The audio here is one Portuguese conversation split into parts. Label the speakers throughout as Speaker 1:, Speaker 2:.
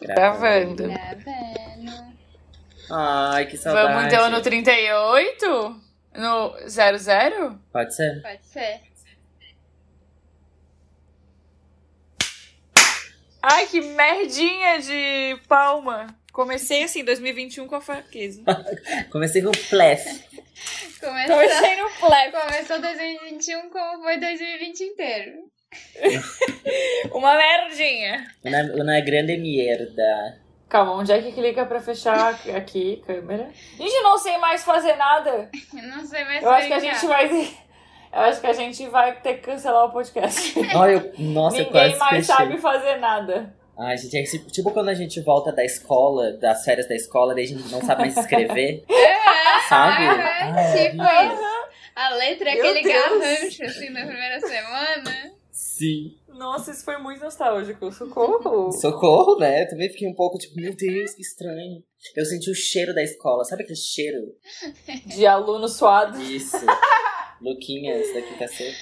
Speaker 1: Gravando.
Speaker 2: Gravando.
Speaker 3: Ai, que saudade.
Speaker 1: Vamos então no 38? No 00?
Speaker 3: Pode ser?
Speaker 2: Pode ser.
Speaker 1: Ai, que merdinha de palma. Comecei assim, 2021 com a fraqueza.
Speaker 3: Comecei com flef.
Speaker 2: Começou,
Speaker 1: Comecei no flap.
Speaker 2: começou 2021 como foi 2020 inteiro.
Speaker 1: Uma merdinha.
Speaker 3: Una, una grande merda.
Speaker 1: Calma, onde é que clica pra fechar aqui, câmera? Gente, não sei mais fazer nada.
Speaker 2: Eu não sei mais
Speaker 1: Eu acho que a gente vai... Eu acho que a gente vai ter que cancelar o podcast.
Speaker 3: Eu, nossa, eu
Speaker 1: Ninguém
Speaker 3: quase
Speaker 1: mais
Speaker 3: fechei.
Speaker 1: sabe fazer nada.
Speaker 3: Ai, gente, é que, tipo quando a gente volta da escola, das férias da escola, daí a gente não sabe mais escrever, sabe? Ai,
Speaker 2: tipo isso. A letra é
Speaker 1: Meu
Speaker 2: aquele
Speaker 1: Deus.
Speaker 2: garrancho, assim, na primeira semana.
Speaker 3: Sim.
Speaker 1: Nossa, isso foi muito nostálgico. Socorro.
Speaker 3: Socorro, né? Eu também fiquei um pouco tipo, meu Deus, que estranho. Eu senti o cheiro da escola, sabe aquele cheiro?
Speaker 1: De aluno suado.
Speaker 3: Isso. Luquinhas da quinta C.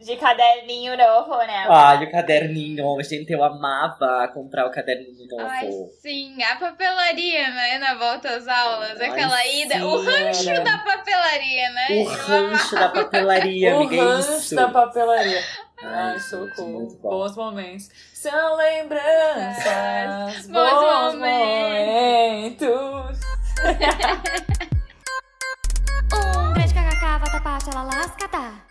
Speaker 1: De caderninho novo, né?
Speaker 3: Ai, o caderninho, gente, eu amava comprar o caderninho novo.
Speaker 2: Ai, sim, a papelaria, né? Na volta às aulas,
Speaker 3: Ai,
Speaker 2: aquela ida.
Speaker 3: sim,
Speaker 2: O rancho
Speaker 3: era.
Speaker 2: da papelaria, né?
Speaker 3: O
Speaker 2: Eu
Speaker 3: rancho da papelaria,
Speaker 1: o
Speaker 3: amiga, é
Speaker 1: rancho
Speaker 3: isso.
Speaker 1: da papelaria.
Speaker 3: Ai,
Speaker 1: socorro. Bons momentos. São lembranças,
Speaker 2: Bons
Speaker 1: bons
Speaker 2: momentos.
Speaker 1: momentos.
Speaker 4: Um grande kkk, vatapá, xalalascatá.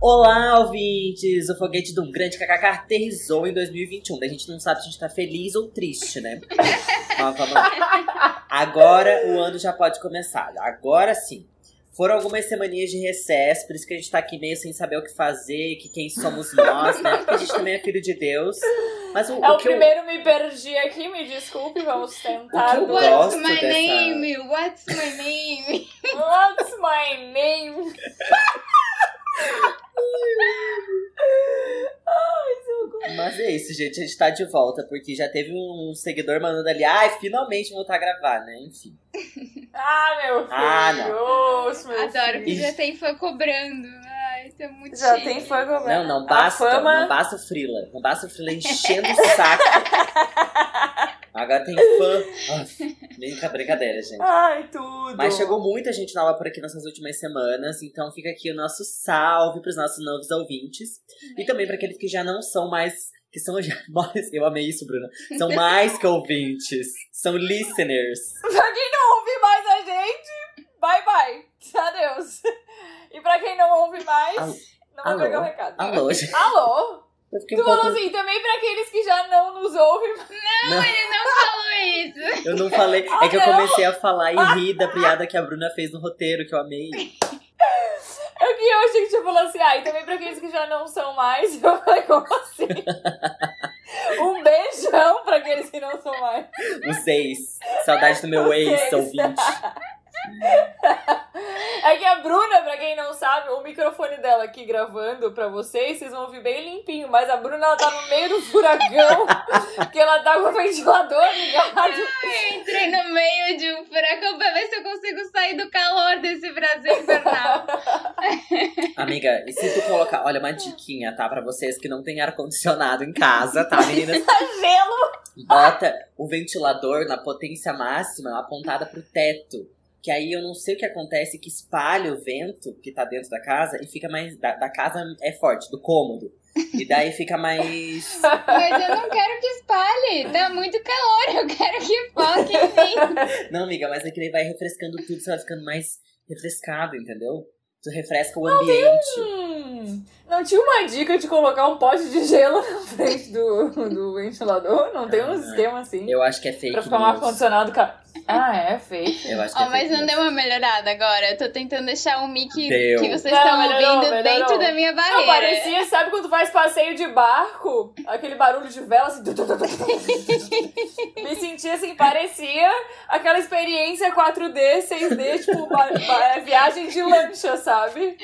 Speaker 3: Olá, ouvintes! O foguete do grande KKK aterrizou em 2021. Daí a gente não sabe se a gente tá feliz ou triste, né? Mas vamos lá. Agora o ano já pode começar. Agora sim. Foram algumas semaninhas de recesso, por isso que a gente tá aqui meio sem saber o que fazer, que quem somos nós, né? Porque a gente também é filho de Deus. Mas o,
Speaker 1: É
Speaker 3: o
Speaker 1: o
Speaker 3: que eu-
Speaker 1: primeiro me perdi aqui, me desculpe, vamos tentar.
Speaker 3: O que eu
Speaker 2: What's my
Speaker 3: dessa-
Speaker 2: name? What's my name?
Speaker 1: What's my name?
Speaker 3: Mas é isso, gente. A gente tá de volta, porque já teve um seguidor mandando ali, ai, finalmente voltar a gravar, né? Enfim.
Speaker 1: Ah, meu filho.
Speaker 3: Ah, não.
Speaker 1: Oxe, meu
Speaker 2: Adoro
Speaker 1: filho.
Speaker 2: que já tem fã cobrando. Ai, isso é muito
Speaker 1: Já
Speaker 2: chique.
Speaker 1: tem fã cobrando.
Speaker 3: Não, não basta,
Speaker 1: fama-
Speaker 3: não basta o Frila. Não basta o Frila enchendo o saco. Agora tem fã. Brinca- brincadeira, gente.
Speaker 1: Ai, tudo.
Speaker 3: Mas chegou muita gente nova por aqui nessas últimas semanas, então fica aqui o nosso salve pros nossos novos ouvintes. E também para aqueles que já não são mais. Que são já mais. Eu amei isso, Bruna. São mais que ouvintes. São listeners.
Speaker 1: Pra quem não ouve mais a gente, bye bye. Adeus. E pra quem não ouve mais,
Speaker 3: Alô?
Speaker 1: não
Speaker 3: Alô?
Speaker 1: pegar o recado.
Speaker 3: Alô, gente.
Speaker 1: Alô?
Speaker 3: Eu fiquei
Speaker 1: Tu
Speaker 3: um pouco.
Speaker 1: falou assim, também pra aqueles que já não nos ouvem.
Speaker 3: Não,
Speaker 2: Ele não falou isso.
Speaker 3: eu não falei. É que eu
Speaker 1: Ah, não?
Speaker 3: comecei a falar e rir da piada que a Bruna fez no roteiro, que eu amei.
Speaker 1: É que eu achei que tinha falado assim, ah, e também pra aqueles que já não são mais. Eu falei, como assim? um beijão pra aqueles que não são mais.
Speaker 3: Os ex. Saudade do meu ex. ouvinte.
Speaker 1: É que a Bruna, pra quem não sabe, o microfone dela aqui gravando pra vocês, vocês vão ouvir bem limpinho, mas a Bruna ela tá no meio do furacão, que ela tá com o ventilador ligado.
Speaker 2: Eu entrei no meio de um furacão pra ver se eu consigo sair do calor desse Brasil infernal.
Speaker 3: Amiga, e se tu colocar. Olha, uma diquinha, tá? Pra vocês que não têm ar-condicionado em casa, tá, meninas?
Speaker 1: Tá gelo.
Speaker 3: Bota o ventilador na potência máxima apontada pro teto. Que aí eu não sei o que acontece, que espalha o vento que tá dentro da casa e fica mais. Da, da casa é forte, do cômodo. E daí fica mais.
Speaker 2: Mas eu não quero que espalhe. Tá muito calor. Eu quero que foque em mim.
Speaker 3: Não, amiga, mas é que ele vai refrescando tudo, você vai ficando mais refrescado, entendeu? Tu refresca o ambiente.
Speaker 1: Hum, não tinha uma dica de colocar um pote de gelo na frente do, do ventilador? Não tem um
Speaker 3: Ah,
Speaker 1: esquema assim?
Speaker 3: Eu acho que é fake
Speaker 1: Pra ficar um ar-condicionado. Ca... Ah, é fake.
Speaker 3: Eu acho que
Speaker 2: Ó,
Speaker 3: é
Speaker 2: mas
Speaker 3: fake
Speaker 2: não
Speaker 3: news.
Speaker 2: deu uma melhorada agora. Eu tô tentando deixar o mic
Speaker 3: Deu.
Speaker 2: que vocês
Speaker 1: Não,
Speaker 2: estão
Speaker 1: melhorou,
Speaker 2: ouvindo
Speaker 1: melhorou.
Speaker 2: dentro da minha
Speaker 1: Não,
Speaker 2: barreira.
Speaker 1: parecia, sabe quando tu faz passeio de barco? Aquele barulho de vela assim. Me senti assim, parecia aquela experiência 4D, 6D, tipo, ba- viagem de lancha, sabe?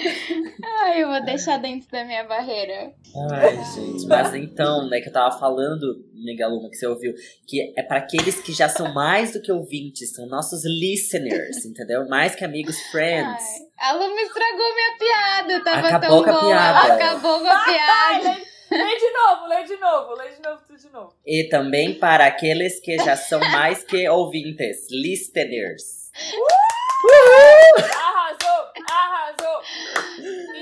Speaker 2: Ai, eu vou deixar dentro da minha barreira.
Speaker 3: Ai, gente, mas então, né, que eu tava falando, Megaluma, que você ouviu, que é pra aqueles que já são mais do que ouvintes, são nossos listeners, entendeu? Mais que amigos, friends.
Speaker 2: Ai, a Luma estragou minha piada. Tava
Speaker 3: Acabou
Speaker 2: tão
Speaker 3: com a
Speaker 2: boa.
Speaker 3: piada.
Speaker 2: Acabou com a piada.
Speaker 1: lê, lê de novo, lê de novo, lê de novo, tudo de novo.
Speaker 3: E também para aqueles que já são mais que ouvintes, listeners.
Speaker 1: Arrasou! Arrasou!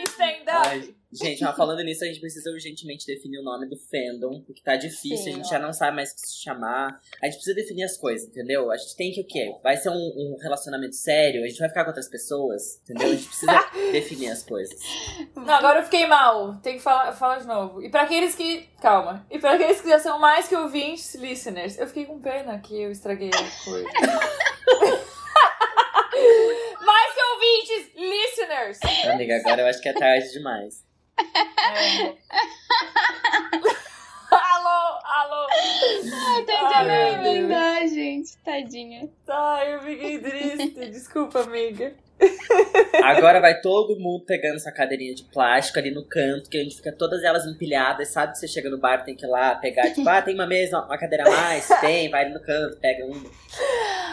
Speaker 1: Stand up!
Speaker 3: Ai, gente, mas falando nisso, a gente precisa urgentemente definir o nome do fandom, porque tá difícil,
Speaker 2: Sim,
Speaker 3: a gente já não sabe mais o que se chamar. A gente precisa definir as coisas, entendeu? A gente tem que o quê? Vai ser um, um relacionamento sério? A gente vai ficar com outras pessoas, entendeu? A gente precisa definir as coisas.
Speaker 1: Não, agora eu fiquei mal. Tem que falar, falar de novo. E pra aqueles que. Calma. E pra aqueles que já são mais que ouvintes, listeners, eu fiquei com pena que eu estraguei a coisa. mais que ouvintes, listeners!
Speaker 3: Amiga, agora eu acho que é tarde demais.
Speaker 1: É. alô, alô!
Speaker 2: Ai,
Speaker 1: meu
Speaker 2: não dá, gente. Tadinha.
Speaker 1: Ai, eu fiquei triste. Desculpa, amiga.
Speaker 3: Agora vai todo mundo pegando essa cadeirinha de plástico ali no canto, que a gente fica todas elas empilhadas, sabe? Que você chega no bar, tem que ir lá pegar, tipo, ah, tem uma mesa, uma cadeira a mais? Tem, vai ali no canto, pega uma.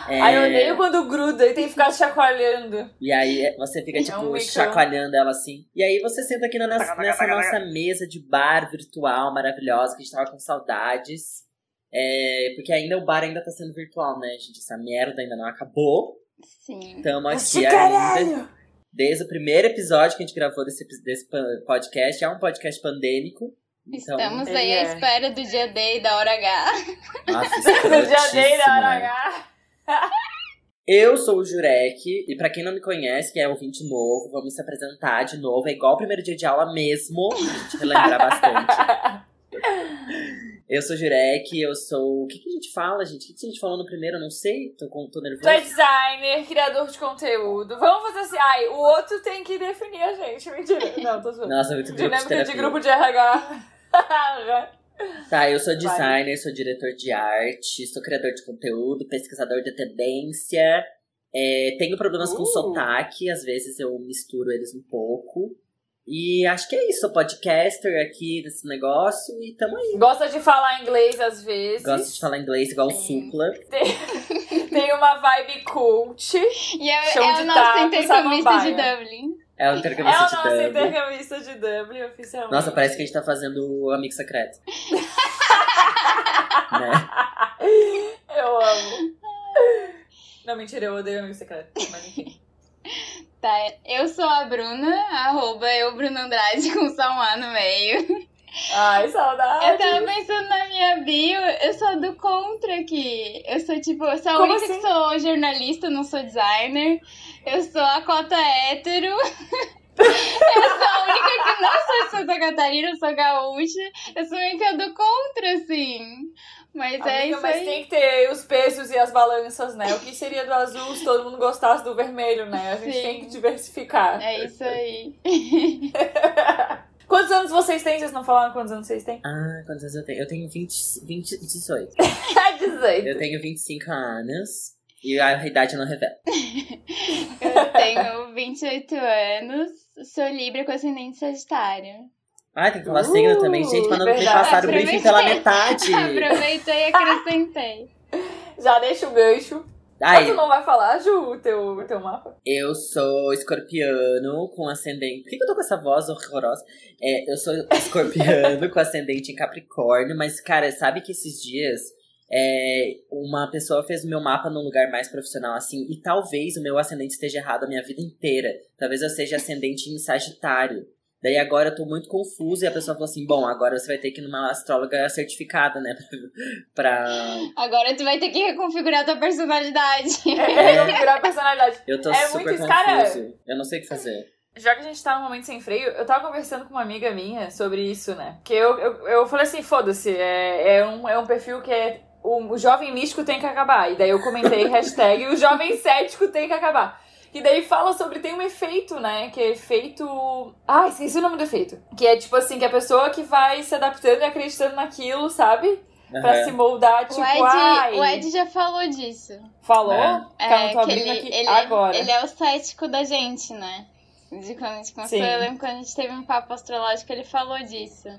Speaker 3: É,
Speaker 1: Ai, eu odeio quando gruda e tem que ficar chacoalhando.
Speaker 3: E aí você fica, tipo,
Speaker 1: um
Speaker 3: chacoalhando ela assim. E aí você senta aqui na nossa- nessa nossa mesa de bar virtual maravilhosa, que a gente tava com saudades. É, porque ainda o bar ainda tá sendo virtual, né, gente? Essa merda ainda não acabou.
Speaker 2: Sim.
Speaker 3: Tamo
Speaker 1: Mas
Speaker 3: aqui ainda. Desde o primeiro episódio que a gente gravou desse, desse podcast. É um podcast pandêmico. Então,
Speaker 2: Estamos aí
Speaker 1: é.
Speaker 2: à espera do dia D e da hora H.
Speaker 3: nossa,
Speaker 1: No dia dele, da hora? H.
Speaker 3: Eu sou o Jurek, e pra quem não me conhece, que é ouvinte novo, vamos se apresentar de novo. É igual o primeiro dia de aula mesmo, pra gente relembrar bastante. Eu sou Jurek, eu sou. O que, que a gente fala, gente? O que, que a gente falou no primeiro? Eu não sei, tô, com- tô
Speaker 1: Tu é designer, criador de conteúdo. Vamos fazer assim. Ai, o outro tem que definir a gente. Mentira. Não, tô zoando.
Speaker 3: Nossa, muito grupo de
Speaker 1: Dinâmica de
Speaker 3: terapia.
Speaker 1: grupo de RH.
Speaker 3: Tá, eu sou designer, sou diretor de arte, sou criador de conteúdo, pesquisador de tendência. É, tenho problemas com
Speaker 1: Uh.
Speaker 3: sotaque, às vezes eu misturo eles um pouco. E acho que é isso, sou podcaster aqui nesse negócio e tamo aí.
Speaker 1: Gosta de falar inglês às vezes.
Speaker 3: Gosto de falar inglês igual o. Supla.
Speaker 1: Tem uma vibe cult.
Speaker 2: E é,
Speaker 1: Chão
Speaker 2: é
Speaker 1: de
Speaker 2: o nosso
Speaker 1: taco,
Speaker 2: intercambista de
Speaker 1: samambaia.
Speaker 2: Dublin.
Speaker 3: É o
Speaker 1: É
Speaker 3: intercambista
Speaker 1: o
Speaker 3: de
Speaker 1: nosso
Speaker 3: Dublin.
Speaker 1: intercambista de Dublin, oficialmente.
Speaker 3: Nossa, parece que a gente tá fazendo o amigo secreto. né?
Speaker 1: Eu amo. Não, mentira, eu odeio amigo secreto. Mas enfim.
Speaker 2: Tá, eu sou a Bruna, arroba eu, Bruna Andrade, com só um A no meio.
Speaker 1: Ai, saudade.
Speaker 2: Eu tava pensando na minha bio, eu sou do contra aqui. Eu sou tipo, eu sou a única
Speaker 1: assim?
Speaker 2: que sou jornalista, não sou designer. Eu sou a cota hétero. eu sou a única que não sou de Santa Catarina, eu sou gaúcha. Eu sou a única do contra, assim. Mas é
Speaker 1: Amiga,
Speaker 2: isso
Speaker 1: mas
Speaker 2: aí.
Speaker 1: tem que ter os pesos e as balanças, né? O que seria do azul se todo mundo gostasse do vermelho, né? A gente
Speaker 2: Sim.
Speaker 1: tem que diversificar.
Speaker 2: É isso aí.
Speaker 1: Quantos anos vocês têm? Vocês não falaram quantos anos vocês têm?
Speaker 3: Ah, quantos anos eu tenho? Eu tenho 20, 20 18.
Speaker 1: Tá dizendo.
Speaker 3: Eu tenho 25 anos. E a idade eu não revela.
Speaker 2: Eu tenho 28 anos, sou Libra com ascendente Sagitário.
Speaker 3: Ah, tem que falar
Speaker 1: Uh,
Speaker 3: signo também, gente, pra não ter
Speaker 1: verdade.
Speaker 3: passado o briefing pela metade.
Speaker 2: Aproveitei e acrescentei.
Speaker 1: Já deixa o gancho. Mas
Speaker 3: Ai,
Speaker 1: tu não vai falar, Ju, o teu, teu mapa?
Speaker 3: eu sou escorpiano com ascendente. Por que, que eu tô com essa voz horrorosa? É, eu sou escorpiano com ascendente em Capricórnio, mas, cara, sabe que esses dias é, uma pessoa fez o meu mapa num lugar mais profissional, assim, e talvez o meu ascendente esteja errado a minha vida inteira. Talvez eu seja ascendente em Sagitário. Daí agora eu tô muito confusa e a pessoa falou assim: bom, agora você vai ter que ir numa astróloga certificada, né? pra.
Speaker 2: Agora tu vai ter que reconfigurar tua personalidade.
Speaker 1: É, virar personalidade.
Speaker 3: Eu tô
Speaker 1: É
Speaker 3: super
Speaker 1: muito
Speaker 3: confuso. Eu não sei o que fazer.
Speaker 1: Já que a gente tá num momento sem freio, eu tava conversando com uma amiga minha sobre isso, né? Que eu, eu, eu falei assim, foda-se, é, é, um, é um perfil que é. O, o jovem místico tem que acabar. E daí eu comentei hashtag o jovem cético tem que acabar. E daí fala sobre. Tem um efeito, né? Que é efeito. Ah, esqueci o nome do efeito. Que é tipo assim, que a pessoa que vai se adaptando e acreditando naquilo, sabe? Pra
Speaker 3: Aham.
Speaker 1: se moldar, tipo,
Speaker 2: o, Ed,
Speaker 1: ai.
Speaker 2: o Ed já falou disso.
Speaker 1: Falou?
Speaker 3: É.
Speaker 1: Calma, tô
Speaker 2: que
Speaker 1: abrindo
Speaker 2: ele,
Speaker 1: aqui
Speaker 2: ele,
Speaker 1: agora.
Speaker 2: ele é o cético da gente, né? De quando a gente começou,
Speaker 1: Sim.
Speaker 2: eu lembro quando a gente teve um papo astrológico, ele falou disso.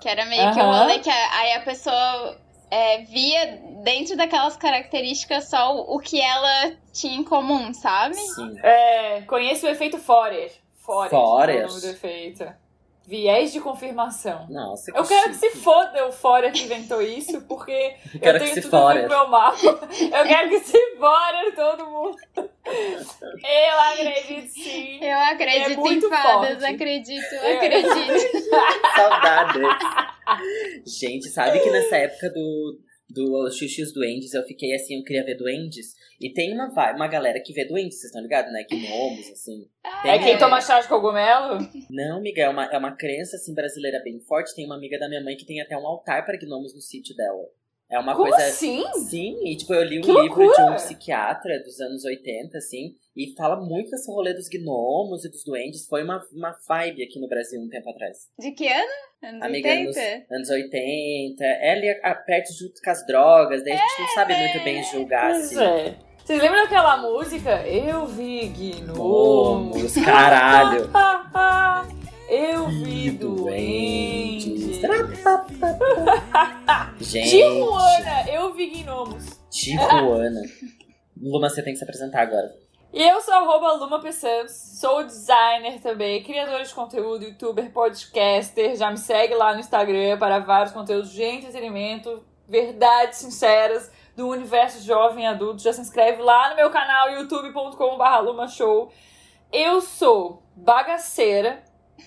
Speaker 2: Que era meio que o rolê que a- aí a pessoa é, via dentro daquelas características só o, o que ela tinha em comum, sabe?
Speaker 3: Sim.
Speaker 1: É, conheço o efeito Forer. Forer.
Speaker 3: Forer.
Speaker 1: É o nome do efeito. Viés de confirmação.
Speaker 3: Nossa,
Speaker 1: Eu quero que se foda a Eufória que inventou isso, porque eu,
Speaker 3: quero que
Speaker 1: tenho
Speaker 3: se
Speaker 1: tudo
Speaker 3: fora.
Speaker 1: no meu mapa. Eu quero que se fora todo mundo. Eu acredito sim.
Speaker 2: Eu acredito em
Speaker 1: muito
Speaker 2: fadas,
Speaker 1: forte.
Speaker 2: acredito,
Speaker 1: É.
Speaker 2: acredito.
Speaker 3: Saudades. Gente, sabe que nessa época do, do Xuxus Duendes, eu fiquei assim, eu queria ver duendes. E tem uma, uma galera que vê duendes, vocês estão ligados, né? Gnomos, assim. Tem-
Speaker 1: É quem toma chá de cogumelo?
Speaker 3: Não, amiga, é uma, é uma crença, assim, brasileira bem forte. Tem uma amiga da minha mãe que tem até um altar para gnomos no sítio dela. É uma
Speaker 1: Como
Speaker 3: coisa...
Speaker 1: assim?
Speaker 3: Sim, e tipo, eu li um
Speaker 1: Que
Speaker 3: livro de
Speaker 1: loucura!
Speaker 3: um psiquiatra dos anos 80, assim, e fala muito desse rolê dos gnomos e dos duendes. Foi uma, uma vibe aqui no Brasil um tempo atrás.
Speaker 2: De que ano? Anos
Speaker 3: Amiga,
Speaker 2: 80?
Speaker 3: nos anos 80, é ali a- a- perto junto com as drogas, daí a gente não sabe muito bem julgar, assim.
Speaker 1: é. Vocês lembram daquela música? Eu vi gnomos.
Speaker 3: Caralho.
Speaker 1: Eu vi
Speaker 3: Ih,
Speaker 1: duendes.
Speaker 3: Gente,
Speaker 1: Tijuana, eu vi gnomos.
Speaker 3: Tijuana. Luma, você tem que se apresentar agora.
Speaker 1: E eu sou arroba Luma P. Santos, sou designer também, criadora de conteúdo, youtuber, podcaster. Já me segue lá no Instagram para vários conteúdos de entretenimento, verdades sinceras do universo jovem e adulto. Já se inscreve lá no meu canal youtube.com.br lumashow. Eu sou bagaceira,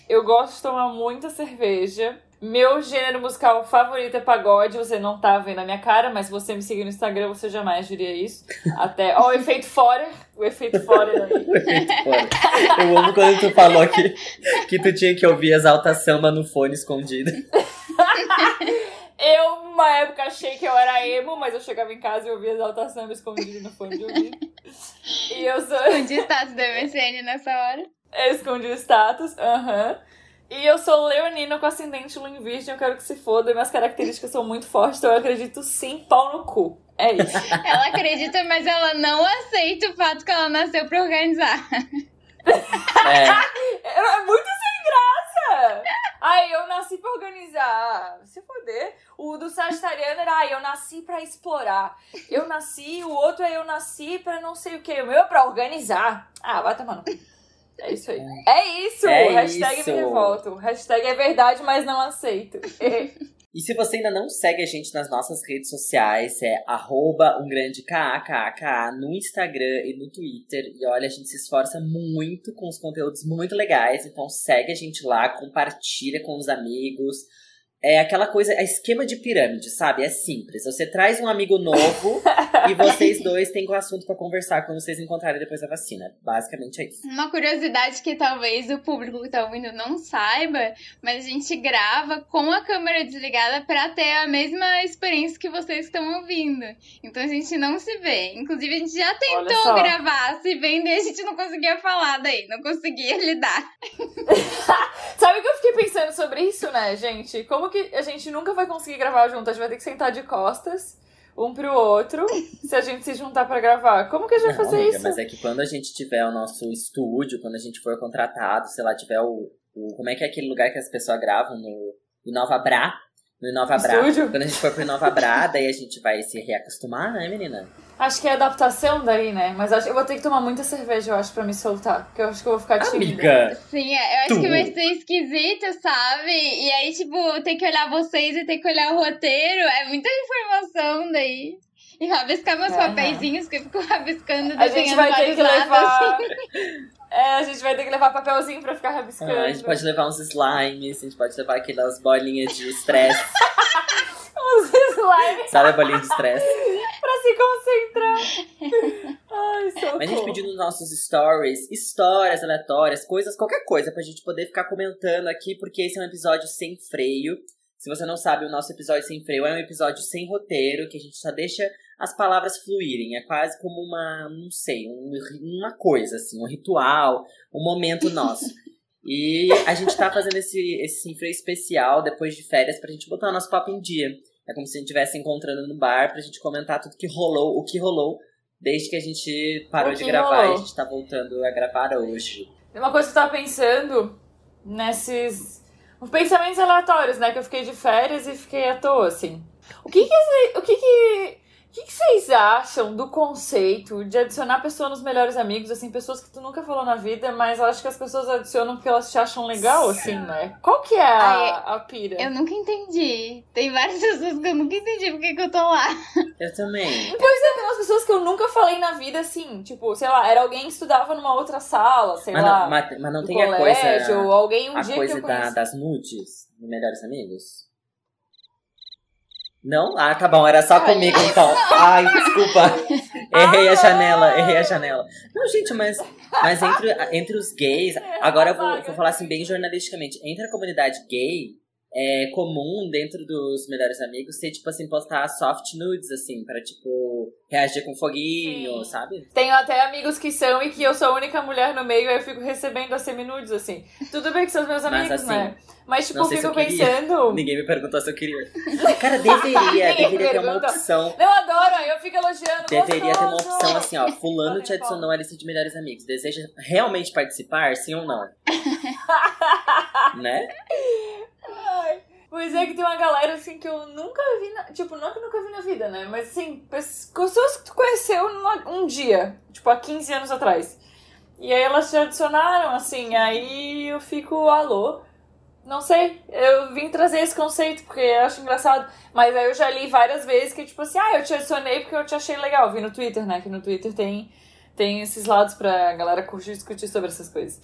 Speaker 1: eu gosto de tomar muita cerveja. Meu gênero musical favorito é pagode. Você não tá vendo a minha cara, mas se você me seguir no Instagram, você jamais diria isso. Até. Ó, o efeito Forer. O efeito Forer aí.
Speaker 3: Eu amo quando tu falou que, que tu tinha que ouvir exalta samba no fone escondido.
Speaker 1: Eu, uma época, achei que eu era emo, mas eu chegava em casa e ouvia exalta samba escondido no fone de ouvido. E eu sou.
Speaker 2: De status do MSN nessa hora.
Speaker 1: Eu escondi o status, aham. E eu sou leonina com ascendente lua em virgem, eu quero que se foda. Minhas características são muito fortes, então eu acredito sim, pau no cu. É isso.
Speaker 2: Ela acredita, mas ela não aceita o fato que ela nasceu pra organizar.
Speaker 3: É,
Speaker 1: É é muito sem graça! Ai, eu nasci pra organizar. Se foder. O do Sagitariano era, ai, eu nasci pra explorar. Eu nasci, o outro é eu nasci pra não sei o que. O meu é pra organizar. Ah, vai tomar no. É isso aí. É isso!
Speaker 3: É
Speaker 1: Hashtag
Speaker 3: isso.
Speaker 1: me revolto. Hashtag é verdade, mas não aceito.
Speaker 3: E se você ainda não segue a gente nas nossas redes sociais, é arroba um grande KAKAKA no Instagram e no Twitter. E olha, a gente se esforça muito com os conteúdos muito legais. Então segue a gente lá, compartilha com os amigos. É aquela coisa, é esquema de pirâmide, sabe? É simples. Você traz um amigo novo e vocês dois têm um assunto pra conversar quando vocês encontrarem depois da vacina. Basicamente é isso.
Speaker 2: Uma curiosidade que talvez o público que tá ouvindo não saiba, mas a gente grava com a câmera desligada pra ter a mesma experiência que vocês estão ouvindo. Então a gente não se vê. Inclusive a gente já tentou gravar se vendo e a gente não conseguia falar daí, não conseguia lidar.
Speaker 1: Sabe o que eu fiquei pensando sobre isso, né, gente? Como que a gente nunca vai conseguir gravar junto? A gente vai ter que sentar de costas um pro outro se a gente se juntar pra gravar. Como que a gente vai
Speaker 3: Não,
Speaker 1: fazer
Speaker 3: amiga,
Speaker 1: isso?
Speaker 3: Mas é que quando a gente tiver o nosso estúdio, quando a gente for contratado, sei lá, tiver o. o- como é que é aquele lugar que as pessoas gravam no Inova Bra? No Inova Bra.
Speaker 1: Estúdio?
Speaker 3: Quando a gente for pro Inova Bra, daí a gente vai se reacostumar, né, menina?
Speaker 1: Acho que é adaptação daí, né? Mas acho, eu vou ter que tomar muita cerveja, eu acho, pra me soltar. Porque eu acho que eu vou ficar tímida.
Speaker 2: Sim, é, eu acho
Speaker 3: Tu.
Speaker 2: que vai ser esquisito, sabe? E aí, tipo, ter que olhar vocês e ter que olhar o roteiro, é muita informação daí. E rabiscar meus
Speaker 1: É,
Speaker 2: papeizinhos, que eu fico rabiscando,
Speaker 1: A gente vai ter que
Speaker 2: lados,
Speaker 1: levar.
Speaker 2: assim.
Speaker 1: É, a gente vai ter que levar papelzinho pra ficar rabiscando.
Speaker 3: Ah, a gente pode levar uns slimes, a gente pode levar aquelas bolinhas de estresse.
Speaker 1: Uns slimes
Speaker 3: Sabe a bolinha de estresse?
Speaker 1: pra se concentrar. Ai, socorro.
Speaker 3: Mas a gente pediu nos nossos stories histórias aleatórias, coisas, qualquer coisa, pra gente poder ficar comentando aqui, porque esse é um episódio sem freio. Se você não sabe, o nosso episódio sem freio é um episódio sem roteiro, que a gente só deixa as palavras fluírem. É quase como uma, não sei, um- uma coisa, assim, um ritual, um momento nosso. E a gente tá fazendo esse, esse sem freio especial depois de férias pra gente botar o nosso papo em dia. É como se a gente estivesse encontrando no bar pra gente comentar tudo que rolou, o que rolou desde que a gente parou de gravar e
Speaker 1: rolou.
Speaker 3: a gente tá voltando a gravar hoje.
Speaker 1: Uma coisa que eu tava pensando nesses pensamentos aleatórios, né? Que eu fiquei de férias e fiquei à toa, assim. O que que, o que, que O que, que vocês acham do conceito de adicionar pessoas nos melhores amigos, assim, pessoas que tu nunca falou na vida, mas eu acho que as pessoas adicionam porque elas te acham legal, assim, né? Qual que é a,
Speaker 2: Ai,
Speaker 1: a pira?
Speaker 2: Eu nunca entendi. Tem várias pessoas que eu nunca entendi porque que eu tô lá.
Speaker 3: Eu também.
Speaker 1: Pois é, tem umas pessoas que eu nunca falei na vida, assim, tipo, sei lá, era alguém que estudava numa outra sala, sei
Speaker 3: Mas
Speaker 1: lá,
Speaker 3: não, mas, mas não
Speaker 1: do
Speaker 3: tem a
Speaker 1: colégio,
Speaker 3: coisa.
Speaker 1: ou alguém um
Speaker 3: a
Speaker 1: dia
Speaker 3: coisa
Speaker 1: que eu
Speaker 3: da-
Speaker 1: conheci.
Speaker 3: das nudes Melhores Amigos? Não? Ah, tá bom, era só comigo então. Ai, desculpa. Errei a janela, errei a janela. Não, gente, mas, mas entre, entre os gays, agora eu vou, vou falar assim bem jornalisticamente. Entre a comunidade gay, é comum dentro dos melhores amigos ser, tipo assim, postar soft nudes, assim, pra, tipo, reagir com foguinho,
Speaker 1: Sim.
Speaker 3: sabe?
Speaker 1: Tenho até amigos que são e que eu sou a única mulher no meio, aí eu fico recebendo as seminudes, assim. Tudo bem que são os meus
Speaker 3: Mas,
Speaker 1: amigos,
Speaker 3: assim,
Speaker 1: né? Mas, tipo, fico
Speaker 3: eu
Speaker 1: pensando.
Speaker 3: Ninguém me perguntou se eu queria. Cara, deveria, deveria ter uma opção.
Speaker 1: Eu adoro, eu fico elogiando.
Speaker 3: Deveria ter uma
Speaker 1: gostoso.
Speaker 3: opção assim, ó. Fulano te adicionou à lista de melhores amigos. Deseja realmente participar, sim ou não? né?
Speaker 1: Pois é que tem uma galera assim que eu nunca vi, na, tipo, não que eu nunca vi na vida, né? Mas assim, pes- pessoas que tu conheceu numa- um dia, tipo, há 15 anos atrás. E aí elas te adicionaram, assim, aí eu fico, alô? Não sei, eu vim trazer esse conceito porque eu acho engraçado. Mas aí eu já li várias vezes que, tipo assim, ah, eu te adicionei porque eu te achei legal. Vi no Twitter, né? Que no Twitter tem, tem esses lados pra galera curtir e discutir sobre essas coisas.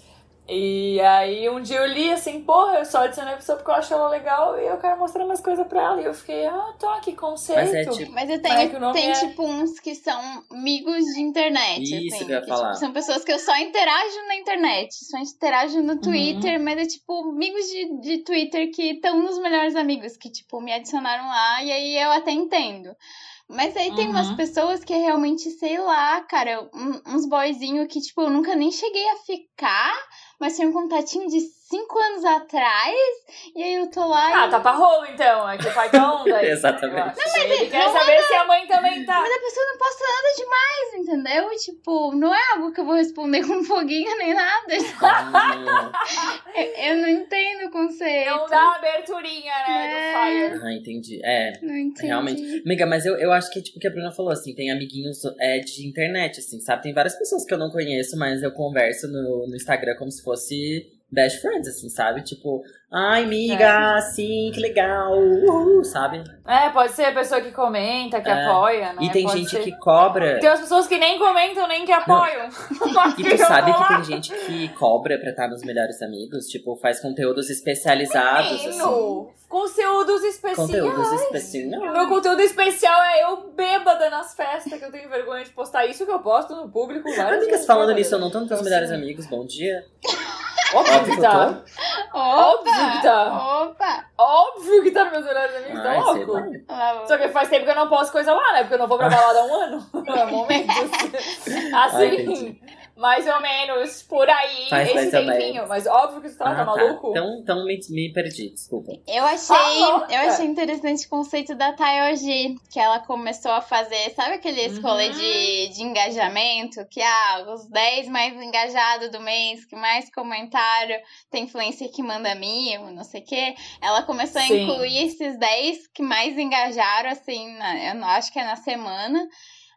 Speaker 1: E aí um dia eu li assim, porra, eu só adicionei a pessoa porque eu acho ela legal e eu quero mostrar mais coisas pra ela. E eu fiquei, ah, tá, que conceito.
Speaker 3: Mas é tipo-
Speaker 2: Mas eu
Speaker 1: Mas é
Speaker 2: tenho,
Speaker 1: que o nome
Speaker 2: tem
Speaker 1: é-
Speaker 2: tipo uns que são amigos de internet.
Speaker 3: Isso
Speaker 2: assim,
Speaker 3: que eu ia
Speaker 2: tipo,
Speaker 3: falar.
Speaker 2: são pessoas que eu só interajo na internet, só interajo no Twitter, mas é tipo amigos de, de Twitter que estão nos melhores amigos, que tipo me adicionaram lá e aí eu até entendo. Mas aí tem umas
Speaker 1: Uhum.
Speaker 2: pessoas que realmente, sei lá, cara, uns boyzinhos que, tipo, eu nunca nem cheguei a ficar, mas tem um contatinho de cinco anos atrás, e aí eu tô lá
Speaker 1: Ah,
Speaker 2: e...
Speaker 1: tá pra rolo então, é que o pai tá onda. aí,
Speaker 3: Exatamente.
Speaker 1: eu acho. Ele quer saber se a mãe também tá.
Speaker 2: Mas a pessoa não posta nada demais, entendeu? Tipo, não é algo que eu vou responder com foguinho nem nada. Eu, eu não entendo o conceito.
Speaker 1: Não dá a aberturinha, né,
Speaker 2: É.
Speaker 1: do Fire.
Speaker 3: ah, entendi. É,
Speaker 2: Não entendi.
Speaker 3: realmente. Amiga, mas eu, eu acho que, tipo, o que a Bruna falou, assim, tem amiguinhos é, de internet, assim, sabe? Tem várias pessoas que eu não conheço, mas eu converso no, no Instagram como se fosse best friends, assim, sabe? Tipo, ai, amiga, sim, que legal, uhul, sabe?
Speaker 1: É, pode ser a pessoa que comenta, que
Speaker 3: É.
Speaker 1: apoia, né?
Speaker 3: E tem
Speaker 1: Pode
Speaker 3: gente
Speaker 1: ser.
Speaker 3: que cobra.
Speaker 1: Tem as pessoas que nem comentam, nem que apoiam.
Speaker 3: E tu sabe que tem gente que cobra pra estar nos melhores amigos? Tipo, faz conteúdos especializados, assim.
Speaker 1: Menino, conteúdos especiais.
Speaker 3: Conteúdos especiais.
Speaker 1: Meu conteúdo especial é eu bêbada nas festas, que eu tenho vergonha de postar isso que eu posto no público.
Speaker 3: Amigas, falando nisso, eu não tô nos melhores
Speaker 1: assim,
Speaker 3: amigos. Bom dia.
Speaker 1: Óbvio
Speaker 3: Óbvio
Speaker 1: que tá.
Speaker 3: tô.
Speaker 1: Óbvio que tá.
Speaker 2: Opa!
Speaker 1: Óbvio que tá nos meus melhores amigos, tá
Speaker 3: Ai, sei lá.
Speaker 1: Só que faz tempo que eu não posto coisa lá, né? Porque eu não vou pra balada há um ano. Momentos. Assim,
Speaker 3: entendi.
Speaker 1: Mais ou menos por aí,
Speaker 3: Faz
Speaker 1: esse tempinho.
Speaker 3: menos.
Speaker 1: Mas óbvio que tu tá,
Speaker 3: Ah,
Speaker 1: tá maluco?
Speaker 3: Então, então me, me perdi, desculpa.
Speaker 2: Eu achei,
Speaker 1: louca!
Speaker 2: eu achei interessante o conceito da Tayoji, que ela começou a fazer, sabe aqueles
Speaker 1: Uhum.
Speaker 2: rolê de, de engajamento? Que ah, os 10 mais engajados do mês, que mais comentário, tem influência que manda mimo, não sei o quê. Ela começou a
Speaker 1: Sim.
Speaker 2: incluir esses 10 que mais engajaram, assim, na- eu não- acho que é na semana.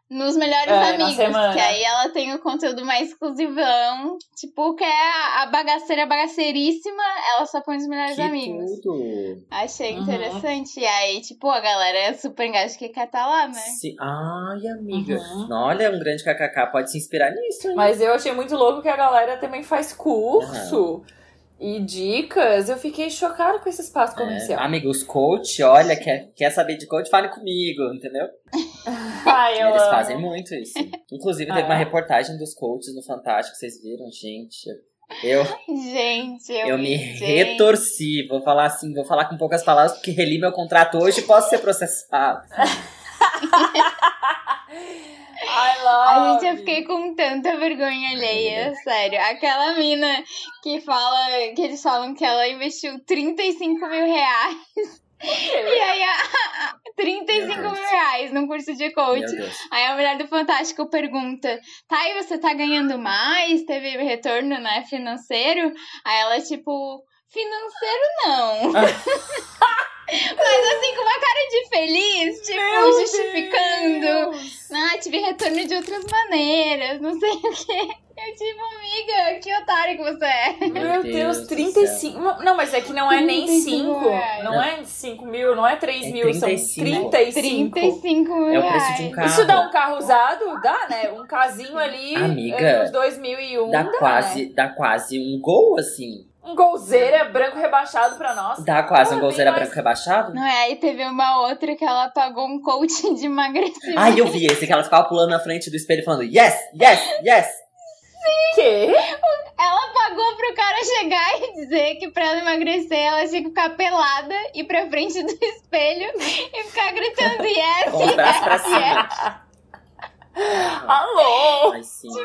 Speaker 2: Nos melhores
Speaker 1: É,
Speaker 2: amigos, que aí ela tem o conteúdo mais exclusivão, tipo, que é a, bagaceira bagaceiríssima, ela só põe nos melhores
Speaker 3: que
Speaker 2: amigos.
Speaker 3: tudo.
Speaker 2: Achei
Speaker 1: Uhum.
Speaker 2: interessante. E aí, tipo, a galera é super engajada que quer estar lá, né?
Speaker 3: Se- Ai, amiga.
Speaker 1: Uhum.
Speaker 3: Olha, um grande kkk pode se inspirar nisso, hein?
Speaker 1: Mas eu achei muito louco que a galera também faz curso e dicas. Eu fiquei chocada com esse espaço
Speaker 3: É,
Speaker 1: comercial.
Speaker 3: amiga, os coach, olha, quer, quer saber de coach, fale comigo, entendeu?
Speaker 1: Ai, eu
Speaker 3: Eles
Speaker 1: amo.
Speaker 3: fazem muito isso. Inclusive, teve
Speaker 1: Ah,
Speaker 3: uma reportagem dos coaches no Fantástico, vocês viram, gente? Eu,
Speaker 2: Gente, eu,
Speaker 3: eu me
Speaker 2: gente.
Speaker 3: retorci. Vou falar assim, vou falar com poucas palavras, porque reli meu contrato hoje e posso ser processado.
Speaker 1: I love.
Speaker 2: A gente, eu fiquei com tanta vergonha alheia, sério. Aquela mina que fala, que eles falam que ela investiu 35 mil reais. E aí, a, a- 35
Speaker 3: Meu
Speaker 2: mil
Speaker 3: Deus.
Speaker 2: reais num curso de coach.
Speaker 3: Deus.
Speaker 2: Aí a mulher do Fantástico pergunta: Tá, e você tá ganhando mais? Teve retorno, né, financeiro? Aí ela, tipo, financeiro não. Mas assim, com uma cara de feliz, tipo,
Speaker 1: Meu
Speaker 2: justificando. retorno de outras maneiras, não sei o quê. Eu tipo, amiga, que otário que você é.
Speaker 1: Meu Deus,
Speaker 3: Deus do
Speaker 1: 35. Não, mas é que não é nem
Speaker 2: 35
Speaker 1: 5.
Speaker 2: reais.
Speaker 1: Não é 5 mil, não é 3
Speaker 3: É
Speaker 1: mil, são
Speaker 3: 35.
Speaker 1: 35.
Speaker 2: 35 mil
Speaker 3: É o preço de um carro.
Speaker 1: Isso dá um carro usado? Dá, né? Um casinho ali.
Speaker 3: Amiga,
Speaker 1: é, Uns 2001.
Speaker 3: Dá
Speaker 1: dá,
Speaker 3: quase,
Speaker 1: né?
Speaker 3: dá quase um gol, assim.
Speaker 1: Um golzeira branco rebaixado pra nós.
Speaker 3: Dá quase um golzeira
Speaker 1: mais-
Speaker 3: branco rebaixado.
Speaker 2: Não é? Aí teve uma outra que ela pagou um coach de emagrecimento.
Speaker 3: Ai, eu vi esse que ela ficava pulando na frente do espelho falando yes, yes, yes.
Speaker 1: Quê?
Speaker 2: Ela pagou pro cara chegar e dizer que pra ela emagrecer ela tinha que ficar pelada, ir pra frente do espelho e ficar gritando yes,
Speaker 3: Com pra
Speaker 2: yes, yes.
Speaker 3: cima.
Speaker 1: Alô?
Speaker 3: Ai, sim.
Speaker 2: Meu.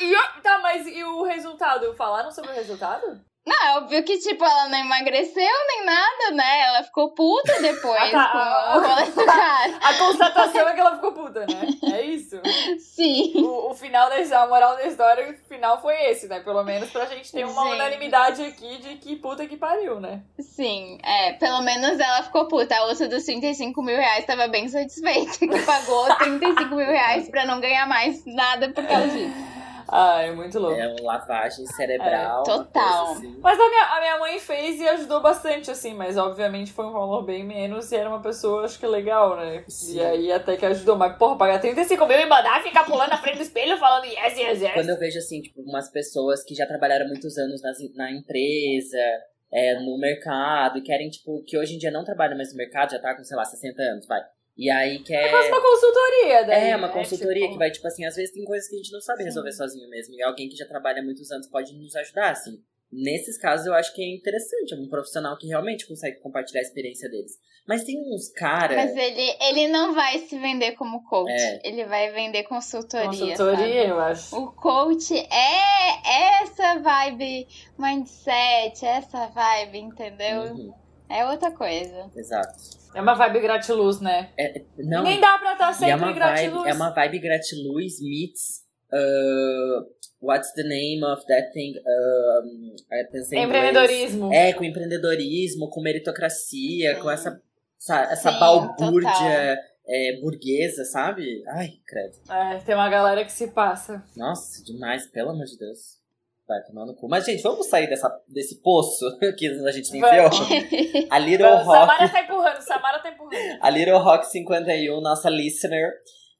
Speaker 1: E, ó, tá, mas e o resultado? Falaram sobre o resultado?
Speaker 2: Não, é óbvio que, tipo, ela não emagreceu nem nada, né? Ela ficou puta depois
Speaker 1: Ah, tá.
Speaker 2: com o rolê do cara.
Speaker 1: A constatação é que ela ficou puta, né? É isso.
Speaker 2: Sim.
Speaker 1: O, o final da a moral da história, o final foi esse, né? Pelo menos pra gente ter uma
Speaker 2: Gente.
Speaker 1: unanimidade aqui de que puta que pariu, né?
Speaker 2: Sim, é, pelo menos ela ficou puta. A outra dos 35 mil reais tava bem satisfeita, que pagou 35 mil reais pra não ganhar mais nada por causa disso.
Speaker 1: Ai, muito louco.
Speaker 3: É uma lavagem cerebral.
Speaker 2: É, total.
Speaker 3: assim.
Speaker 1: Mas a minha, a minha mãe fez e ajudou bastante, assim, mas obviamente foi um valor bem menos e era uma pessoa, acho que legal, né?
Speaker 3: Sim.
Speaker 1: E aí até que ajudou. Mas, porra, pagar 35 mil e mandar ficar pulando na frente do espelho falando yes, yes, yes.
Speaker 3: Quando eu vejo, assim, tipo, umas pessoas que já trabalharam muitos anos nas, na empresa, é, no mercado, e querem, tipo, que hoje em dia não trabalham mais no mercado, já tá com, sei lá, 60 anos, vai. E aí quer.
Speaker 1: É quase uma consultoria daí,
Speaker 3: É, uma
Speaker 1: né?
Speaker 3: consultoria
Speaker 1: Tipo,
Speaker 3: que vai, tipo assim, às vezes tem coisas que a gente não sabe resolver sozinho mesmo. E alguém que já trabalha há muitos anos pode nos ajudar, assim. Nesses casos, eu acho que é interessante. É um profissional que realmente consegue compartilhar a experiência deles. Mas tem uns caras.
Speaker 2: Mas ele, ele não vai se vender como coach.
Speaker 3: É.
Speaker 2: Ele vai vender consultoria.
Speaker 1: Consultoria,
Speaker 2: sabe?
Speaker 1: eu acho.
Speaker 2: O coach é essa vibe mindset, essa vibe, entendeu?
Speaker 3: Uhum,
Speaker 2: É outra coisa.
Speaker 3: exato.
Speaker 1: É uma vibe gratiluz, né?
Speaker 3: É, não,
Speaker 1: Nem dá pra estar
Speaker 3: e é
Speaker 1: sempre
Speaker 3: uma,
Speaker 1: gratiluz.
Speaker 3: vibe, é uma vibe gratiluz meets. uh, what's the name of that thing? Inglês.
Speaker 1: Empreendedorismo.
Speaker 3: É, com empreendedorismo, com meritocracia,
Speaker 2: Sim.
Speaker 3: com essa, essa, essa
Speaker 2: Sim,
Speaker 3: balbúrdia é, burguesa, sabe? Ai, credo.
Speaker 1: É, tem uma galera que se passa.
Speaker 3: Nossa, demais, pelo amor de Deus. Vai tomar no cu. Mas, gente, vamos sair dessa, desse poço que a gente se enfiou? A Little
Speaker 1: Samara
Speaker 3: Rock,
Speaker 1: tá empurrando, Samara tá empurrando.
Speaker 3: a Little Rock 51, nossa listener,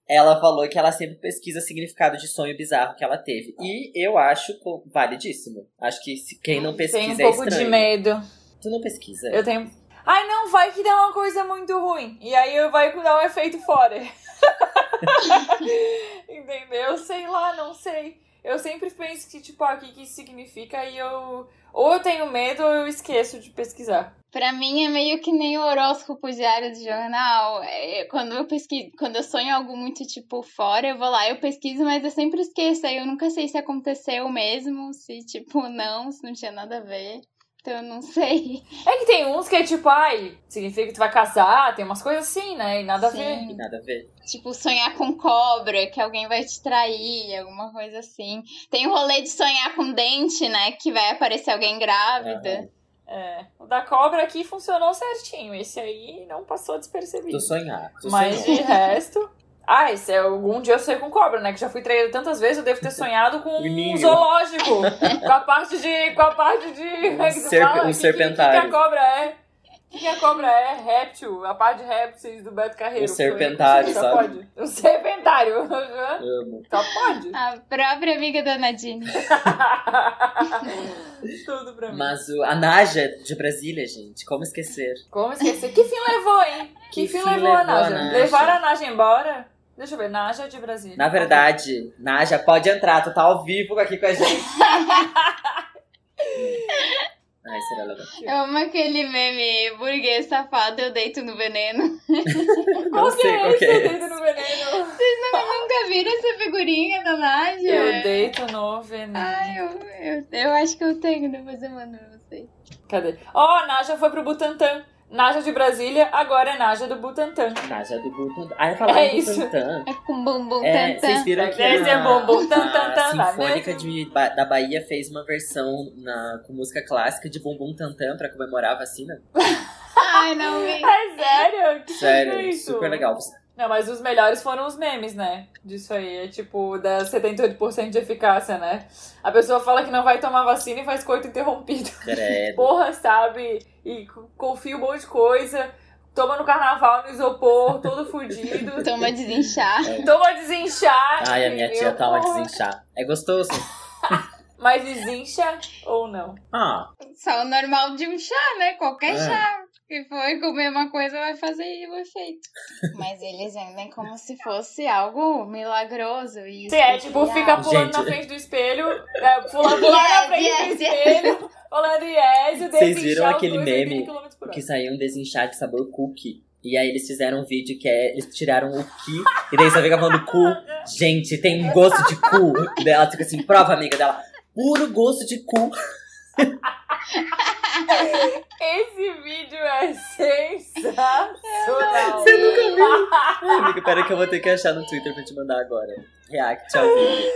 Speaker 3: ela falou que ela sempre pesquisa significado de sonho bizarro que ela teve. E eu acho validíssimo. Acho que se, quem não pesquisa
Speaker 1: Tem um
Speaker 3: é
Speaker 1: pouco
Speaker 3: estranho.
Speaker 1: de medo.
Speaker 3: Tu não pesquisa.
Speaker 1: Eu tenho. Ai, não, vai que dá uma coisa muito ruim. E aí vai dar um efeito fora. Entendeu? Sei lá, não sei. Eu sempre penso que, tipo, ah, o que, que isso significa e eu. Ou eu tenho medo ou eu esqueço de pesquisar.
Speaker 2: Pra mim é meio que nem o horóscopo diário do jornal. É, quando eu pesquiso, quando eu sonho algo muito tipo fora, eu vou lá, eu pesquiso, mas eu sempre esqueço. Aí eu nunca sei se aconteceu mesmo, se tipo não, se não tinha nada a ver. Então eu não sei.
Speaker 1: É que tem uns que é tipo, ai, significa que tu vai casar, tem umas coisas assim, né? E nada a
Speaker 2: Sim.
Speaker 1: ver.
Speaker 3: E nada a ver.
Speaker 2: Tipo, sonhar com cobra, que alguém vai te trair, alguma coisa assim. Tem o rolê de sonhar com dente, né? Que vai aparecer alguém grávida.
Speaker 1: É. O da cobra aqui funcionou certinho. Esse aí não passou despercebido.
Speaker 3: Tu sonhar. Tu
Speaker 1: Mas de resto. Ah, esse é algum dia eu sonhei com cobra, né? Que já fui traída tantas vezes, eu devo ter sonhado com um zoológico. com a parte de. Com a parte de. como é fala?
Speaker 3: um
Speaker 1: Que-
Speaker 3: serpentário.
Speaker 1: Que, que a cobra é? O que, que a cobra é? Réptil. A parte de répteis do Beto Carreiro.
Speaker 3: Um serpentário,
Speaker 1: Só
Speaker 3: sabe?
Speaker 1: Pode. Um serpentário.
Speaker 3: Amo.
Speaker 1: Só pode.
Speaker 2: A própria amiga da Nadine.
Speaker 1: Tudo pra mim.
Speaker 3: Mas o, a Naja de Brasília, gente, como esquecer?
Speaker 1: Como esquecer? Que fim levou, hein? Que,
Speaker 3: Que
Speaker 1: fim,
Speaker 3: fim
Speaker 1: levou, a
Speaker 3: levou a
Speaker 1: Naja?
Speaker 3: Naja?
Speaker 1: Levaram a Naja embora? Deixa eu ver, Naja de Brasília.
Speaker 3: Na verdade, Naja, pode entrar, tu tá ao vivo aqui com a gente. Ai, será legal.
Speaker 2: Eu amo aquele meme burguês safado, eu deito no veneno.
Speaker 1: Qual
Speaker 3: Não
Speaker 1: que
Speaker 3: sei
Speaker 1: é
Speaker 3: qual
Speaker 1: esse?
Speaker 3: que é
Speaker 1: Eu
Speaker 3: esse.
Speaker 1: deito no veneno.
Speaker 2: Nunca viram essa figurinha da Nádia?
Speaker 1: Eu deito no veneno.
Speaker 2: Ai, eu, eu, eu acho que eu tenho, depois eu mando pra vocês.
Speaker 1: Cadê? Ó, a Naja foi pro Butantan. Naja de Brasília, agora é Naja do Butantan.
Speaker 3: Naja do Butantan. Ah, eu falava
Speaker 1: É
Speaker 3: do
Speaker 1: isso.
Speaker 3: Butantan.
Speaker 2: É com bumbum
Speaker 3: É,
Speaker 2: tantã.
Speaker 3: vocês viram que
Speaker 1: Esse é bumbum, tan, tan,
Speaker 3: a
Speaker 1: tan,
Speaker 3: Sinfônica de, da Bahia fez uma versão na, com música clássica de Bumbum Tantan pra comemorar a vacina.
Speaker 2: Ai, não vi.
Speaker 1: É sério? Que
Speaker 3: Sério,
Speaker 1: é isso?
Speaker 3: super legal.
Speaker 1: Não, mas os melhores foram os memes, né? Disso aí. É tipo, da 78% de eficácia, né? A pessoa fala que não vai tomar vacina e faz coito interrompido.
Speaker 3: Credo.
Speaker 1: Porra, sabe? E confia um monte de coisa. Toma no carnaval, no isopor, todo fudido.
Speaker 2: Toma desinchar.
Speaker 1: Toma desinchar.
Speaker 3: Ai, a minha tia toma
Speaker 1: Porra.
Speaker 3: desinchar. É gostoso?
Speaker 1: Mas desincha ou não?
Speaker 3: Ah,
Speaker 2: Só o normal de um chá, né? Qualquer
Speaker 3: É.
Speaker 2: chá que for comer uma coisa vai fazer o efeito. Mas eles vendem como se fosse algo milagroso. E
Speaker 1: Sim, é tipo, fica pulando
Speaker 3: Gente.
Speaker 1: na frente do espelho, é, pulando, pulando na
Speaker 2: Yes,
Speaker 1: frente
Speaker 2: yes,
Speaker 1: do
Speaker 2: yes.
Speaker 1: espelho, falando yes, e
Speaker 3: Vocês viram aquele
Speaker 1: dois a 80
Speaker 3: meme que saiu um desinchar de sabor cookie. E aí eles fizeram um vídeo que é. Eles tiraram o ki. E daí só fica falando cu. Gente, tem um gosto de cu. E ela fica assim, prova, amiga dela. Puro gosto de cu.
Speaker 1: Esse vídeo é sensacional.
Speaker 3: Você nunca viu? Amiga, pera que eu vou ter que achar no Twitter pra te mandar agora. React ao vídeo.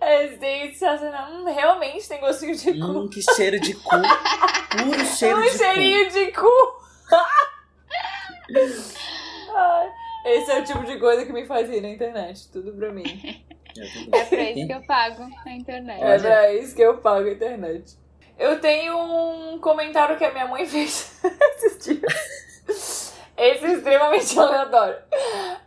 Speaker 1: É sensacional. Hum, realmente tem gostinho de cu.
Speaker 3: Hum, que cheiro de cu. Puro cheiro
Speaker 1: um
Speaker 3: de cu.
Speaker 1: cheirinho de cu. Esse é o tipo de coisa que me faz rir na internet. Tudo pra mim.
Speaker 2: É pra isso que eu pago na internet.
Speaker 1: É pra isso que eu pago a internet. Eu tenho um comentário que a minha mãe fez esses dias. Esse é extremamente aleatório.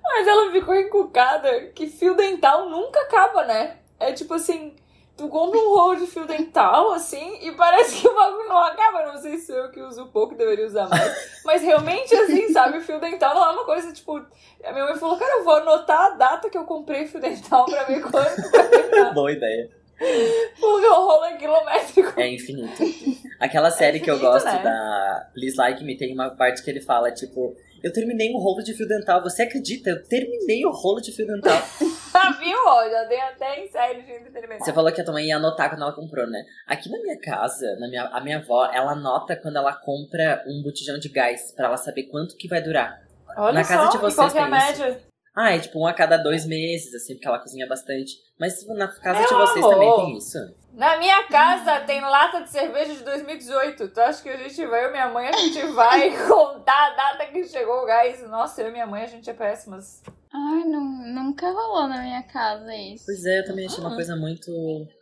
Speaker 1: Mas ela ficou encucada que fio dental nunca acaba, né? É tipo assim, tu compra um rolo de fio dental, assim, e parece que o bagulho não acaba. Não sei se eu que uso pouco, deveria usar mais. Mas realmente, assim, sabe, o fio dental não é uma coisa, tipo... A minha mãe falou, cara, eu vou anotar a data que eu comprei fio dental pra ver quando.
Speaker 3: Boa ideia.
Speaker 1: Porque o rolo é quilométrico.
Speaker 3: É infinito. Aquela série que eu
Speaker 1: infinito,
Speaker 3: gosto
Speaker 1: né?
Speaker 3: da Please Like Me tem uma parte que ele fala, tipo, eu terminei um rolo de fio dental. Você acredita? Eu terminei o rolo de fio dental.
Speaker 1: Ah, viu? Já dei até em série de entretenimento.
Speaker 3: Você falou que a tua mãe ia anotar quando ela comprou, né? Aqui na minha casa, na minha, a minha avó, ela anota quando ela compra um botijão de gás pra ela saber quanto que vai durar.
Speaker 1: Olha
Speaker 3: na casa
Speaker 1: só,
Speaker 3: de
Speaker 1: e
Speaker 3: vocês
Speaker 1: qual que é a
Speaker 3: tem isso? Ah, é tipo um a cada dois meses, assim, porque ela cozinha bastante. Mas na casa
Speaker 1: Meu
Speaker 3: de vocês
Speaker 1: amor.
Speaker 3: também tem isso?
Speaker 1: Na minha casa tem lata de cerveja de 2018. Tu acha que a gente vai, eu e minha mãe, a gente vai contar a data que chegou o gás? Nossa, eu e minha mãe, a gente é péssimas.
Speaker 2: Ai, não, nunca rolou na minha casa isso.
Speaker 3: Pois é, eu também achei
Speaker 1: Ah.
Speaker 3: uma coisa muito.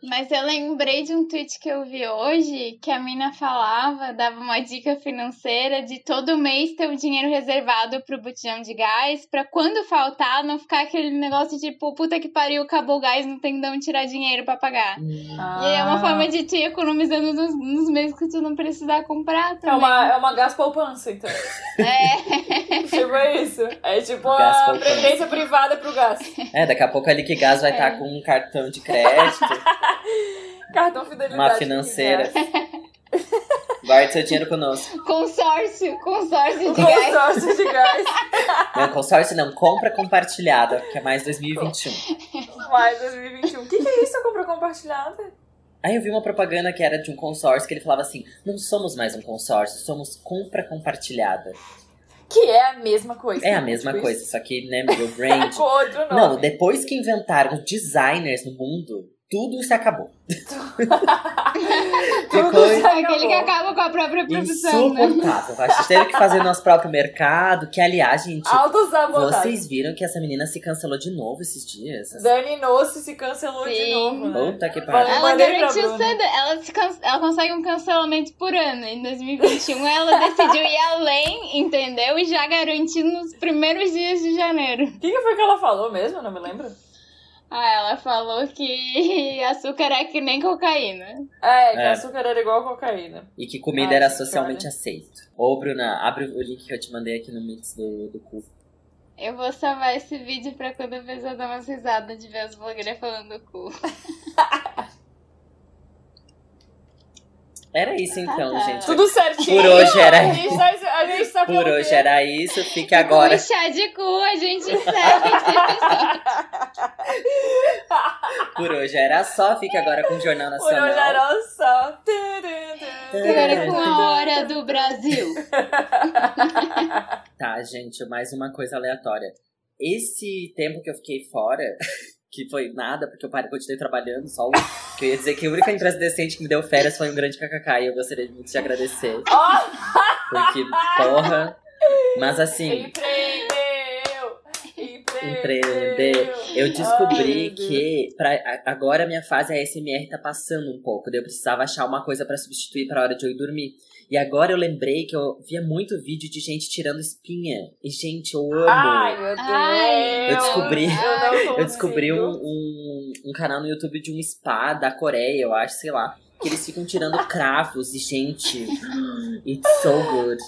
Speaker 2: Mas eu lembrei de um tweet que eu vi hoje que a mina falava, dava uma dica financeira de todo mês ter um dinheiro reservado pro botijão de gás, pra quando faltar não ficar aquele negócio tipo, puta que pariu, acabou o gás, não tem de onde tirar dinheiro pra pagar.
Speaker 3: Hum,
Speaker 2: E aí é uma forma de tu ir economizando nos, nos meses que tu não precisar comprar
Speaker 1: É
Speaker 2: também.
Speaker 1: uma, é uma gás poupança, então.
Speaker 2: É.
Speaker 1: tipo é isso. É tipo
Speaker 3: Gás
Speaker 1: a. previdência privada pro gás.
Speaker 3: É, daqui a pouco a Lique Gás vai
Speaker 2: É.
Speaker 3: estar com um cartão de crédito,
Speaker 1: Cartão fidelidade.
Speaker 3: uma financeira. Guarde seu dinheiro conosco.
Speaker 2: consórcio, consórcio de gás.
Speaker 1: Consórcio de gás.
Speaker 3: Não, consórcio não, compra compartilhada, que é mais 2021.
Speaker 1: Mais 2021. O que, que é isso, compra compartilhada?
Speaker 3: Aí eu vi uma propaganda que era de um consórcio que ele falava assim: não somos mais um consórcio, somos compra compartilhada.
Speaker 1: Que é a mesma coisa.
Speaker 3: É a mesma
Speaker 1: Tipo,
Speaker 3: coisa, só que, né, meu brand.
Speaker 1: Outro nome.
Speaker 3: Não, depois que inventaram designers no mundo, tudo se acabou.
Speaker 1: Tudo se acabou.
Speaker 2: Aquele que acaba com a própria produção, né?
Speaker 3: insuportável. A gente teve que fazer nosso próprio mercado, que aliás, gente, vocês viram que essa menina se cancelou de novo esses dias?
Speaker 1: Dani Nossi se cancelou de
Speaker 2: Sim.
Speaker 1: novo, né?
Speaker 3: Puta que pariu.
Speaker 2: Ela garantiu cedo, ela, se can- ela consegue um cancelamento por ano. Em 2021, ela decidiu ir além, entendeu? E já garantiu nos primeiros dias de janeiro.
Speaker 1: O que, que foi que ela falou mesmo? Não me lembro.
Speaker 2: Ah, ela falou que açúcar é que nem cocaína.
Speaker 1: É, que
Speaker 3: É.
Speaker 1: açúcar era igual cocaína.
Speaker 3: E que comida
Speaker 1: Ai,
Speaker 3: era socialmente aceito. Ô, Bruna, abre o link que eu te mandei aqui no mix do, do cu.
Speaker 2: Eu vou salvar esse vídeo pra quando a pessoa dar umas risadas de ver as blogueiras falando cu.
Speaker 3: Era isso então,
Speaker 2: Ah, tá.
Speaker 3: gente.
Speaker 1: Tudo certinho.
Speaker 3: Por hoje era
Speaker 1: A gente tá, a gente tá
Speaker 3: Por hoje era isso. Fique agora.
Speaker 2: Com chá de cu, a gente encerra esse episódio.
Speaker 3: Por hoje era só. Fique agora com o Jornal
Speaker 1: Por hoje
Speaker 3: Nacional.
Speaker 1: era só.
Speaker 2: Agora com a hora do Brasil.
Speaker 3: Tá, gente, mais uma coisa aleatória. Esse tempo que eu fiquei fora, que foi nada, porque eu parei, continuei trabalhando, só o, que eu ia dizer que a única empresa decente que me deu férias foi um grande kkk e eu gostaria muito de agradecer.
Speaker 1: Ó,
Speaker 3: Porque, porra. Mas assim! Empreender. Eu descobri que pra, agora a minha fase ASMR tá passando um pouco. Daí eu precisava achar uma coisa pra substituir pra hora de eu ir dormir. E agora eu lembrei que eu via muito vídeo de gente tirando espinha. E, gente, eu amo.
Speaker 1: Ai, meu Deus.
Speaker 2: Ai,
Speaker 3: Eu descobri-
Speaker 1: Eu,
Speaker 3: Eu descobri um, um, um canal no YouTube de um spa da Coreia, eu acho, sei lá. Que eles ficam tirando cravos e, gente, it's so good.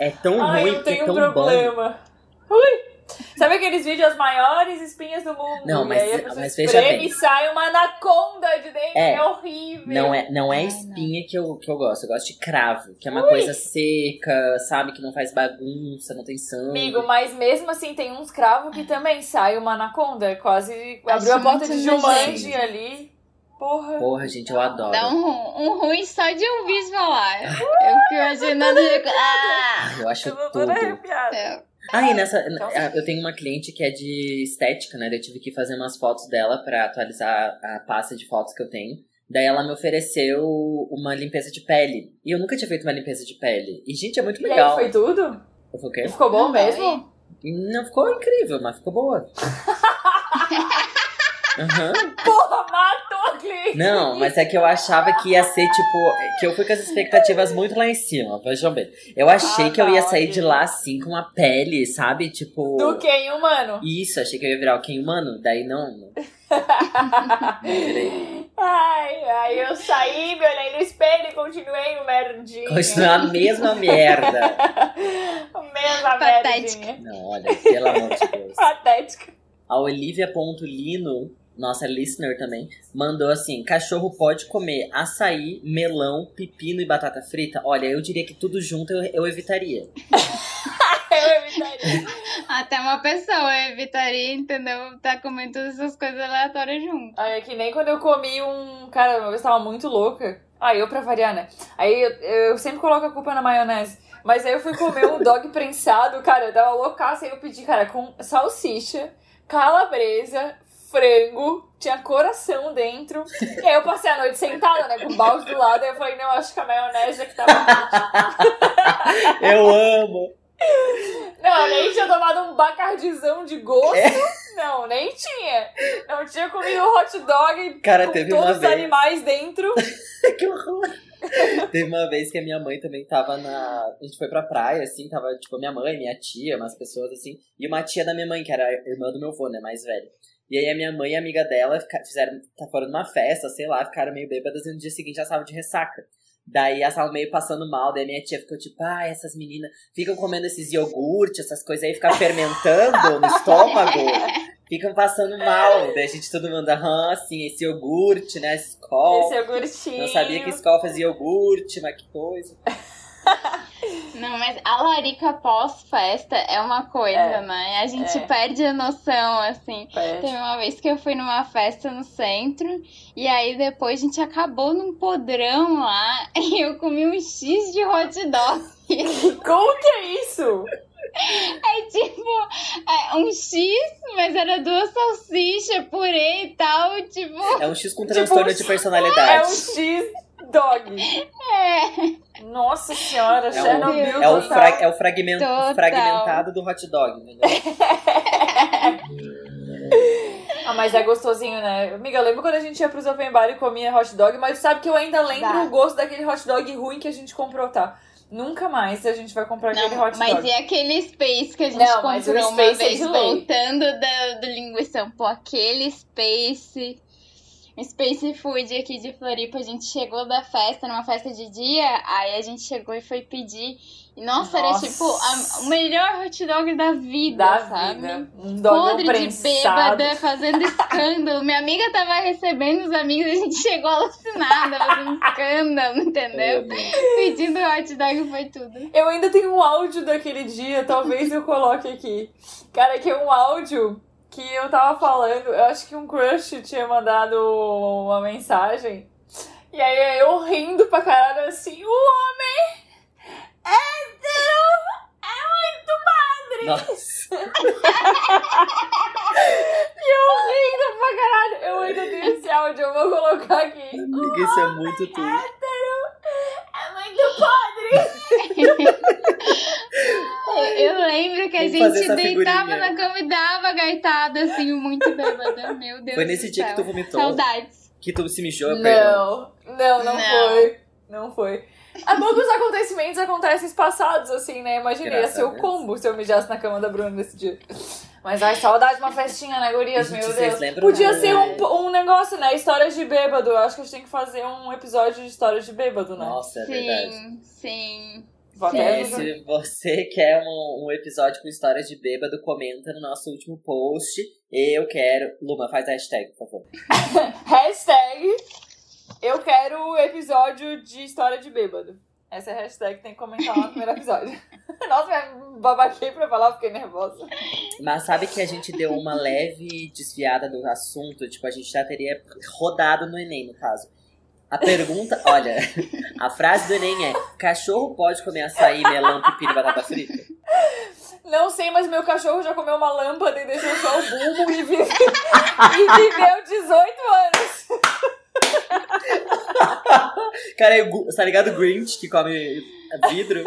Speaker 3: É tão
Speaker 1: Ai,
Speaker 3: ruim
Speaker 1: eu
Speaker 3: porque é
Speaker 1: tenho
Speaker 3: tão
Speaker 1: um
Speaker 3: bom.
Speaker 1: problema. Ui! Sabe aqueles vídeos as maiores espinhas do mundo?
Speaker 3: Não,
Speaker 1: e
Speaker 3: mas-
Speaker 1: aí a
Speaker 3: mas veja bem.
Speaker 1: e sai uma anaconda de dentro.
Speaker 3: É.
Speaker 1: É, horrível.
Speaker 3: Não é, não é espinha que eu, que eu gosto, eu gosto de cravo, que é uma coisa seca, sabe? Que não faz bagunça, não tem sangue.
Speaker 1: Amigo, mas mesmo assim tem uns cravos que também sai uma anaconda. Quase
Speaker 2: Acho
Speaker 1: abriu a porta de Jumanji ali. Porra.
Speaker 3: Porra, gente, eu adoro.
Speaker 2: Dá um, um ruim só de ouvir falar. Eu fico imaginando. Ah!
Speaker 3: Ah, eu acho tudo.
Speaker 1: arrepiada.
Speaker 2: É.
Speaker 3: Ah, e nessa.
Speaker 1: Então-
Speaker 3: Eu tenho uma cliente que é de estética, né? Eu tive que fazer umas fotos dela pra atualizar a pasta de fotos que eu tenho. Daí ela me ofereceu uma limpeza de pele. E eu nunca tinha feito uma limpeza de pele. E, gente, é muito
Speaker 1: E aí,
Speaker 3: legal.
Speaker 1: foi tudo?
Speaker 3: Eu falei, o quê?
Speaker 1: Ficou bom
Speaker 2: Não,
Speaker 1: mesmo?
Speaker 3: Não ficou incrível, mas ficou boa. Aham.
Speaker 1: Porra, matou a cliente.
Speaker 3: Não, mas é que eu achava que ia ser tipo. Que eu fui com as expectativas muito lá em cima, vejam bem. Eu achei
Speaker 1: Ah,
Speaker 3: que eu
Speaker 1: tá,
Speaker 3: ia sair
Speaker 1: ok.
Speaker 3: de lá assim com uma pele, sabe? Tipo.
Speaker 1: Do que em humano?
Speaker 3: Isso, achei que eu ia virar o Ken humano. Daí não. não.
Speaker 1: Ai, ai, eu saí, me olhei no espelho e continuei o merdinha.
Speaker 3: Continua a mesma merda.
Speaker 1: Mesma
Speaker 2: Patética.
Speaker 1: merdinha.
Speaker 3: Não, olha, pelo amor de Deus.
Speaker 1: Patética.
Speaker 3: A Olivia.lino, nossa listener também, mandou assim: cachorro pode comer açaí, melão, pepino e batata frita? Olha, eu diria que tudo junto eu, eu evitaria.
Speaker 1: Eu evitaria.
Speaker 2: Até uma pessoa evitaria, entendeu? Tá comendo todas essas coisas aleatórias junto.
Speaker 1: Ai, é que nem quando eu comi um. Cara, uma vez tava muito louca. Ah, eu pra variar, né? Aí eu, eu sempre coloco a culpa na maionese. Mas aí eu fui comer um dog prensado, cara, eu tava loucaça. Aí eu pedi, cara, com salsicha, calabresa, frango, tinha coração dentro. E aí eu passei a noite sentada, né, com o balde do lado. Aí eu falei, não, acho que a maionese é que tava.
Speaker 3: Eu amo!
Speaker 1: Não, nem tinha tomado um bacardizão de gosto. Não, nem tinha. Não tinha comido hot dog
Speaker 3: Cara,
Speaker 1: com
Speaker 3: teve
Speaker 1: todos os
Speaker 3: vez.
Speaker 1: animais dentro.
Speaker 3: que horror! Teve uma vez que a minha mãe também tava na. A gente foi pra praia, assim, tava tipo minha mãe, minha tia, umas pessoas assim, e uma tia da minha mãe, que era a irmã do meu avô, né, mais velha. E aí a minha mãe e a amiga dela fizeram. Tá fora numa festa, sei lá, ficaram meio bêbadas e no dia seguinte já estavam de ressaca. Daí elas estavam meio passando mal, daí a minha tia ficou tipo, ah, essas meninas ficam comendo esses iogurtes, essas coisas aí, ficam fermentando no estômago, ficam passando mal. Daí a gente todo mundo, aham, assim, esse iogurte, né, Skol.
Speaker 1: Esse iogurtinho.
Speaker 3: Não sabia que Skol fazia iogurte, mas que coisa.
Speaker 2: Não, mas a larica pós-festa é uma coisa,
Speaker 1: É,
Speaker 2: né? A gente
Speaker 1: é.
Speaker 2: perde a noção, assim.
Speaker 1: Pede.
Speaker 2: Teve uma vez que eu fui numa festa no centro e aí depois a gente acabou num podrão lá e eu comi um X de hot dog.
Speaker 1: Como que é isso?
Speaker 2: É tipo, é um X, mas era duas salsichas, purê e tal, tipo.
Speaker 3: É um X com transtorno
Speaker 1: um
Speaker 3: de
Speaker 1: É
Speaker 3: personalidade.
Speaker 1: um X-dog.
Speaker 2: É.
Speaker 1: Nossa senhora,
Speaker 3: É,
Speaker 1: Chernobyl
Speaker 3: o, é, o fra- é o fragmento,
Speaker 2: Total.
Speaker 3: fragmentado do hot dog, entendeu?
Speaker 1: Ah, mas é gostosinho, né? Amiga, lembra quando a gente ia pros open bar e comia hot dog? Mas sabe que eu ainda lembro
Speaker 2: Dá.
Speaker 1: o gosto daquele hot dog ruim que a gente comprou, tá? Nunca mais a gente vai comprar aquele
Speaker 2: Não,
Speaker 1: hot
Speaker 2: mas
Speaker 1: dog.
Speaker 2: e aquele Space que a gente
Speaker 1: Não, mas o
Speaker 2: comprou uma
Speaker 1: é
Speaker 2: vez
Speaker 1: lei.
Speaker 2: voltando da, do linguição? Pô, aquele Space. Space Food aqui de Floripa, a gente chegou da festa, numa festa de dia, aí a gente chegou e foi pedir. E nossa,
Speaker 1: Nossa.
Speaker 2: era tipo a- o melhor hot dog da vida,
Speaker 1: da
Speaker 2: sabe?
Speaker 1: vida. Um
Speaker 2: Podre de
Speaker 1: prensado.
Speaker 2: bêbada, fazendo escândalo. Minha amiga tava recebendo os amigos, a gente chegou alucinada, fazendo escândalo, entendeu? Pedindo hot dog foi tudo.
Speaker 1: Eu ainda tenho um áudio daquele dia, talvez eu coloque aqui. Cara, que é um áudio que eu tava falando, eu acho que um crush tinha mandado uma mensagem. E aí eu rindo pra caralho assim, o homem hétero é muito padre! E eu rindo pra caralho. Eu ainda tenho esse áudio, eu vou colocar aqui.
Speaker 3: Amiga, Isso é muito tudo.
Speaker 1: Hétero é muito padre!
Speaker 2: Lembro que a gente deitava na cama e dava gaitada, assim, muito bêbada. Meu Deus
Speaker 3: Foi
Speaker 2: do
Speaker 3: nesse dia que
Speaker 2: céu.
Speaker 3: tu vomitou?
Speaker 2: Saudades.
Speaker 3: Que tu se mijou.
Speaker 1: Não, não, não,
Speaker 2: Não.
Speaker 1: foi. Não foi. É bom que os acontecimentos acontecem espaçados, assim, né? Imagina, ia ser
Speaker 3: a
Speaker 1: o combo se eu mijasse na cama da Bruna nesse dia. Mas, ai, saudade de uma festinha, né, gurias?
Speaker 3: Gente,
Speaker 1: Meu
Speaker 3: vocês
Speaker 1: Deus.
Speaker 3: lembram
Speaker 1: Podia
Speaker 3: da-
Speaker 1: ser um, um negócio, né? Histórias de bêbado. Eu acho que a gente tem que fazer um episódio de histórias de bêbado, né?
Speaker 3: Nossa, é verdade.
Speaker 2: Sim, sim.
Speaker 1: Vou até
Speaker 3: se você quer um, um episódio com histórias de bêbado, comenta no nosso último post. Eu quero. Luma, faz a hashtag, por favor.
Speaker 1: Hashtag eu quero o episódio de história de bêbado. Essa é a hashtag que tem que comentar lá no primeiro episódio. Nossa, me babaquei pra falar, fiquei nervosa.
Speaker 3: Mas sabe que a gente deu uma leve desviada do assunto? Tipo, a gente já teria rodado no Enem, no caso. A pergunta, olha, a frase do Enem é: cachorro pode comer açaí, melão, pepino e batata frita?
Speaker 1: Não sei, mas meu cachorro já comeu uma lâmpada e deixou só o bulbo e, vive... e viveu 18 anos.
Speaker 3: Cara, é o Gu- tá ligado o Grinch que come vidro?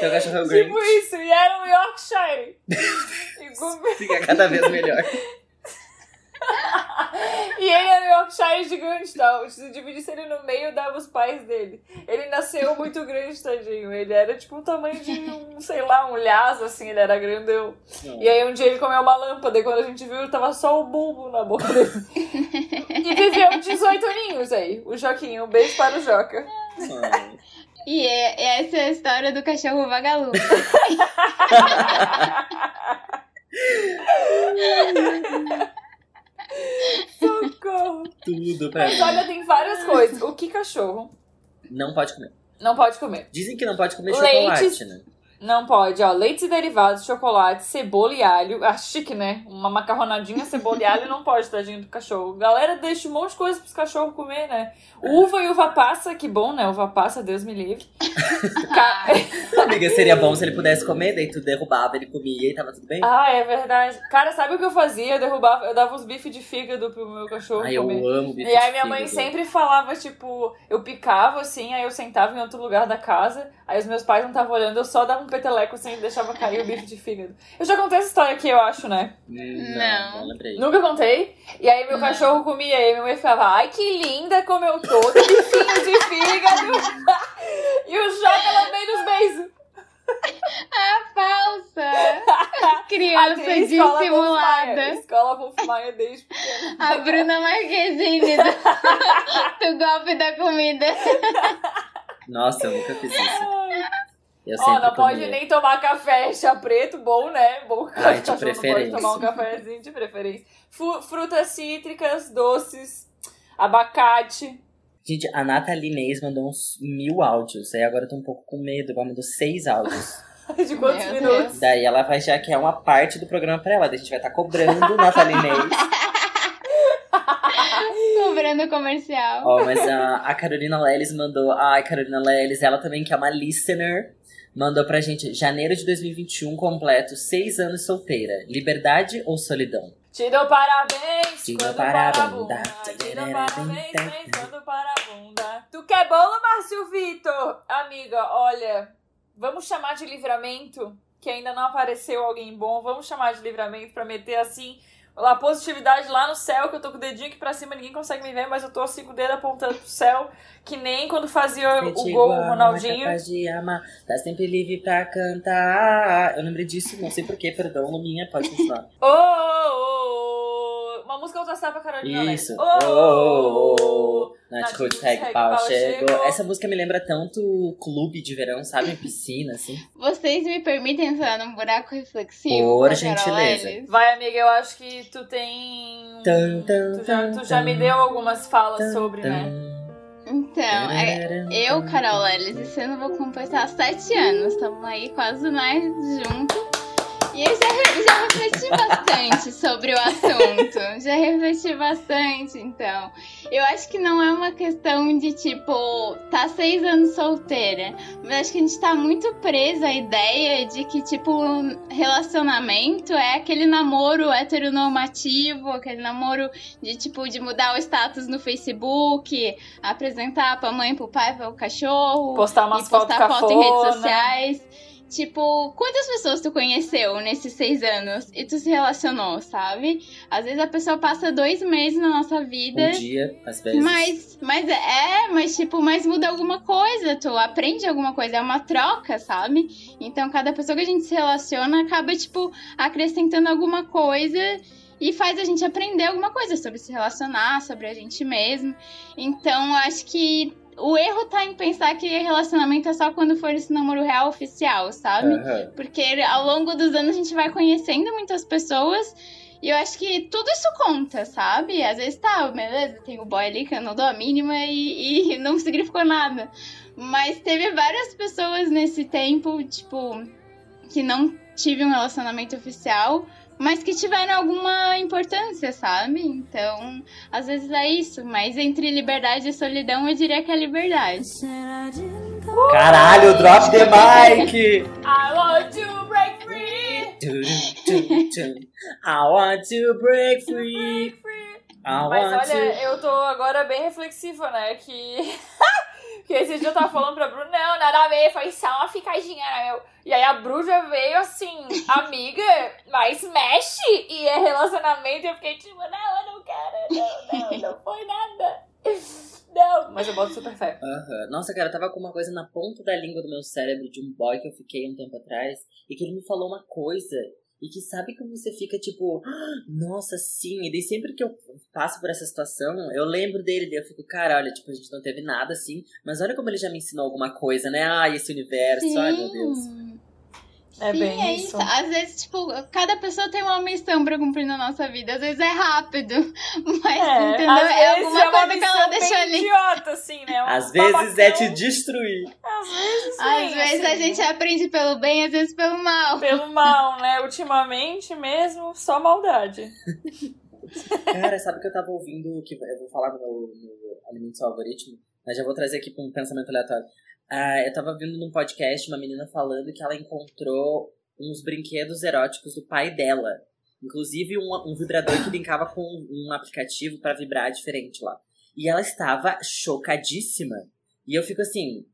Speaker 3: Teu cachorro é o Grinch.
Speaker 1: Tipo isso, e era um Yorkshire. E,
Speaker 3: Fica cada vez melhor.
Speaker 1: e ele era um Yorkshire gigante, tá? Se dividisse ele no meio, dava os pais dele. Ele nasceu muito grande, tadinho. Ele era tipo o tamanho de um, sei lá, um lhaço, assim, ele era grandão. E aí um dia ele comeu uma lâmpada e quando a gente viu, tava só o bulbo na boca dele. e viveu 18 aninhos aí. O Joquinho, um beijo para o Joca.
Speaker 2: E é- essa é a história do cachorro vagalume.
Speaker 1: Socorro.
Speaker 3: Tudo pra
Speaker 1: Mas
Speaker 3: mim.
Speaker 1: olha, tem várias coisas. O que cachorro
Speaker 3: Não pode comer.
Speaker 1: não pode comer?
Speaker 3: Dizem que não pode comer
Speaker 1: Leite.
Speaker 3: chocolate, né?
Speaker 1: Não pode, ó. Leites e derivados, chocolate, cebola e alho. Ah, chique, né? Uma macarronadinha, cebola e alho não pode, tadinho do cachorro. Galera deixa um monte de coisa pros cachorros comer, né? Uva e uva passa, que bom, né? Uva passa, Deus me livre. Ca-
Speaker 3: Amiga, seria bom se ele pudesse comer, daí tu derrubava, ele comia e tava tudo bem?
Speaker 1: Ah, é verdade. Cara, sabe o que eu fazia? Eu derrubava, eu dava uns bifes de fígado pro meu cachorro
Speaker 3: Ai, eu
Speaker 1: comer.
Speaker 3: amo bife
Speaker 1: E aí
Speaker 3: de
Speaker 1: minha mãe
Speaker 3: fígado.
Speaker 1: sempre falava, tipo, eu picava assim, aí eu sentava em outro lugar da casa, aí os meus pais não estavam olhando, eu só dava um peteleco assim e deixava cair o bife de fígado. Eu já contei essa história aqui, eu acho, né?
Speaker 2: Não.
Speaker 3: Não, não lembrei.
Speaker 1: Nunca contei. E aí meu
Speaker 2: Não.
Speaker 1: cachorro comia, e minha mãe falava, ai que linda como eu tô, que bifinho de fígado. e o Joca lambendo os beijos.
Speaker 2: Falsa! Criança
Speaker 1: Aquele escola Wolf Maia,
Speaker 2: dissimulada.
Speaker 1: Escola Wolf Maia desde pequena.
Speaker 2: A Bruna Marquezine do, do golpe da comida.
Speaker 3: Nossa, eu nunca fiz isso. Eu
Speaker 1: Ó, não pode nem tomar café chá preto, bom, né? Bom que
Speaker 3: Ai,
Speaker 1: o
Speaker 3: de
Speaker 1: cachorro não pode
Speaker 3: preferência.
Speaker 1: tomar um cafezinho de preferência. Frutas cítricas, doces, abacate.
Speaker 3: Gente, a Nathalie Inês mandou uns mil áudios. Aí agora eu tô um pouco com medo. Ela mandou seis áudios.
Speaker 1: De quantos
Speaker 2: Meu
Speaker 1: minutos?
Speaker 2: Deus.
Speaker 3: Daí ela vai já que é uma parte do programa pra ela. Daí a gente vai estar cobrando Nathalie Inês.
Speaker 2: Cobrando comercial.
Speaker 3: Ó, mas a, a Carolina Leles mandou. Ai, Carolina Leles, ela também que é uma listener. Mandou pra gente, janeiro de 2021, completo, seis anos solteira. Liberdade ou solidão?
Speaker 1: Te dou parabéns
Speaker 3: Te dou
Speaker 1: quando para a
Speaker 3: parabéns.
Speaker 1: bunda. Te dou parabéns bem quando para a bunda. Tu quer bolo, Márcio Vitor? Amiga, olha, vamos chamar de livramento, que ainda não apareceu alguém bom. Vamos chamar de livramento pra meter assim a positividade lá no céu, que eu tô com o dedinho aqui pra cima, ninguém consegue me ver, mas eu tô assim com o dedo apontando pro céu, que nem quando fazia o gol, o Ronaldinho.
Speaker 3: capaz de amar, tá sempre livre pra cantar. Eu lembrei disso, não sei porquê, perdão, Luminha, pode continuar.
Speaker 1: Ô, ô, ô, uma música outra pra Carolina
Speaker 3: Isso. Nath Roots,
Speaker 1: Roots,
Speaker 3: Reg Pau chegou.
Speaker 1: chegou.
Speaker 3: Essa música me lembra tanto clube de verão, sabe? Piscina, assim.
Speaker 2: Vocês me permitem entrar num buraco reflexivo?
Speaker 3: Por
Speaker 2: Carol
Speaker 3: gentileza.
Speaker 1: Vai, amiga, eu acho que tu tem. um-
Speaker 3: Tum, tum,
Speaker 1: Tu já, tu já
Speaker 3: tum,
Speaker 1: me deu algumas falas
Speaker 3: tum,
Speaker 1: sobre,
Speaker 3: tum.
Speaker 1: né?
Speaker 2: Então, é, eu, Carol Ellis, esse ano vou completar sete anos. Estamos aí quase mais juntos. E eu já, já refleti bastante sobre o assunto. Já refleti bastante, então. Eu acho que não é uma questão de, tipo, tá seis anos solteira. Mas acho que a gente tá muito presa à ideia de que, tipo, relacionamento é aquele namoro heteronormativo, aquele namoro de, tipo, de mudar o status no Facebook, apresentar pra mãe, pro pai, pro cachorro
Speaker 1: Postar umas
Speaker 2: e postar
Speaker 1: fotos
Speaker 2: foto em redes sociais. Tipo, quantas pessoas tu conheceu nesses seis anos e tu se relacionou, sabe? Às vezes a pessoa passa dois meses na nossa vida.
Speaker 3: Um dia, às vezes.
Speaker 2: Mas, mas é, mas tipo, mas muda alguma coisa, tu aprende alguma coisa, é uma troca, sabe? Então cada pessoa que a gente se relaciona acaba, tipo, acrescentando alguma coisa e faz a gente aprender alguma coisa sobre se relacionar, sobre a gente mesmo. Então, acho que o erro tá em pensar que relacionamento é só quando for esse namoro real oficial, sabe?
Speaker 3: Aham.
Speaker 2: Porque ao longo dos anos a gente vai conhecendo muitas pessoas e eu acho que tudo isso conta, sabe? Às vezes tá, beleza, tem o boy ali que eu não dou a mínima e, e não significou nada. Mas teve várias pessoas nesse tempo, tipo, que não tive um relacionamento oficial, mas que tiveram alguma importância, sabe? Então, às vezes é isso, mas entre liberdade e solidão eu diria que é liberdade.
Speaker 3: Caralho, drop the mic!
Speaker 1: I want to break free!
Speaker 3: I want to break free.
Speaker 1: Mas olha,
Speaker 3: to...
Speaker 1: eu tô agora bem reflexiva, né? Que. que esse dia eu tava falando pra Bru, não, nada a ver, foi só uma ficadinha, né, meu? E aí a Bru já veio assim, amiga, mas mexe! E é relacionamento, e eu fiquei tipo, não, eu não quero, não, não, não foi nada. Não, mas eu boto super fé.
Speaker 3: Aham. Nossa, cara, eu tava com uma coisa na ponta da língua do meu cérebro de um boy que eu fiquei um tempo atrás e que ele me falou uma coisa e que sabe quando você fica tipo, "Ah, nossa, sim. E daí sempre que eu passo por essa situação, eu lembro dele, daí eu fico, cara, olha, tipo, a gente não teve nada assim, mas olha como ele já me ensinou alguma coisa, né? Ai, esse universo, ai meu Deus.
Speaker 1: É
Speaker 2: Sim,
Speaker 1: bem
Speaker 2: é
Speaker 1: isso.
Speaker 2: Às vezes, tipo, cada pessoa tem uma missão pra cumprir na nossa vida. Às vezes é rápido, mas,
Speaker 1: É,
Speaker 2: entendeu?
Speaker 1: às
Speaker 2: É
Speaker 1: vezes
Speaker 2: alguma
Speaker 1: é
Speaker 2: coisa que ela deixou ali.
Speaker 1: idiota, assim, né? Um
Speaker 3: Às vezes é te destruir.
Speaker 1: Às vezes,
Speaker 2: Às
Speaker 1: sim,
Speaker 2: vezes a
Speaker 1: assim.
Speaker 2: gente aprende pelo bem, às vezes pelo mal.
Speaker 1: Pelo mal, né? Ultimamente mesmo, só maldade.
Speaker 3: Cara, sabe que eu tava ouvindo, que eu vou falar no meu, no Alimente Seu Algoritmo, mas já vou trazer aqui pra um pensamento aleatório. Ah, eu tava ouvindo num podcast uma menina falando que ela encontrou uns brinquedos eróticos do pai dela. Inclusive um, um vibrador que linkava com um aplicativo pra vibrar diferente lá. E ela estava chocadíssima. E eu fico assim,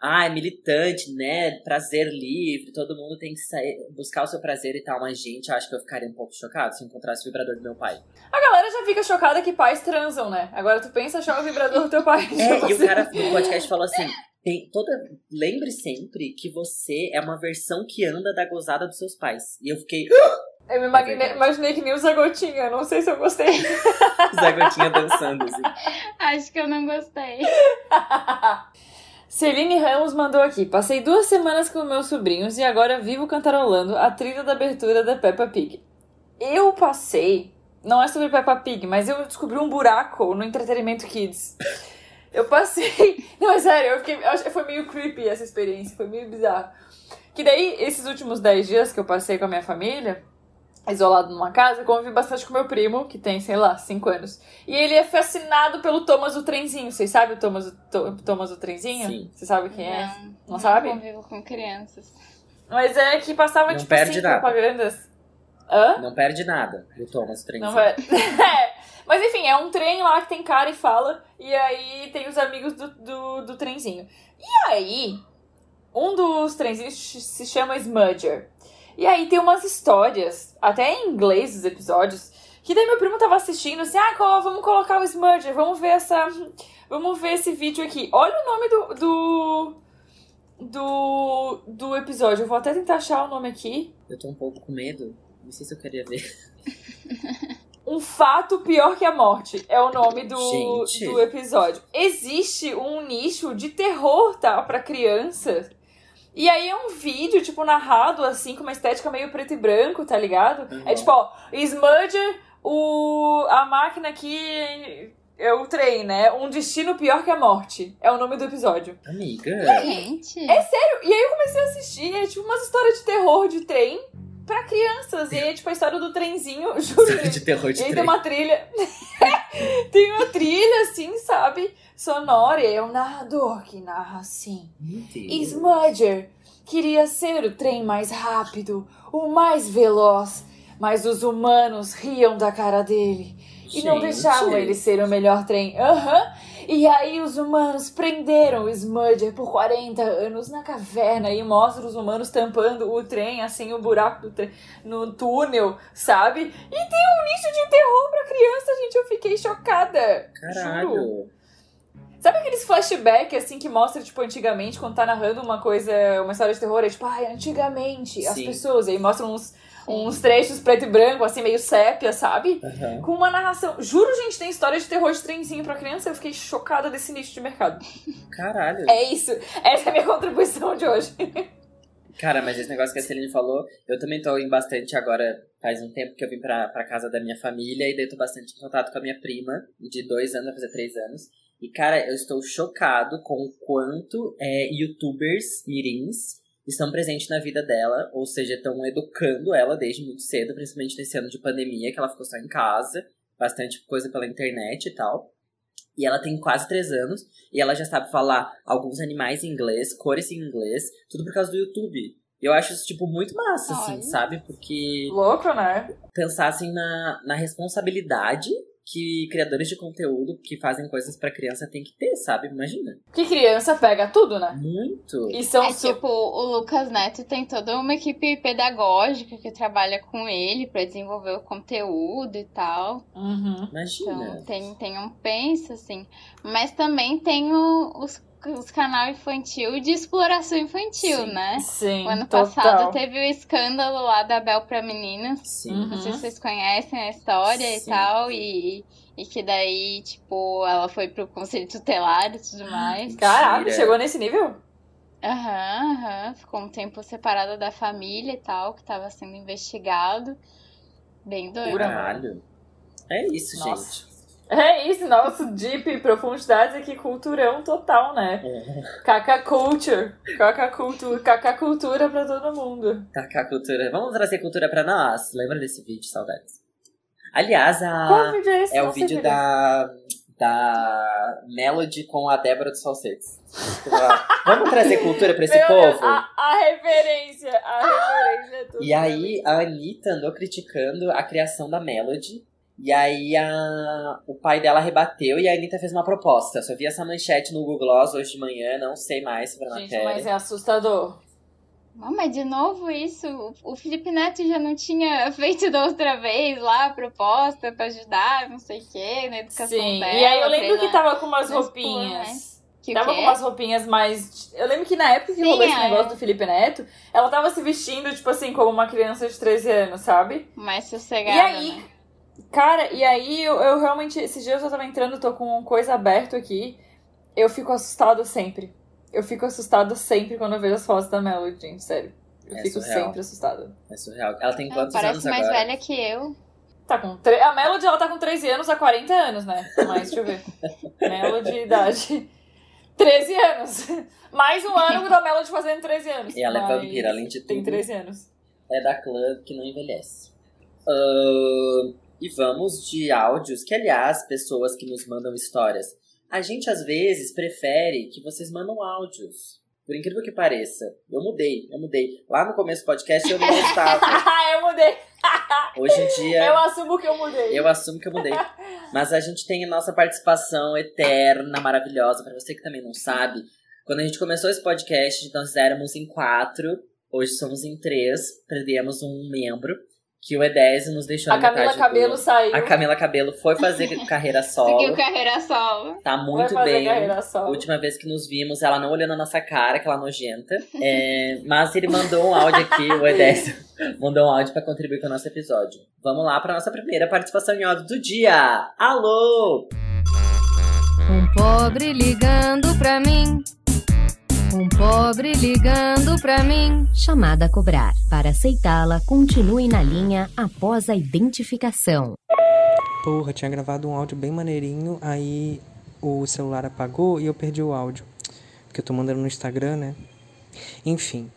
Speaker 3: ah, é militante, né? Prazer livre, todo mundo tem que sair, buscar o seu prazer e tal. Mas, gente, acho que eu ficaria um pouco chocado se encontrasse o vibrador do meu pai.
Speaker 1: A galera já fica chocada que pais transam, né? Agora tu pensa achar o vibrador do teu pai.
Speaker 3: É,
Speaker 1: Tipo
Speaker 3: e o cara no podcast falou assim: tem toda. Lembre sempre que você é uma versão que anda da gozada dos seus pais. E eu fiquei.
Speaker 1: Eu me
Speaker 3: É
Speaker 1: imagine-
Speaker 3: verdade.
Speaker 1: imaginei que nem o Zagotinha, não sei se eu gostei.
Speaker 3: Zé Gotinha dançando, assim.
Speaker 2: Acho que eu não gostei.
Speaker 1: Celine Ramos mandou aqui. Passei duas semanas com meus sobrinhos e agora vivo cantarolando a trilha da abertura da Peppa Pig. Eu passei. Não é sobre Peppa Pig, mas eu descobri um buraco no entretenimento kids. Eu passei. Não, é sério, eu fiquei. eu Foi meio creepy essa experiência, foi meio bizarro. Que daí, esses últimos 10 dias que eu passei com a minha família, isolado numa casa, eu convivi bastante com meu primo, que tem, sei lá, 5 anos. E ele é fascinado pelo Thomas o Trenzinho. Vocês sabem o Thomas, o Thomas o Trenzinho?
Speaker 3: Sim.
Speaker 1: Você sabe quem é?
Speaker 2: Não,
Speaker 1: Não sabe?
Speaker 2: convivo com crianças.
Speaker 1: Mas é que passava,
Speaker 3: Não
Speaker 1: tipo
Speaker 3: perde
Speaker 1: assim,
Speaker 3: nada.
Speaker 1: propagandas. Hã?
Speaker 3: Não perde nada do Thomas Trenzinho.
Speaker 1: Não vai. É. Mas enfim, é um trem lá que tem cara e fala. E aí tem os amigos do, do, do trenzinho. E aí, um dos trenzinhos se chama Smudger. E aí tem umas histórias, até em inglês os episódios, que daí meu primo tava assistindo assim, ah, vamos colocar o Smudger, vamos ver essa. Vamos ver esse vídeo aqui. Olha o nome do. do. do, do episódio. Eu vou até tentar achar o nome aqui.
Speaker 3: Eu tô um pouco com medo. Não sei se eu queria ver.
Speaker 1: Um fato pior que a morte é o nome do,
Speaker 3: Gente.
Speaker 1: do episódio. Existe um nicho de terror, tá? Pra crianças. E aí é um vídeo, tipo, narrado, assim, com uma estética meio preto e branco, tá ligado?
Speaker 3: Uhum.
Speaker 1: É tipo, ó, Smudger, o, a máquina aqui é o trem, né? Um destino pior que a morte. É o nome do episódio.
Speaker 3: Amiga.
Speaker 2: Gente.
Speaker 1: É sério? E aí eu comecei a assistir, é tipo umas histórias de terror de trem pra crianças. E aí é tipo a história do trenzinho, juro.
Speaker 3: História de terror de
Speaker 1: E aí tem
Speaker 3: trem.
Speaker 1: uma trilha. tem uma trilha, assim, sabe? Sonora. E é um narrador que narra assim. Smudger queria ser o trem mais rápido, o mais veloz. Mas os humanos riam da cara dele e não
Speaker 3: Gente.
Speaker 1: deixavam ele ser o melhor trem. Aham. E aí os humanos prenderam o Smudger por 40 anos na caverna e mostra os humanos tampando o trem, assim, o buraco do trem, no túnel, sabe? E tem um lixo de terror pra criança, gente. Eu fiquei chocada. Juro.
Speaker 3: Caralho.
Speaker 1: Sabe aqueles flashback, assim, que mostra, tipo, antigamente, quando tá narrando uma coisa, uma história de terror, é tipo, ai, antigamente, as
Speaker 3: Sim.
Speaker 1: pessoas, e aí mostram uns, uns trechos preto e branco, assim, meio sépia, sabe?
Speaker 3: Aham.
Speaker 1: Com uma narração. Juro, gente, tem história de terror de trenzinho pra criança, eu fiquei chocada desse nicho de mercado.
Speaker 3: Caralho.
Speaker 1: É isso. Essa é a minha contribuição de hoje.
Speaker 3: Cara, mas esse negócio que a Celine falou, eu também tô em bastante agora. Faz um tempo que eu vim pra, pra casa da minha família e daí tô bastante em contato com a minha prima, de dois anos, vai fazer três anos. E, cara, eu estou chocado com o quanto é, youtubers mirins estão presentes na vida dela, ou seja, estão educando ela desde muito cedo, principalmente nesse ano de pandemia, que ela ficou só em casa, bastante coisa pela internet e tal. E ela tem quase três anos, e ela já sabe falar alguns animais em inglês, cores em inglês, tudo por causa do YouTube. E eu acho isso, tipo, muito massa, assim,
Speaker 2: Olha.
Speaker 3: sabe? Porque
Speaker 1: Louco, né?
Speaker 3: pensar, assim, na, na responsabilidade que criadores de conteúdo que fazem coisas pra criança tem que ter, sabe? Imagina.
Speaker 1: Porque criança pega tudo, né?
Speaker 3: Muito.
Speaker 1: E são
Speaker 2: É
Speaker 1: su-
Speaker 2: tipo, o Lucas Neto tem toda uma equipe pedagógica que trabalha com ele pra desenvolver o conteúdo e tal.
Speaker 1: Uhum.
Speaker 3: Imagina.
Speaker 2: Então tem, tem um penso, assim. Mas também tem o- os, os canal infantil de exploração infantil,
Speaker 3: Sim.
Speaker 2: né?
Speaker 1: Sim,
Speaker 2: O ano
Speaker 1: total.
Speaker 2: passado teve o escândalo lá da Bel pra meninas.
Speaker 3: Sim.
Speaker 1: Uhum.
Speaker 2: Não sei se vocês conhecem a história
Speaker 3: Sim.
Speaker 2: e tal. E, e que daí, tipo, ela foi pro conselho tutelar e tudo mais.
Speaker 1: Caralho, chegou nesse nível?
Speaker 2: Aham, aham. Ficou um tempo separada da família e tal, que tava sendo investigado. Bem doido.
Speaker 3: Caralho. É isso,
Speaker 1: Nossa.
Speaker 3: gente.
Speaker 1: É isso, nosso deep profundidades aqui, culturão total, né? Caca culture. Caca cultura, caca cultura pra todo mundo.
Speaker 3: Tacar cultura. Vamos trazer cultura pra nós. Lembra desse vídeo, saudades? Aliás, a...
Speaker 1: Qual vídeo é esse?
Speaker 3: É o
Speaker 1: Não sei
Speaker 3: vídeo da, da Melody com a Débora dos Falsetes. Vamos trazer cultura pra esse
Speaker 1: Meu Deus,
Speaker 3: povo?
Speaker 1: a, a referência, a referência é tudo.
Speaker 3: E aí a Anitta andou criticando a criação da Melody. E aí a, o pai dela rebateu e a Anitta fez uma proposta. Só vi essa manchete no Google Gloss hoje de manhã, não sei mais sobre a
Speaker 1: Gente,
Speaker 3: matéria.
Speaker 1: mas é assustador.
Speaker 2: Ah, mas de novo isso, o- Felipe Neto já não tinha feito da outra vez lá a proposta pra ajudar, não sei o que, na educação
Speaker 1: Sim,
Speaker 2: dela.
Speaker 1: e aí eu lembro que tava com umas
Speaker 2: não
Speaker 1: roupinhas.
Speaker 2: Que o
Speaker 1: tava
Speaker 2: quê?
Speaker 1: com umas roupinhas mais. Eu lembro que na época que
Speaker 2: Sim,
Speaker 1: rolou esse
Speaker 2: é.
Speaker 1: negócio do Felipe Neto, ela tava se vestindo, tipo assim, como uma criança de 13 anos, sabe?
Speaker 2: Mais sossegada,
Speaker 1: E aí,
Speaker 2: né?
Speaker 1: Cara, e aí eu, eu realmente. Esses dias eu tava entrando, tô com coisa aberta aqui. Eu fico assustado sempre. Eu fico assustado sempre quando eu vejo as fotos da Melody, gente, sério. Eu
Speaker 3: É
Speaker 1: fico
Speaker 3: surreal.
Speaker 1: sempre assustada.
Speaker 3: É surreal. Ela tem
Speaker 2: Ela
Speaker 3: quantos
Speaker 2: parece
Speaker 3: anos
Speaker 2: mais
Speaker 3: agora?
Speaker 2: velha que eu.
Speaker 1: Tá com tre... A Melody, ela tá com 13 anos há 40 anos, né? Mas, deixa eu ver. Melody, idade. 13 anos. Mais um ano da Melody fazendo 13 anos.
Speaker 3: E ela é vampira, além de
Speaker 1: Tem
Speaker 3: tudo.
Speaker 1: 13 anos.
Speaker 3: É da clã que não envelhece. Ahn, e vamos de áudios, que aliás, pessoas que nos mandam histórias. A gente às vezes prefere que vocês mandam áudios. Por incrível que pareça. Eu mudei, eu mudei. Lá no começo do podcast eu não gostava.
Speaker 1: eu mudei.
Speaker 3: Hoje em dia.
Speaker 1: Eu assumo que eu mudei.
Speaker 3: Eu assumo que eu mudei. Mas a gente tem a nossa participação eterna, maravilhosa. Pra você que também não sabe, quando a gente começou esse podcast, nós éramos em quatro. Hoje somos em três. Perdemos um membro. Que o Edésio nos deixou
Speaker 1: A
Speaker 3: na
Speaker 1: Camila Cabelo
Speaker 3: do...
Speaker 1: saiu.
Speaker 3: A Camila Cabelo foi fazer carreira solo.
Speaker 2: Seguiu carreira solo.
Speaker 3: Tá muito
Speaker 1: fazer
Speaker 3: bem. última vez que nos vimos, ela não olhou na nossa cara, aquela nojenta. É, mas ele mandou um áudio aqui, o Edésio mandou um áudio pra contribuir com o nosso episódio. Vamos lá pra nossa primeira participação em áudio do dia. Alô!
Speaker 5: Um pobre ligando pra mim. Um pobre ligando pra mim.
Speaker 6: Chamada a cobrar. Para aceitá-la, continue na linha após a identificação.
Speaker 7: Porra, tinha gravado um áudio bem maneirinho, aí o celular apagou e eu perdi o áudio. Porque eu tô mandando no Instagram, né? Enfim.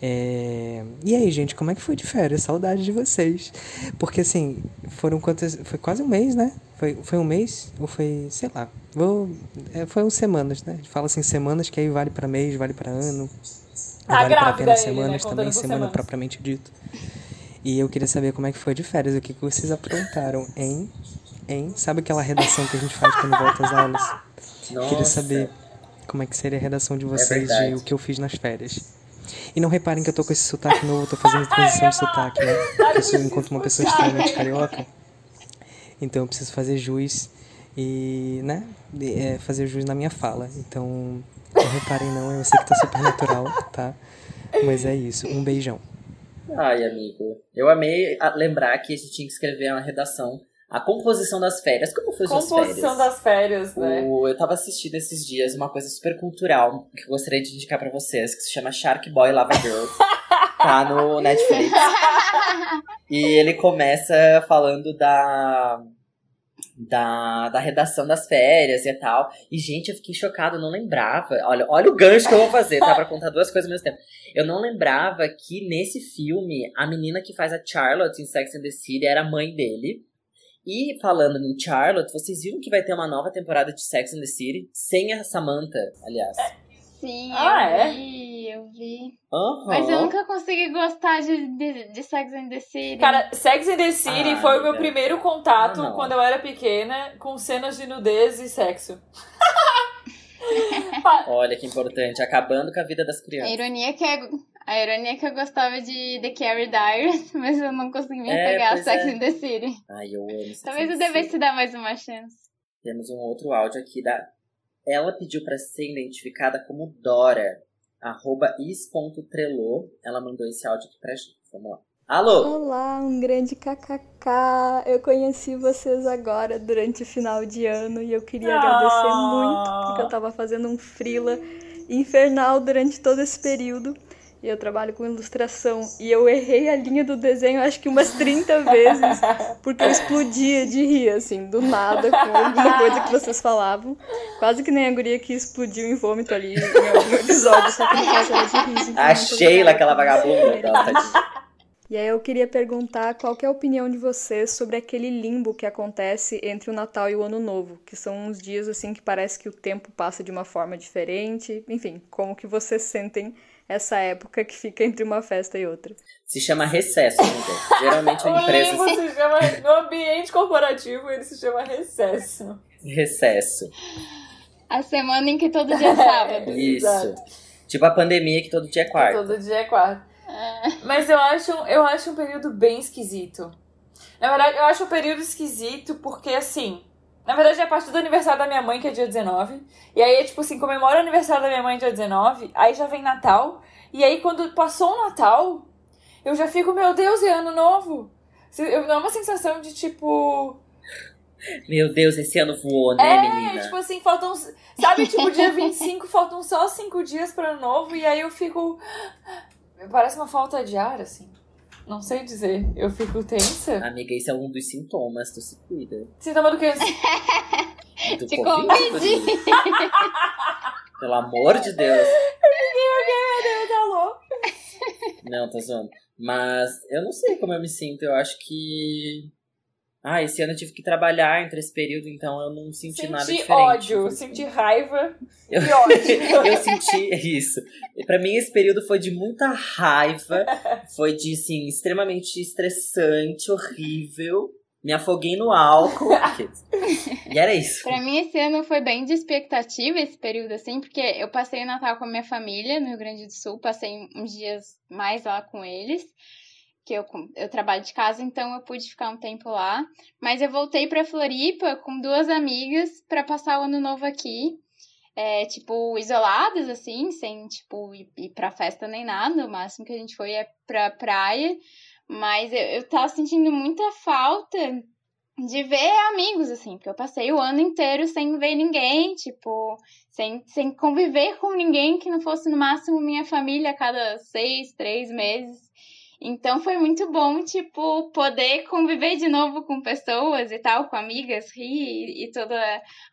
Speaker 7: É, E aí, gente, como é que foi de férias? Saudade de vocês. Porque assim, foram quantas. Foi quase um mês, né? Foi, foi um mês? Ou foi, sei lá. Vou... é, foi uns semanas, né? A gente fala assim, semanas, que aí vale pra mês, vale pra ano.
Speaker 1: Tá
Speaker 7: vale pra
Speaker 1: grávida
Speaker 7: apenas
Speaker 1: ele, né?
Speaker 7: semanas
Speaker 1: Contando
Speaker 7: também, semana
Speaker 1: semanas.
Speaker 7: propriamente dito. E eu queria saber como é que foi de férias, o que, que vocês aprontaram, hein? Hein? Sabe aquela redação que a gente faz quando volta às aulas?
Speaker 3: Nossa.
Speaker 7: Queria saber como é que seria a redação de vocês de
Speaker 3: verdade.
Speaker 7: o que eu fiz nas férias. E não reparem que eu tô com esse sotaque novo, eu tô fazendo transição de sotaque, né? Porque eu sou enquanto uma pessoa extremamente carioca. Então eu preciso fazer jus e, né? é, fazer jus na minha fala. Então, não reparem não, eu sei que tá super natural, tá? Mas é isso. Um beijão.
Speaker 3: Ai, amigo. Eu amei lembrar que a gente tinha que escrever uma redação. A composição das férias. Como foi suas férias?
Speaker 1: Composição das férias, né?
Speaker 3: O- eu tava assistindo esses dias uma coisa super cultural que eu gostaria de indicar pra vocês, que se chama Shark Boy Lava Girl. tá no Netflix. E ele começa falando da, da, da redação das férias e tal. E, gente, eu fiquei chocada, eu não lembrava. Olha, olha o gancho que eu vou fazer, tá? Pra contar duas coisas ao mesmo tempo. Eu não lembrava que nesse filme, a menina que faz a Charlotte em Sex and the City era a mãe dele. E falando em Charlotte, vocês viram que vai ter uma nova temporada de Sex and the City? Sem a Samantha, aliás.
Speaker 2: Sim,
Speaker 1: Ah,
Speaker 2: eu
Speaker 1: é?
Speaker 2: vi, eu vi.
Speaker 3: Aham.
Speaker 2: Mas eu nunca consegui gostar de, de, de Sex and the City.
Speaker 1: Cara, Sex and the City
Speaker 3: Ah,
Speaker 1: foi o meu
Speaker 3: amiga.
Speaker 1: primeiro contato
Speaker 3: Ah, não.
Speaker 1: quando eu era pequena com cenas de nudez e sexo.
Speaker 3: Olha que importante, acabando com a vida das
Speaker 2: a
Speaker 3: crianças.
Speaker 2: ironia é que é, a ironia é que eu gostava de The Carrie Diaries, mas eu não consegui me
Speaker 3: É,
Speaker 2: pegar a Sex
Speaker 3: é.
Speaker 2: and the City.
Speaker 3: Ai, eu amo Sex
Speaker 2: Talvez eu devesse dar mais uma chance.
Speaker 3: Temos um outro áudio aqui da. Ela pediu pra ser identificada como Dora. Arroba is.trelô. Ela mandou esse áudio aqui pra gente. Vamos lá. Alô?
Speaker 8: Olá, um grande kkk. Eu conheci vocês agora durante o final de ano e eu queria
Speaker 1: Ah.
Speaker 8: agradecer muito porque eu tava fazendo um frila infernal durante todo esse período. E eu trabalho com ilustração e eu errei a linha do desenho acho que umas 30 vezes porque eu explodia de rir assim, do nada com alguma coisa que vocês falavam. Quase que nem a guria que explodiu em vômito ali em algum episódio, só que no caso era de riso. então
Speaker 3: A Sheila, aquela vagabunda. Nossa, tadinha.
Speaker 8: E aí eu queria perguntar qual que é a opinião de vocês sobre aquele limbo que acontece entre o Natal e o Ano Novo, que são uns dias assim que parece que o tempo passa de uma forma diferente. Enfim, como que vocês sentem essa época que fica entre uma festa e outra?
Speaker 3: Se chama recesso, amiga. Geralmente
Speaker 1: O
Speaker 3: a empresa
Speaker 1: limbo se chama, no ambiente corporativo ele se chama recesso.
Speaker 3: recesso.
Speaker 2: A semana em que todo dia é sábado.
Speaker 3: Isso.
Speaker 1: Exato.
Speaker 3: Tipo a pandemia que todo dia é quarta.
Speaker 1: Todo dia é quarto. Mas eu acho, eu acho um período bem esquisito. Na verdade, eu acho um período esquisito porque, assim... Na verdade, é a partir do aniversário da minha mãe, que é dia 19. E aí, é tipo assim, comemora o aniversário da minha mãe dia 19. Aí já vem Natal. E aí, quando passou o Natal, eu já fico, meu Deus, é ano novo. Eu, é uma sensação de, tipo...
Speaker 3: Meu Deus, esse ano voou, né,
Speaker 1: É,
Speaker 3: menina?
Speaker 1: tipo assim, faltam. Sabe, tipo, dia 25, faltam só 5 dias para ano novo, e aí eu fico. Parece uma falta de ar, assim. Não sei dizer. Eu fico tensa.
Speaker 3: Amiga, isso é um dos sintomas, tu se cuida.
Speaker 1: Sintoma do que?
Speaker 3: Do. Rodrigo. Pelo amor de Deus.
Speaker 1: Meu Deus, alô?
Speaker 3: Não, tô zoando. Mas eu não sei como eu me sinto. Eu acho que. Ah, esse ano eu tive que trabalhar entre esse período, então eu não senti, nada
Speaker 1: Senti
Speaker 3: diferente.
Speaker 1: ódio, senti raiva
Speaker 3: Eu-
Speaker 1: e ódio.
Speaker 3: eu senti isso. Pra mim, esse período foi de muita raiva. Foi de, assim, extremamente estressante, horrível. Me afoguei no álcool. e era isso.
Speaker 2: Pra mim, esse ano foi bem de expectativa, esse período, assim, porque eu passei o Natal com a minha família no Rio Grande do Sul, passei uns dias mais lá com eles, que eu, eu trabalho de casa, então eu pude ficar um tempo lá. Mas eu voltei pra Floripa com duas amigas pra passar o ano novo aqui. É, tipo, isoladas, assim, sem, tipo, ir, ir pra festa nem nada. O máximo que a gente foi é pra praia. Mas eu, eu tava sentindo muita falta de ver amigos, assim, porque eu passei o ano inteiro sem ver ninguém, tipo, sem, sem conviver com ninguém que não fosse no máximo minha família a cada seis, três meses. Então foi muito bom, tipo, poder conviver de novo com pessoas e tal, com amigas, rir e, e toda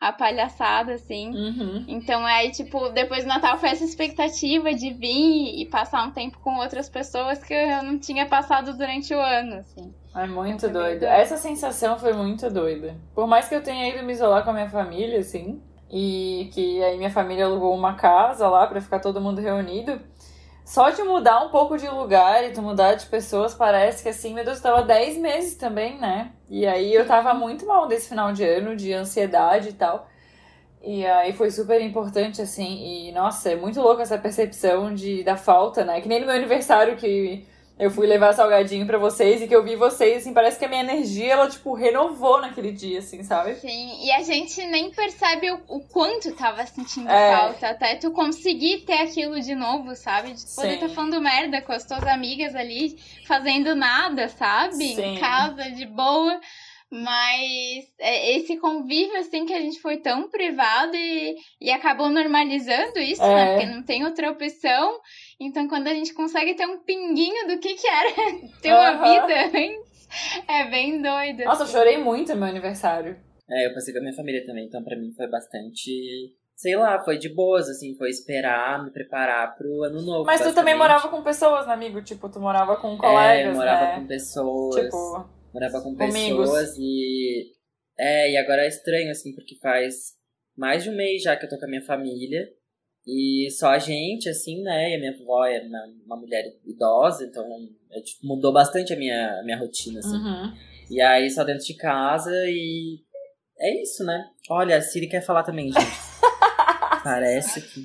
Speaker 2: a palhaçada, assim.
Speaker 1: Uhum.
Speaker 2: Então aí, tipo, depois do Natal foi essa expectativa de vir e passar um tempo com outras pessoas que eu não tinha passado durante o ano, assim.
Speaker 1: É muito doido.
Speaker 2: doido.
Speaker 1: Essa sensação foi muito doida. Por mais que eu tenha ido me isolar com a minha família, assim, e que aí minha família alugou uma casa lá pra ficar todo mundo reunido, só de mudar um pouco de lugar e tu mudar de pessoas, parece que assim, meu Deus, eu tava 10 meses também, né? E aí eu tava muito mal desse final de ano, de ansiedade e tal. E aí foi super importante, assim, e nossa, é muito louco essa percepção de, da falta, né? Que nem no meu aniversário que eu fui levar salgadinho pra vocês e que eu vi vocês, assim, parece que a minha energia, ela, tipo, renovou naquele dia, assim, sabe?
Speaker 2: Sim, e a gente nem percebe o, o quanto tava sentindo
Speaker 1: É.
Speaker 2: falta, até tu conseguir ter aquilo de novo, sabe? De poder estar falando merda com as tuas amigas ali, fazendo nada, sabe?
Speaker 1: Sim.
Speaker 2: Em casa, de boa. Mas é, esse convívio, assim, que a gente foi tão privado e, e acabou normalizando isso,
Speaker 1: É.
Speaker 2: né? Porque não tem outra opção. Então, quando a gente consegue ter um pinguinho do que, que era ter uma
Speaker 1: Aham.
Speaker 2: vida antes, é bem doido.
Speaker 1: Nossa, eu chorei muito no meu aniversário.
Speaker 3: É, eu passei com a minha família também, então pra mim foi bastante. Sei lá, foi de boas, assim, foi esperar, me preparar pro ano novo.
Speaker 1: Mas tu também morava com pessoas, né, amigo? Tipo, tu morava com
Speaker 3: É,
Speaker 1: colegas,
Speaker 3: eu morava
Speaker 1: né?
Speaker 3: com pessoas.
Speaker 1: Tipo,
Speaker 3: morava com
Speaker 1: amigos.
Speaker 3: pessoas e. É, e agora é estranho, assim, porque faz mais de um mês já que eu tô com a minha família. E só a gente, assim, né? E a minha avó é uma, uma mulher idosa, então é, tipo, mudou bastante a minha, a minha rotina, assim.
Speaker 1: uhum.
Speaker 3: E aí só dentro de casa e. É isso, né? Olha, a Siri quer falar também, gente. Parece que.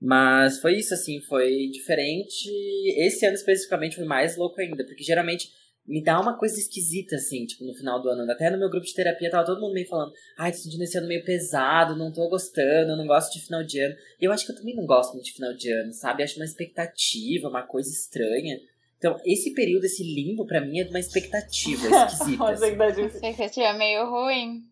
Speaker 3: Mas foi isso, assim, foi diferente. Esse ano especificamente foi mais louco ainda, porque geralmente me dá uma coisa esquisita, assim, tipo, no final do ano. Até no meu grupo de terapia tava todo mundo meio falando, ai, tô sentindo esse ano meio pesado, não tô gostando, não gosto de final de ano. E eu acho que eu também não gosto muito de final de ano, sabe? Acho uma expectativa, uma coisa estranha. Então, esse período, esse limbo, pra mim, é de uma expectativa esquisita.
Speaker 1: Uma
Speaker 3: assim.
Speaker 1: expectativa.
Speaker 2: Expectativa meio ruim.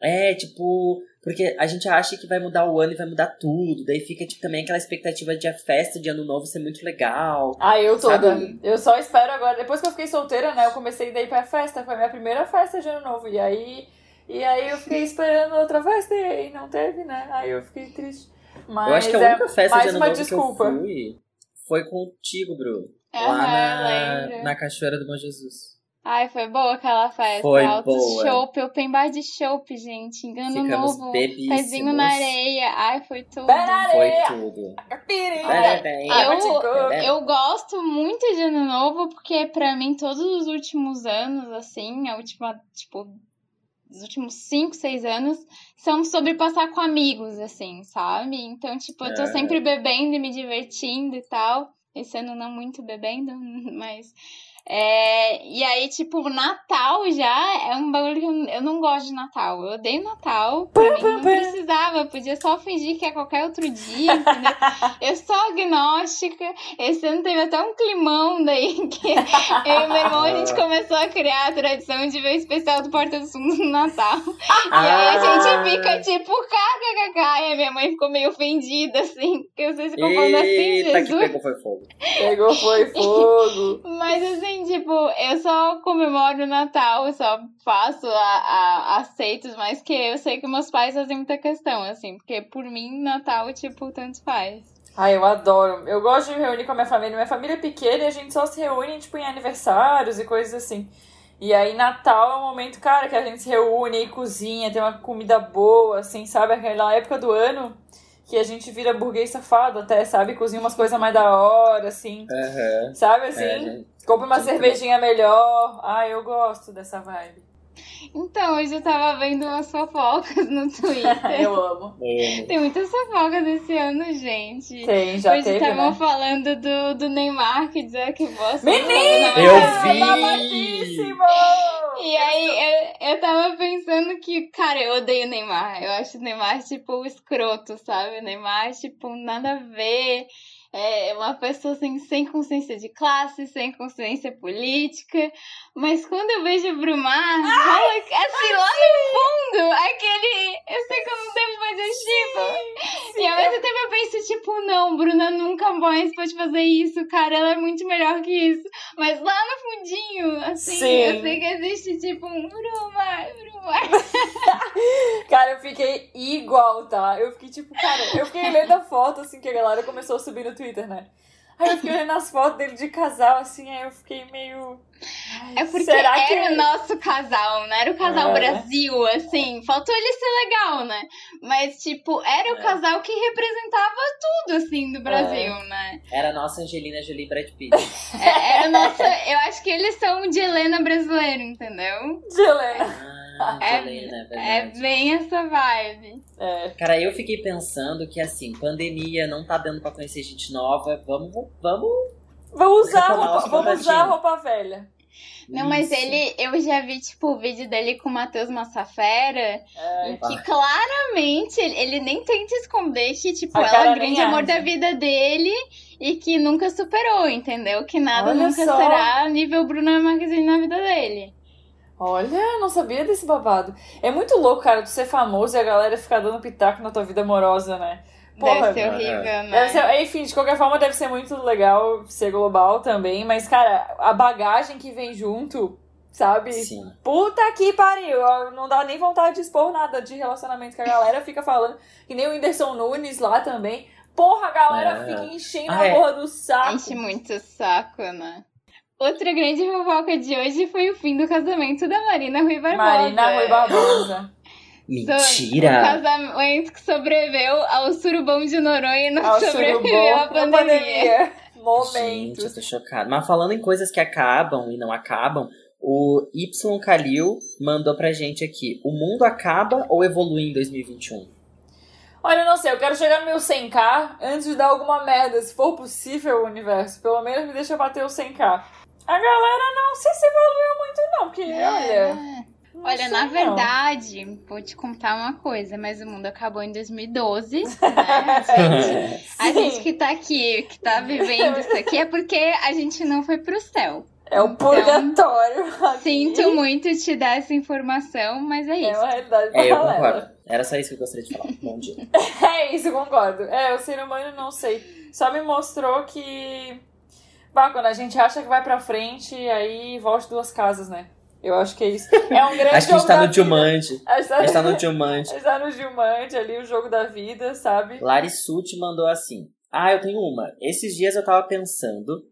Speaker 3: É, tipo, porque a gente acha que vai mudar o ano e vai mudar tudo. Daí fica, tipo, também aquela expectativa de a festa de ano novo ser muito legal.
Speaker 1: Ah, eu toda.
Speaker 3: Sabe?
Speaker 1: Eu só espero agora. Depois que eu fiquei solteira, né? Eu comecei ir pra festa. Foi a minha primeira festa de ano novo. E aí. E aí eu fiquei esperando outra festa e não teve, né? Aí eu fiquei triste. Mas
Speaker 3: eu acho que a
Speaker 1: é
Speaker 3: única festa
Speaker 1: mais
Speaker 3: de ano
Speaker 1: uma
Speaker 3: novo
Speaker 1: desculpa.
Speaker 3: que eu fui foi contigo, Bruno.
Speaker 2: Aham,
Speaker 3: lá na,
Speaker 2: lembro.
Speaker 3: na Cachoeira do Bom Jesus.
Speaker 2: Ai, foi boa aquela festa.
Speaker 3: Foi
Speaker 2: Alto
Speaker 3: boa.
Speaker 2: chopp, open bar de chopp, gente. Engano
Speaker 3: Ficamos
Speaker 2: novo.
Speaker 3: bebíssimos.
Speaker 2: Pezinho na areia. Ai, foi tudo.
Speaker 1: Pé na
Speaker 3: Foi tudo.
Speaker 1: Pirinha!
Speaker 3: Parabéns.
Speaker 1: Coco.
Speaker 3: É.
Speaker 2: Eu gosto muito de ano novo, porque pra mim, todos os últimos anos, assim, a última, tipo, os últimos 5, 6 anos, são sobre passar com amigos, assim, sabe? Então, tipo, eu tô
Speaker 3: É.
Speaker 2: sempre bebendo e me divertindo e tal. Esse ano não muito bebendo, mas. É, e aí, tipo, Natal já é um bagulho que eu, eu não gosto de Natal. Eu odeio Natal. Pra mim, não precisava. Eu podia só fingir que é qualquer outro dia, entendeu? Eu sou agnóstica. Esse ano teve até um climão daí que eu e meu irmão a gente começou a criar a tradição de ver o especial do Porta dos Fundos no Natal. E aí a
Speaker 3: Ah.
Speaker 2: gente fica tipo, kkkk. E a minha mãe ficou meio ofendida, assim. Porque vocês ficam falando assim,
Speaker 3: Eita, que
Speaker 2: Jesus.
Speaker 3: pegou foi fogo.
Speaker 1: Pegou, foi fogo.
Speaker 2: Mas assim, tipo, eu só comemoro o Natal, eu só faço a, a, aceitos, mas que eu sei que meus pais fazem muita questão, assim, porque por mim, Natal, tipo, tanto faz.
Speaker 1: Ai, eu adoro. Eu gosto de me reunir com a minha família. Minha família é pequena e a gente só se reúne, tipo, em aniversários e coisas assim. E aí, Natal é um momento, cara, que a gente se reúne e cozinha, tem uma comida boa, assim, sabe? Aquela época do ano que a gente vira burguês safado até, sabe? Cozinha umas coisas mais da hora, assim.
Speaker 3: Aham.
Speaker 1: Sabe, assim?
Speaker 3: É, gente.
Speaker 1: Compra uma cervejinha melhor. Ai, eu gosto dessa vibe.
Speaker 2: Então, hoje eu tava vendo umas fofocas no Twitter.
Speaker 1: Eu amo.
Speaker 2: Tem muitas fofocas esse ano, gente.
Speaker 1: Tem, já
Speaker 2: hoje
Speaker 1: teve,
Speaker 2: estavam
Speaker 1: né?
Speaker 2: falando do, do Neymar, que dizia que você
Speaker 1: Menina!
Speaker 3: Eu vi!
Speaker 2: E aí, eu, eu tava pensando que, cara, eu odeio o Neymar. Eu acho o Neymar, tipo, escroto, sabe? O Neymar, tipo, nada a ver. É uma pessoa assim, sem consciência de classe, sem consciência política. Mas quando eu vejo o Brumar, rola assim, lá no fundo, aquele. Eu sei que eu não devo fazer tipo. E ao mesmo tempo eu penso, tipo, não, Bruna nunca mais pode fazer isso, cara. Ela é muito melhor que isso. Mas lá no fundinho, assim,
Speaker 1: Sim.
Speaker 2: eu sei que existe, tipo, um Brumar, Brumar.
Speaker 1: Cara, eu fiquei igual, tá? Eu fiquei tipo, cara, eu fiquei lendo a foto assim que a galera começou a subir no Twitter, né? Aí eu fiquei olhando as fotos dele de casal, assim, aí eu fiquei meio. Ai,
Speaker 2: É porque
Speaker 1: será
Speaker 2: era
Speaker 1: que...
Speaker 2: o nosso casal, não era o casal
Speaker 3: É.
Speaker 2: Brasil, assim. Faltou ele ser legal, né? Mas, tipo, era o
Speaker 3: É.
Speaker 2: casal que representava tudo, assim, do Brasil, né?
Speaker 3: Era a nossa Angelina Jolie Brad Pitt.
Speaker 2: É- Era o nosso. Eu acho que eles são de Helena brasileiro, entendeu?
Speaker 1: De Helena.
Speaker 3: Ah,
Speaker 2: É-
Speaker 3: é
Speaker 2: É
Speaker 3: verdade.
Speaker 2: bem essa vibe.
Speaker 1: É.
Speaker 3: Cara, eu fiquei pensando que assim, pandemia, não tá dando pra conhecer gente nova. Vamos, vamos.
Speaker 1: Vamos usar, roupa,
Speaker 3: os
Speaker 1: vamos usar
Speaker 3: contatinhos.
Speaker 1: roupa velha.
Speaker 2: Não, mas
Speaker 3: Isso.
Speaker 2: ele. Eu já vi, tipo, o vídeo dele com o Matheus Massafera.
Speaker 1: É.
Speaker 2: em que claramente ele, ele nem tenta esconder que, tipo,
Speaker 1: A
Speaker 2: ela é o grande amor da vida dele e que nunca superou, entendeu? Que nada
Speaker 1: Olha
Speaker 2: nunca
Speaker 1: só.
Speaker 2: será nível Bruna Marquezine na vida dele.
Speaker 1: Olha, eu não sabia desse babado. É muito louco, cara, tu ser famoso e a galera ficar dando pitaco na tua vida amorosa, né? Porra,
Speaker 2: Deve ser horrível, né?
Speaker 1: Deve ser, enfim, de qualquer forma deve ser muito legal ser global também, mas, cara, a bagagem que vem junto, sabe?
Speaker 3: Sim.
Speaker 1: Puta que pariu! Não dá nem vontade de expor nada de relacionamento que a galera fica falando. Que nem o Whindersson Nunes lá também. Porra, a galera
Speaker 3: É.
Speaker 1: fica enchendo
Speaker 3: Ah,
Speaker 1: a
Speaker 3: é.
Speaker 1: porra do saco.
Speaker 2: Enche muito o saco, né? Outra grande fofoca de hoje foi o fim do casamento da Marina Rui Barbosa.
Speaker 1: Marina Rui Barbosa.
Speaker 2: So-
Speaker 3: Mentira!
Speaker 2: casamento que sobreviveu ao surubão de Noronha e não
Speaker 1: Ao
Speaker 2: sobreviveu
Speaker 1: surubom
Speaker 2: à
Speaker 1: da
Speaker 2: pandemia.
Speaker 3: Gente,
Speaker 1: Momentos.
Speaker 3: eu tô chocada. Mas falando em coisas que acabam e não acabam, o Y Kalil mandou pra gente aqui: o mundo acaba ou evolui em 2021?
Speaker 1: Olha, eu não sei, eu quero chegar no meu 100k antes de dar alguma merda, se for possível, universo. Pelo menos me deixa bater o 100k. A galera não sei se evoluiu muito, não, porque olha. não
Speaker 2: Olha, na
Speaker 1: não.
Speaker 2: verdade, vou te contar uma coisa, mas o mundo acabou em 2012, né? A gente, a gente que tá aqui, que tá vivendo isso aqui, é porque a gente não foi pro céu.
Speaker 1: É o purgatório. aqui.
Speaker 2: Sinto muito te dar essa informação, mas é
Speaker 1: É
Speaker 2: isso.
Speaker 1: uma realidade
Speaker 3: É, eu
Speaker 1: galera.
Speaker 3: concordo. Era só isso que eu gostaria de falar. Bom dia.
Speaker 1: É isso, concordo. É, o ser humano, não sei. Só me mostrou que. Bah, quando a gente acha que vai pra frente, aí volte duas casas, né? Eu acho que é isso. É um grande
Speaker 3: Acho que a gente tá no. Dilmante.
Speaker 1: A gente
Speaker 3: A gente tá
Speaker 1: tá
Speaker 3: no Dilmante.
Speaker 1: a gente tá no Gilmante ali, o jogo da vida, sabe?
Speaker 3: Lari Suti mandou assim: Ah, eu tenho uma. Esses dias eu tava pensando,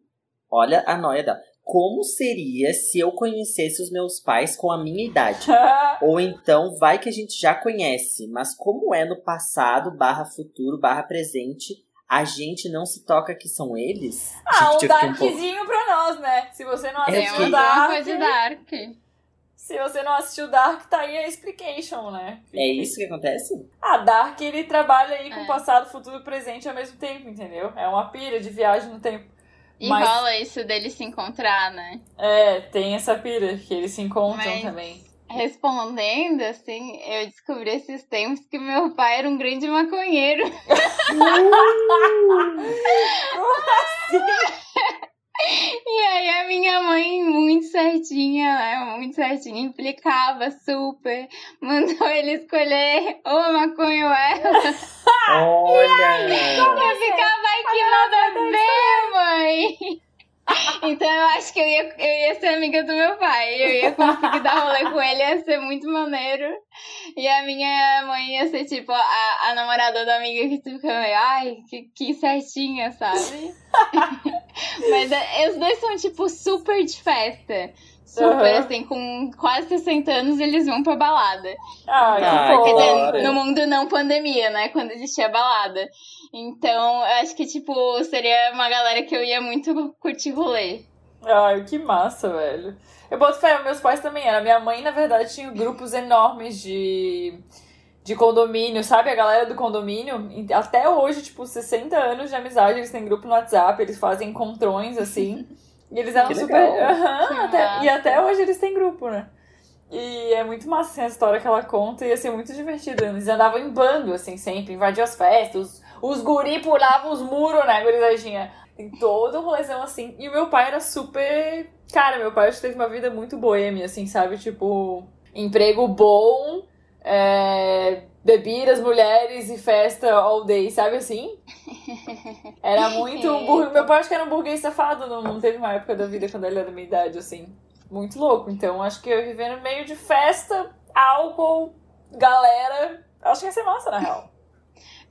Speaker 3: olha a noia da. Como seria se eu conhecesse os meus pais com a minha idade? Ou então, vai que a gente já conhece, mas como é no passado, barra futuro, barra presente, a gente não se toca que são eles?
Speaker 1: Ah, um
Speaker 3: fiquei um
Speaker 1: Darkzinho pra nós, né? Se você não
Speaker 2: Tem
Speaker 1: assistiu
Speaker 2: uma
Speaker 1: Dark,
Speaker 2: coisa dark.
Speaker 1: se você não assistiu Dark, tá aí a explication, né?
Speaker 3: É isso que acontece?
Speaker 1: Ah, Dark, ele trabalha aí com
Speaker 2: É.
Speaker 1: passado, futuro e presente ao mesmo tempo, entendeu? É uma pilha de viagem no tempo.
Speaker 2: E
Speaker 1: Mas-
Speaker 2: rola isso deles se encontrar, né?
Speaker 1: É, tem essa pilha que eles se encontram
Speaker 2: Mas-
Speaker 1: também.
Speaker 2: Respondendo, assim, eu descobri esses tempos que meu pai era um grande maconheiro. E aí a minha mãe, muito certinha, né? Muito certinha, implicava super. Mandou ele escolher ou maconha ou ela.
Speaker 3: Olha!
Speaker 2: Eu ficava, ai que nada a ver, mãe. Então eu acho que eu ia, eu ia ser amiga do meu pai. Eu ia conseguir dar rolê com ele, ia ser muito maneiro. E a minha mãe ia ser tipo a, a namorada da amiga que tu fica meio, ai, que, que certinha, sabe? Mas é, os dois são tipo super de festa. Super,
Speaker 1: Aham.
Speaker 2: assim, com quase 60 anos eles vão pra balada.
Speaker 1: Ai,
Speaker 3: Ai,
Speaker 1: fofo.
Speaker 3: que
Speaker 2: Quer dizer, no mundo não pandemia, né? Quando existia balada. Então, eu acho que, tipo, seria uma galera que eu ia muito curtir rolê.
Speaker 1: Ai, que massa, velho. Eu boto fé, meus pais também eram. Minha mãe, na verdade, tinha grupos enormes de, de condomínio, sabe? A galera do condomínio, e até hoje, tipo, 60 anos de amizade, eles têm grupo no WhatsApp, eles fazem encontrões, assim. E eles eram
Speaker 3: Que
Speaker 1: super.
Speaker 2: Que
Speaker 1: até- e até hoje eles têm grupo, né? E é muito massa assim, a história que ela conta, ia ser muito divertido. Eles andavam em bando, assim, sempre, invadiam as festas, os, guri pulavam os muros, né, gurizadinha? Tem todo um rolezão assim. E o meu pai era super. Cara, meu pai acho que teve uma vida muito boêmia, assim, sabe? Tipo, emprego bom, é, bebidas, mulheres e festa all day, sabe assim? Era muito burguês. Meu pai acho que era um burguês safado, não, teve uma época da vida quando ele era da minha idade, assim. Muito louco. Então acho que eu no meio de festa, álcool, galera. Acho que ia ser massa, na real.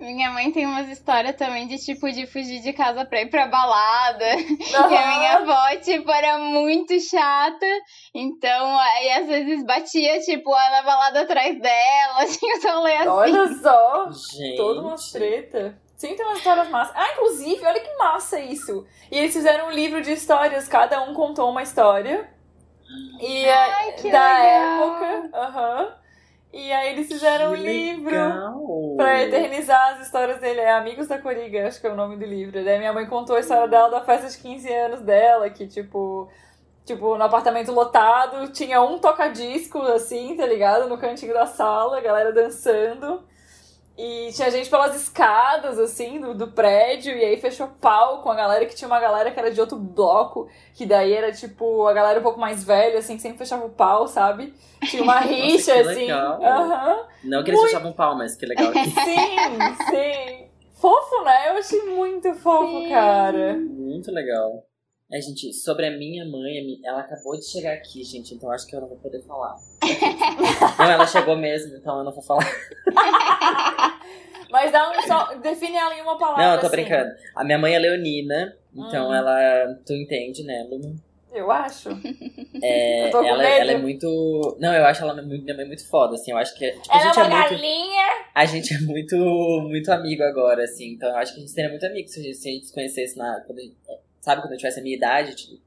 Speaker 2: Minha mãe tem umas histórias também de tipo de fugir de casa pra ir pra balada. E a minha avó, tipo, era muito chata. Então, aí às vezes batia, tipo, lá na balada atrás dela, assim, os rolês assim.
Speaker 1: Olha só,
Speaker 3: Gente.
Speaker 1: toda uma treta. Sim, tem umas histórias massas. Ah, inclusive, olha que massa isso. E eles fizeram um livro de histórias, cada um contou uma história. E é
Speaker 2: que
Speaker 1: da
Speaker 2: legal.
Speaker 1: época. Aham. E aí eles fizeram um
Speaker 3: Que
Speaker 1: livro.
Speaker 3: legal.
Speaker 1: Pra eternizar as histórias dele. É Amigos da Coriga, acho que é o nome do livro. Daí minha mãe contou a história dela da festa de 15 anos dela, que tipo. Tipo, no apartamento lotado, tinha um toca-disco, assim, tá ligado? No cantinho da sala, a galera dançando. E tinha gente pelas escadas, assim, do, do prédio, e aí fechou pau com a galera, que tinha uma galera que era de outro bloco, que daí era, tipo, a galera um pouco mais velha, assim, que sempre fechava o pau, sabe? Tinha uma rixa,
Speaker 3: que
Speaker 1: assim. Aham.
Speaker 3: Não que eles fechavam pau, mas que legal.
Speaker 1: Sim, sim. Fofo, né? Eu achei muito fofo,
Speaker 2: Sim.
Speaker 1: cara.
Speaker 3: Muito legal. É, gente, sobre a minha mãe, a ela acabou de chegar aqui, gente, então acho que eu não vou poder falar. não, ela chegou mesmo, então eu não vou falar.
Speaker 1: Mas dá um só. Define ela em uma palavra.
Speaker 3: Não, eu tô
Speaker 1: assim.
Speaker 3: brincando. A minha mãe é leonina, então
Speaker 1: Hum.
Speaker 3: ela. Tu entende, né, Lu?
Speaker 1: Eu acho.
Speaker 3: É,
Speaker 1: Eu tô com
Speaker 3: ela, ela é muito. Não, eu acho ela muito, minha mãe muito foda, assim. Eu acho que. Tipo, a
Speaker 1: Ela é
Speaker 3: gente é
Speaker 1: uma
Speaker 3: muito.
Speaker 1: galinha.
Speaker 3: A gente é muito, muito amigo agora, assim. Então eu acho que a gente seria muito amigo se a gente, se a gente se conhecesse na. Quando, a sabe, quando eu tivesse a minha idade, tipo,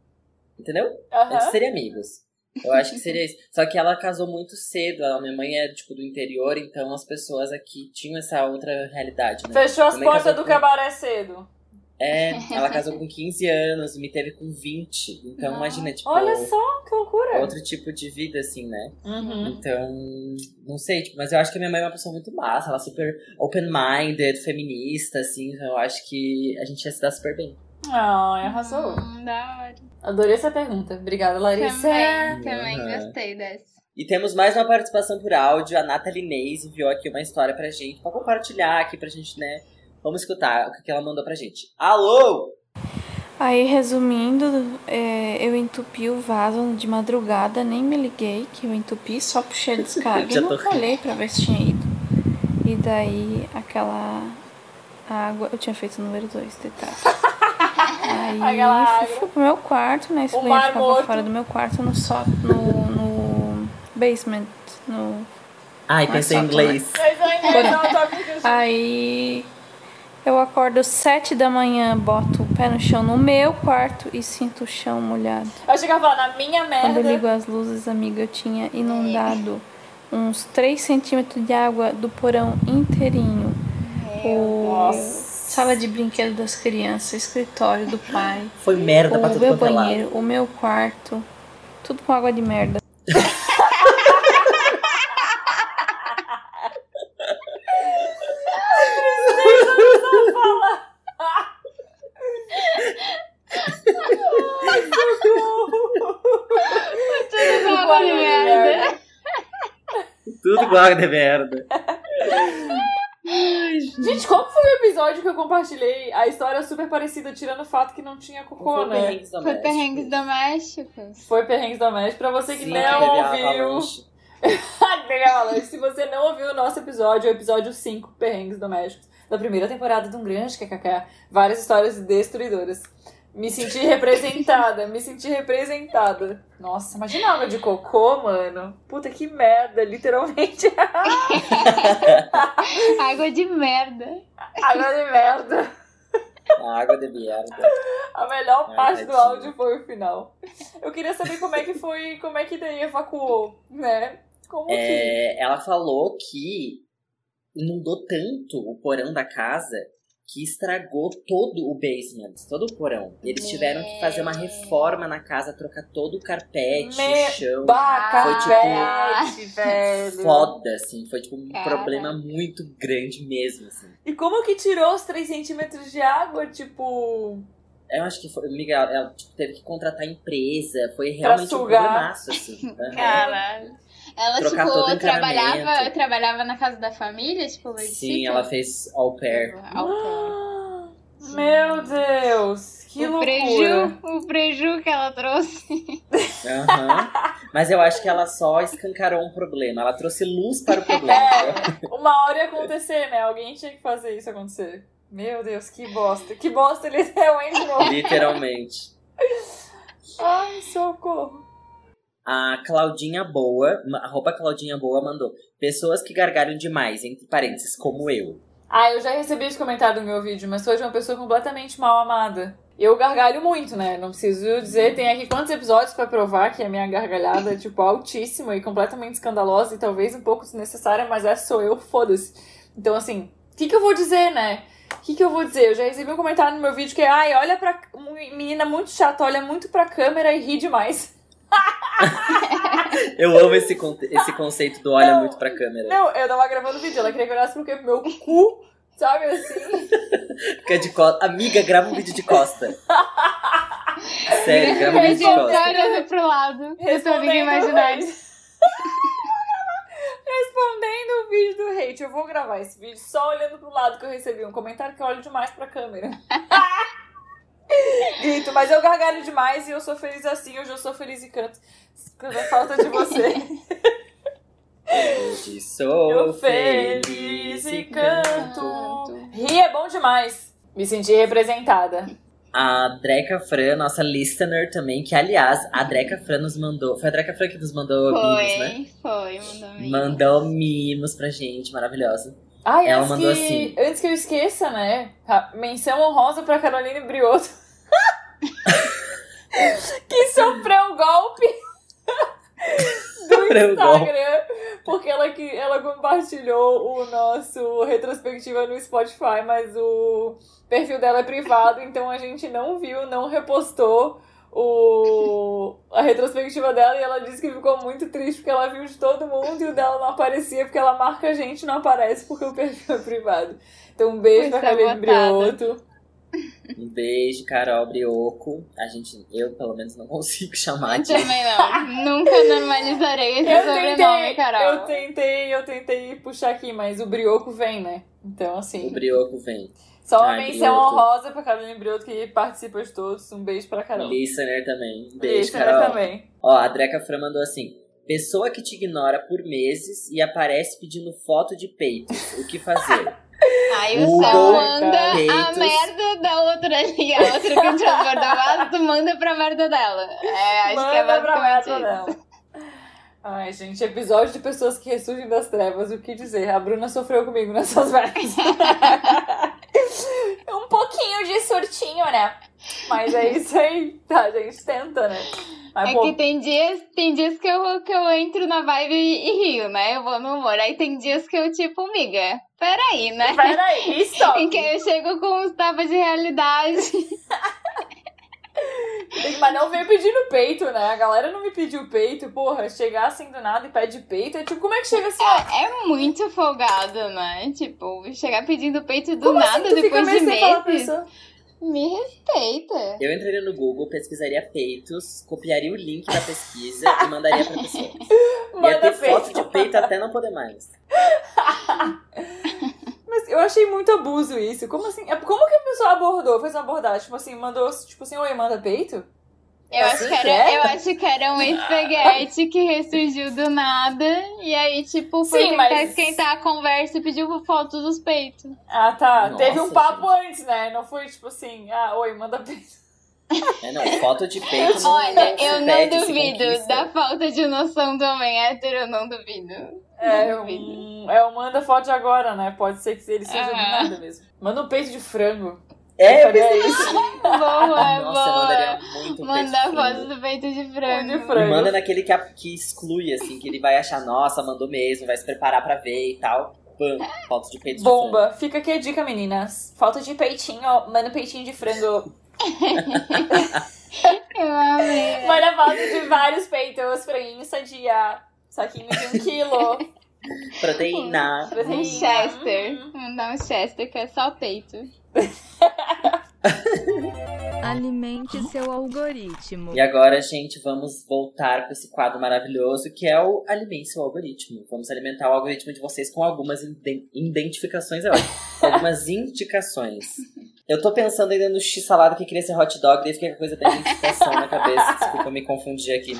Speaker 3: entendeu? A gente seria amigos. Eu acho que seria isso. Só que ela casou muito cedo. Ela, minha mãe é, tipo, do interior, então as pessoas aqui tinham essa outra realidade, né?
Speaker 1: Fechou as portas do
Speaker 3: com-
Speaker 1: cabaré cedo.
Speaker 3: É, ela casou com 15 anos, me teve com 20. Então, imagina, tipo,
Speaker 1: Olha só, que loucura.
Speaker 3: outro tipo de vida, assim, né?
Speaker 1: Uhum.
Speaker 3: Então, não sei, tipo, mas eu acho que a minha mãe é uma pessoa muito massa, ela é super open-minded, feminista, assim, então eu acho que a gente ia se dar super bem.
Speaker 1: Ai, arrasou.
Speaker 2: Hum, da hora.
Speaker 1: Adorei essa pergunta. Obrigada, Larissa.
Speaker 2: Também, também
Speaker 3: Aham.
Speaker 2: gostei dessa.
Speaker 3: E temos mais uma participação por áudio, a Nathalie Neis enviou aqui uma história pra gente, pra compartilhar aqui pra gente, né? Vamos escutar o que ela mandou pra gente. Alô!
Speaker 9: Aí, resumindo, é, eu entupi o vaso de madrugada, nem me liguei que eu entupi, só puxei a descarga e
Speaker 3: tô
Speaker 9: não olhei pra ver se tinha ido. E daí, aquela água, eu tinha feito o número 2, detalhe. Aí,
Speaker 1: Aquela
Speaker 9: fui, pro meu quarto, né, esse
Speaker 1: O
Speaker 9: banheiro ficava
Speaker 1: marmoto.
Speaker 9: fora do meu quarto, no, só, no, no basement, no
Speaker 3: Ai, pensei em inglês.
Speaker 9: Aí eu acordo sete da manhã, boto o pé no chão no meu quarto e sinto o chão molhado.
Speaker 1: Eu achei que ela ia falar, na minha
Speaker 9: Quando eu
Speaker 1: merda.
Speaker 9: ligo as luzes, amiga, eu tinha inundado uns 3 centímetros de água do porão inteirinho. O
Speaker 1: Nossa.
Speaker 9: Sala de brinquedo das crianças, escritório do pai,
Speaker 3: Foi merda pra
Speaker 9: o
Speaker 3: tudo
Speaker 9: meu
Speaker 3: quanto é lado.
Speaker 9: banheiro, o meu quarto, tudo com água de merda.
Speaker 2: Tudo água de merda.
Speaker 1: Gente, qual foi o episódio que eu compartilhei? A história super parecida, tirando o fato que não tinha cocô,
Speaker 3: Foi
Speaker 1: né?
Speaker 3: perrengues
Speaker 2: Foi
Speaker 3: domésticos.
Speaker 2: perrengues domésticos.
Speaker 1: Foi Perrengues Domésticos. Pra você que
Speaker 3: Sim,
Speaker 1: não ouviu. se você não ouviu o nosso episódio, é o episódio 5, Perrengues Domésticos, da primeira temporada de um grande KKK. Várias histórias destruidoras. Me senti representada, me senti representada. Nossa, imagina água de cocô, mano. Puta que merda, literalmente.
Speaker 2: Água de merda.
Speaker 1: água de merda.
Speaker 3: Água de merda.
Speaker 1: A melhor
Speaker 3: Ai,
Speaker 1: parte do áudio foi o final. Eu queria saber como é que foi, como é que daí evacuou, né? Como que.
Speaker 3: É, ela falou que inundou tanto o porão da casa que estragou todo o basement, todo o porão. Eles tiveram que fazer uma reforma na casa, trocar todo o carpete,
Speaker 1: Me-
Speaker 3: o chão.
Speaker 1: Baca,
Speaker 3: Foi,
Speaker 1: velho, velho.
Speaker 3: Foda, assim. Foi tipo um
Speaker 2: Cara.
Speaker 3: problema muito grande mesmo, assim.
Speaker 1: E como que tirou os 3 centímetros de água, tipo.
Speaker 3: Eu acho que foi, Miguel, ela tipo, teve que contratar empresa. Foi realmente um problemaço, assim.
Speaker 2: Caralho. Ela,
Speaker 3: Trocar todo
Speaker 2: tipo, trabalhava, trabalhava na casa da família, tipo,
Speaker 3: Sim, ela fez au pair.
Speaker 2: Au pair.
Speaker 1: Meu Deus! Que
Speaker 2: o
Speaker 1: loucura!
Speaker 2: preju, o preju que ela trouxe.
Speaker 3: Aham. Mas eu acho que ela só escancarou um problema. Ela trouxe luz para o problema.
Speaker 1: É, uma hora ia acontecer, né? Alguém tinha que fazer isso acontecer. Meu Deus, que bosta. Que bosta não.
Speaker 3: Literalmente.
Speaker 1: Ai, socorro.
Speaker 3: A Claudinha Boa, arroba Claudinha Boa mandou. Pessoas que gargalham demais, entre parênteses, como eu.
Speaker 1: Ah, eu já recebi esse comentário no meu vídeo, mas foi de uma pessoa completamente mal amada. Eu gargalho muito, né? Não preciso dizer, tem aqui quantos episódios pra provar que a minha gargalhada é, tipo, altíssima e completamente escandalosa e talvez um pouco desnecessária, mas essa sou eu, foda-se. Então, assim, o que, que eu vou dizer, né? O que, que eu vou dizer? Eu já recebi um comentário no meu vídeo que é, ai, olha pra. Menina muito chata, olha muito pra câmera e ri demais.
Speaker 3: Eu amo esse, esse conceito do olha
Speaker 1: Não,
Speaker 3: muito pra câmera.
Speaker 1: Não, eu tava gravando vídeo, ela queria que eu olhasse pro quê? Pro meu cu, sabe assim?
Speaker 3: Fica de costa. Amiga, grava um vídeo de costa. Sério, grava um vídeo de costa.
Speaker 2: olhando pro lado. Eu tô
Speaker 1: Respondendo
Speaker 2: amiga imaginária.
Speaker 1: Respondendo o vídeo do hate. Eu vou gravar esse vídeo só olhando pro lado que eu recebi um comentário que eu olho demais pra câmera. Grito, mas eu gargalho demais e eu sou feliz assim, hoje eu sou feliz e canto. Quando é falta de você.
Speaker 3: Hoje sou
Speaker 1: Eu feliz e canto. Rir é bom demais. Me senti representada.
Speaker 3: A Dreca Fran, nossa listener também, que aliás, a Dreca Fran nos mandou. Foi a Dreca Fran que nos mandou mimos, né?
Speaker 2: Foi, foi, mandou mimos.
Speaker 3: Mandou mimos pra gente, maravilhosa.
Speaker 1: Ai,
Speaker 3: Ela
Speaker 1: antes,
Speaker 3: mandou
Speaker 1: que,
Speaker 3: assim.
Speaker 1: antes que eu esqueça, né? Menção honrosa pra Caroline Brioto. que sofreu o golpe do. Instagram. Porque ela, que, ela compartilhou o nosso retrospectiva no Spotify, mas o perfil dela é privado, então a gente não viu, não repostou o, a retrospectiva dela e ela disse que ficou muito triste porque ela viu de todo mundo e o dela não aparecia porque ela marca a gente e não aparece porque o perfil é privado. Então um beijo
Speaker 2: Foi
Speaker 1: pra Caroline
Speaker 2: sabotada.
Speaker 1: Brioto.
Speaker 3: Um beijo, Carol Brioco. A gente, eu pelo menos não consigo chamar
Speaker 2: Eu
Speaker 3: de.
Speaker 2: também não. Nunca normalizarei esse
Speaker 1: Eu
Speaker 2: sobrenome,
Speaker 1: tentei,
Speaker 2: Carol.
Speaker 1: eu tentei, eu tentei puxar aqui, mas o Brioco vem, né? Então
Speaker 3: O
Speaker 1: assim,
Speaker 3: Brioco vem.
Speaker 1: Só uma menção honrosa pra Caroline Brioto que participa de todos. Um beijo pra Carol.
Speaker 3: Listener também. Um beijo,
Speaker 1: Listener
Speaker 3: Carol.
Speaker 1: também.
Speaker 3: Ó, a Dreca Fran mandou assim. Pessoa que te ignora por meses e aparece pedindo foto de peitos. O que fazer?
Speaker 2: Aí o
Speaker 3: Google
Speaker 2: céu manda a
Speaker 3: Peitos.
Speaker 2: merda da outra ali, a outra que tinha abordado, tu manda pra merda dela. É, acho
Speaker 1: Manda
Speaker 2: que é
Speaker 1: pra merda
Speaker 2: isso.
Speaker 1: dela. Ai, gente, episódio de pessoas que ressurgem das trevas. O que dizer? A Bruna sofreu comigo nessas merdas. Pouquinho de surtinho, né? Mas é isso aí. Tá, a gente tenta, né? Mas,
Speaker 2: É
Speaker 1: pô,
Speaker 2: que tem dias, tem dias que eu, que eu entro na vibe e, e rio, né? Eu vou no humor. Aí tem dias que eu, tipo, amiga, peraí, né?
Speaker 1: peraí, stop.
Speaker 2: Em que eu chego com uns tapas de realidade.
Speaker 1: Mas não veio pedindo peito, né? A galera não me pediu peito. Porra, chegar assim do nada e pede peito. É tipo, como é que chega assim?
Speaker 2: É, é muito folgado, né? Tipo, chegar pedindo peito do
Speaker 1: Como
Speaker 2: nada
Speaker 1: assim tu fica
Speaker 2: depois de meses. Me respeita.
Speaker 3: Eu entraria no Google, pesquisaria peitos, copiaria o link da pesquisa e mandaria pra pessoa. Ia
Speaker 1: Manda
Speaker 3: ter foto
Speaker 1: peito.
Speaker 3: de peito até não poder mais.
Speaker 1: Mas eu achei muito abuso isso. Como assim? É, Como que a pessoa abordou? Fez uma abordagem, tipo assim, mandou, tipo assim, oi, manda peito?
Speaker 2: Eu,
Speaker 1: É
Speaker 2: acho
Speaker 1: assim
Speaker 2: que era,
Speaker 1: é?
Speaker 2: eu acho que era um espaguete que ressurgiu do nada. E aí, tipo, foi
Speaker 1: Sim,
Speaker 2: tentar
Speaker 1: mas-
Speaker 2: esquentar a conversa e pediu foto dos peitos.
Speaker 1: Ah, tá.
Speaker 3: Nossa,
Speaker 1: Teve um papo antes, né? Não foi tipo assim, ah, oi, manda peito.
Speaker 3: É, não, foto de peito
Speaker 2: Olha,
Speaker 3: se
Speaker 2: eu não duvido da falta de noção do homem hétero, eu não duvido.
Speaker 1: É,
Speaker 2: duvido.
Speaker 1: um, é o manda foto de agora, né? Pode ser que ele seja do
Speaker 2: Ah.
Speaker 1: nada mesmo. Manda um peito de frango.
Speaker 3: É, eu pensei
Speaker 1: isso.
Speaker 2: Boa,
Speaker 3: Nossa,
Speaker 2: boa.
Speaker 3: mandaria muito um de frango.
Speaker 2: foto do peito de
Speaker 1: de
Speaker 2: frango.
Speaker 1: frango.
Speaker 3: E manda naquele que, a- que exclui, assim, que ele vai achar, nossa, mandou mesmo, vai se preparar pra ver e tal. Pam, foto de peito de frango.
Speaker 1: Bomba. Fica aqui a dica, meninas. Falta de peitinho, manda peitinho de frango.
Speaker 2: Eu amei.
Speaker 1: Manda foto de vários peitos, franguinho sadia. Saquinho de um quilo.
Speaker 3: Proteína.
Speaker 2: Um
Speaker 1: Proteína.
Speaker 2: Chester.
Speaker 1: Hum.
Speaker 2: Mandar um Chester que é só peito.
Speaker 10: Alimente seu algoritmo.
Speaker 3: E agora, gente, vamos voltar com esse quadro maravilhoso que é o Alimente seu algoritmo. Vamos alimentar o algoritmo de vocês com algumas iden- identificações, é ótimo. algumas indicações. Eu tô pensando ainda no x-salada que queria ser hot dog, daí fiquei com a coisa da identificação na cabeça. Desculpa me confundir aqui.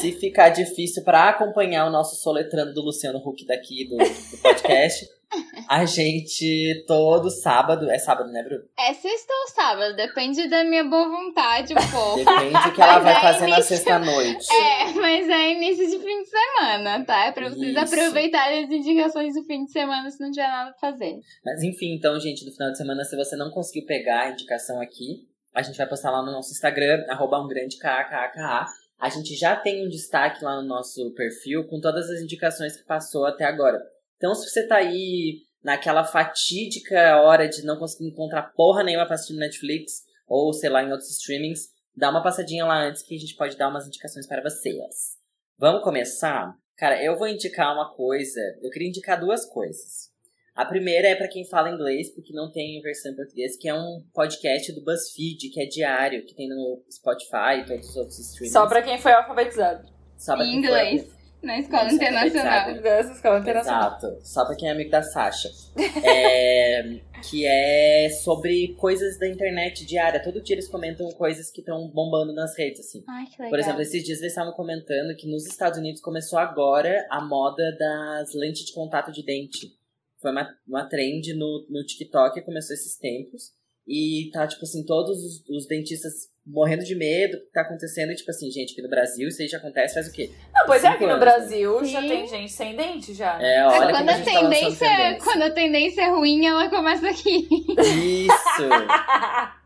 Speaker 3: Se ficar difícil pra acompanhar o nosso soletrando do Luciano Huck daqui do, do podcast, a gente todo sábado. É sábado, né, Bru?
Speaker 2: É sexta ou sábado, depende da minha boa vontade um pouco.
Speaker 3: Depende do que ela
Speaker 2: Mas
Speaker 3: vai
Speaker 2: é
Speaker 3: fazer na
Speaker 2: início-
Speaker 3: sexta-noite.
Speaker 2: É, mas é início de fim de semana, tá? É pra vocês
Speaker 3: Isso.
Speaker 2: aproveitarem as indicações do fim de semana se não tiver nada pra fazer.
Speaker 3: Mas enfim, então, gente, no final de semana, se você não conseguiu pegar a indicação aqui, a gente vai postar lá no nosso Instagram, arroba um grande KKKA. A gente já tem um destaque lá no nosso perfil com todas as indicações que passou até agora. Então, se você tá aí naquela fatídica hora de não conseguir encontrar porra nenhuma pra assistir no Netflix, ou sei lá, em outros streamings, dá uma passadinha lá antes que a gente pode dar umas indicações para vocês. Vamos começar? Cara, eu vou indicar uma coisa. Eu queria indicar duas coisas. A primeira é pra quem fala inglês, porque não tem versão em português, que é um podcast do BuzzFeed, que é diário, que tem no Spotify e todos os outros streamings.
Speaker 1: Só pra quem foi alfabetizado.
Speaker 3: Só pra
Speaker 2: Em
Speaker 3: quem
Speaker 2: inglês, na escola
Speaker 3: Nossa,
Speaker 2: internacional.
Speaker 1: Dessa escola internacional.
Speaker 3: Exato. Só pra quem é amigo da Sasha. É, que é sobre coisas da internet diária. Todo dia eles comentam coisas que estão bombando nas redes, assim.
Speaker 2: Ai, que legal.
Speaker 3: Por exemplo, esses dias eles estavam comentando que nos Estados Unidos começou agora a moda das lentes de contato de dente. Foi uma, uma trend no, no TikTok, começou esses tempos. E tá, tipo assim, todos os, os dentistas morrendo de medo do que tá acontecendo. E, tipo assim, gente, aqui no Brasil isso aí já acontece faz o quê?
Speaker 1: Não, pois é,
Speaker 3: Cinco
Speaker 1: aqui no
Speaker 3: anos,
Speaker 1: Brasil já
Speaker 2: Sim.
Speaker 1: tem gente sem dente já. né?
Speaker 3: É, olha
Speaker 2: quando,
Speaker 3: como a
Speaker 2: a
Speaker 3: tá
Speaker 2: tendência,
Speaker 3: tendência.
Speaker 2: quando a tendência é ruim, ela começa aqui.
Speaker 3: Isso!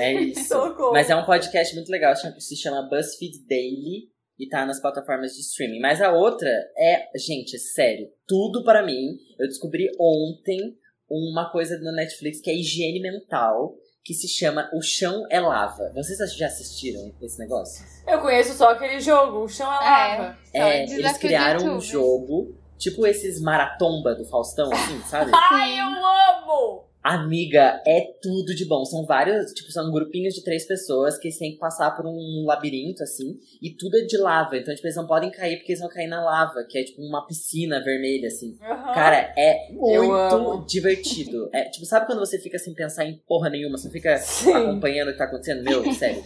Speaker 3: É isso.
Speaker 1: Socorro.
Speaker 3: Mas é um podcast muito legal, se chama BuzzFeed Daily e tá nas plataformas de streaming. Mas a outra é, gente, sério, tudo para mim. Eu descobri ontem uma coisa no Netflix que é higiene mental, que se chama O Chão é Lava. Vocês já assistiram esse negócio?
Speaker 1: Eu conheço só aquele jogo, o chão é lava.
Speaker 3: É,
Speaker 2: desafio
Speaker 3: eles criaram um jogo, tipo esses maratomba do Faustão, assim, sabe?
Speaker 1: Ai, eu amo!
Speaker 3: Amiga, é tudo de bom. São vários, tipo, são grupinhos de três pessoas que têm que passar por um labirinto, assim, e tudo é de lava. Então, tipo, eles não podem cair porque eles vão cair na lava, que é tipo uma piscina vermelha, assim.
Speaker 1: Aham.
Speaker 3: Cara, é muito divertido. É, tipo, sabe quando você fica sem pensar em porra nenhuma? Você fica
Speaker 1: Sim.
Speaker 3: acompanhando o que tá acontecendo? Meu, sério.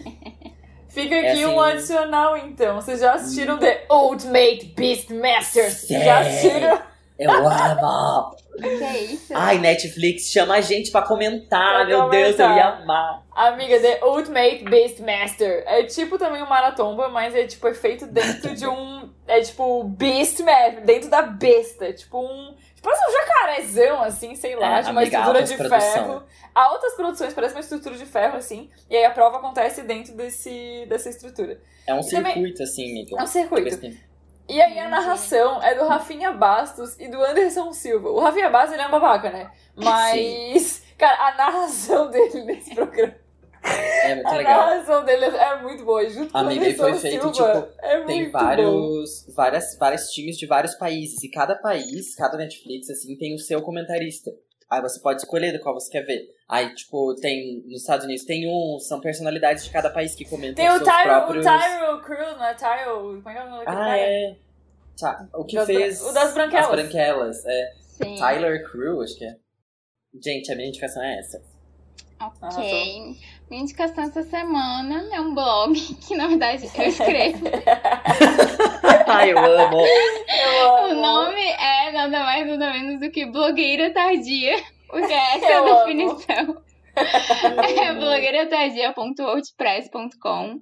Speaker 1: Fica
Speaker 3: É
Speaker 1: aqui
Speaker 3: assim-
Speaker 1: um adicional, então. Vocês já assistiram The Ultimate Beastmasters? Já assistiram?
Speaker 3: Eu amo!
Speaker 2: Que é isso?
Speaker 3: Ai, Netflix, chama a gente pra comentar.
Speaker 1: Pra
Speaker 3: Meu Deus, eu
Speaker 1: comentar.
Speaker 3: ia amar.
Speaker 1: Amiga, The Ultimate Beastmaster. É tipo também um maratomba, mas é tipo é feito dentro de um. É tipo Beastmaster, dentro da besta. Tipo um. Tipo parece um jacarezão, assim, sei lá,
Speaker 3: É,
Speaker 1: de uma
Speaker 3: amiga,
Speaker 1: estrutura de
Speaker 3: produção.
Speaker 1: ferro. Altas produções, parece uma estrutura de ferro, assim. E aí a prova acontece dentro desse, dessa estrutura.
Speaker 3: É um
Speaker 1: E também-
Speaker 3: circuito, assim, amiga.
Speaker 1: É um circuito. E aí a narração é do Rafinha Bastos e do Anderson Silva. O Rafinha Bastos, ele é um babaca, né? Mas, cara, a narração dele nesse programa,
Speaker 3: É muito
Speaker 1: a
Speaker 3: legal.
Speaker 1: narração dele é muito boa. Junto com o
Speaker 3: Amiga, e
Speaker 1: Anderson
Speaker 3: foi feito,
Speaker 1: Silva,
Speaker 3: tipo,
Speaker 1: é
Speaker 3: Tem
Speaker 1: bom.
Speaker 3: vários, várias, vários times de vários países. E cada país, cada Netflix, assim, tem o seu comentarista. Aí você pode escolher do qual você quer ver. Aí, tipo, tem. Nos Estados Unidos tem um. São personalidades de cada país que comentam
Speaker 1: Tem o
Speaker 3: seus
Speaker 1: Tyro,
Speaker 3: próprios.
Speaker 1: o Tyro Crew, não é Tyro? Como é que é o nome daquele
Speaker 3: Ah,
Speaker 1: cara?
Speaker 3: é. Tá. O que
Speaker 1: Das
Speaker 3: fez.
Speaker 1: bran- o das branquelas.
Speaker 3: As branquelas, é.
Speaker 2: Sim.
Speaker 3: Tyler Crew, acho que é. Gente, a minha indicação é essa.
Speaker 2: Ok. Minha indicação essa semana é um blog que, na verdade, eu escrevo.
Speaker 3: Ai, eu amo.
Speaker 1: Eu
Speaker 2: O
Speaker 1: amo.
Speaker 2: nome é nada mais nada menos do que Blogueira Tardia. Porque essa é
Speaker 1: Eu
Speaker 2: a
Speaker 1: amo.
Speaker 2: definição. É blogueiratardia.wordpress.com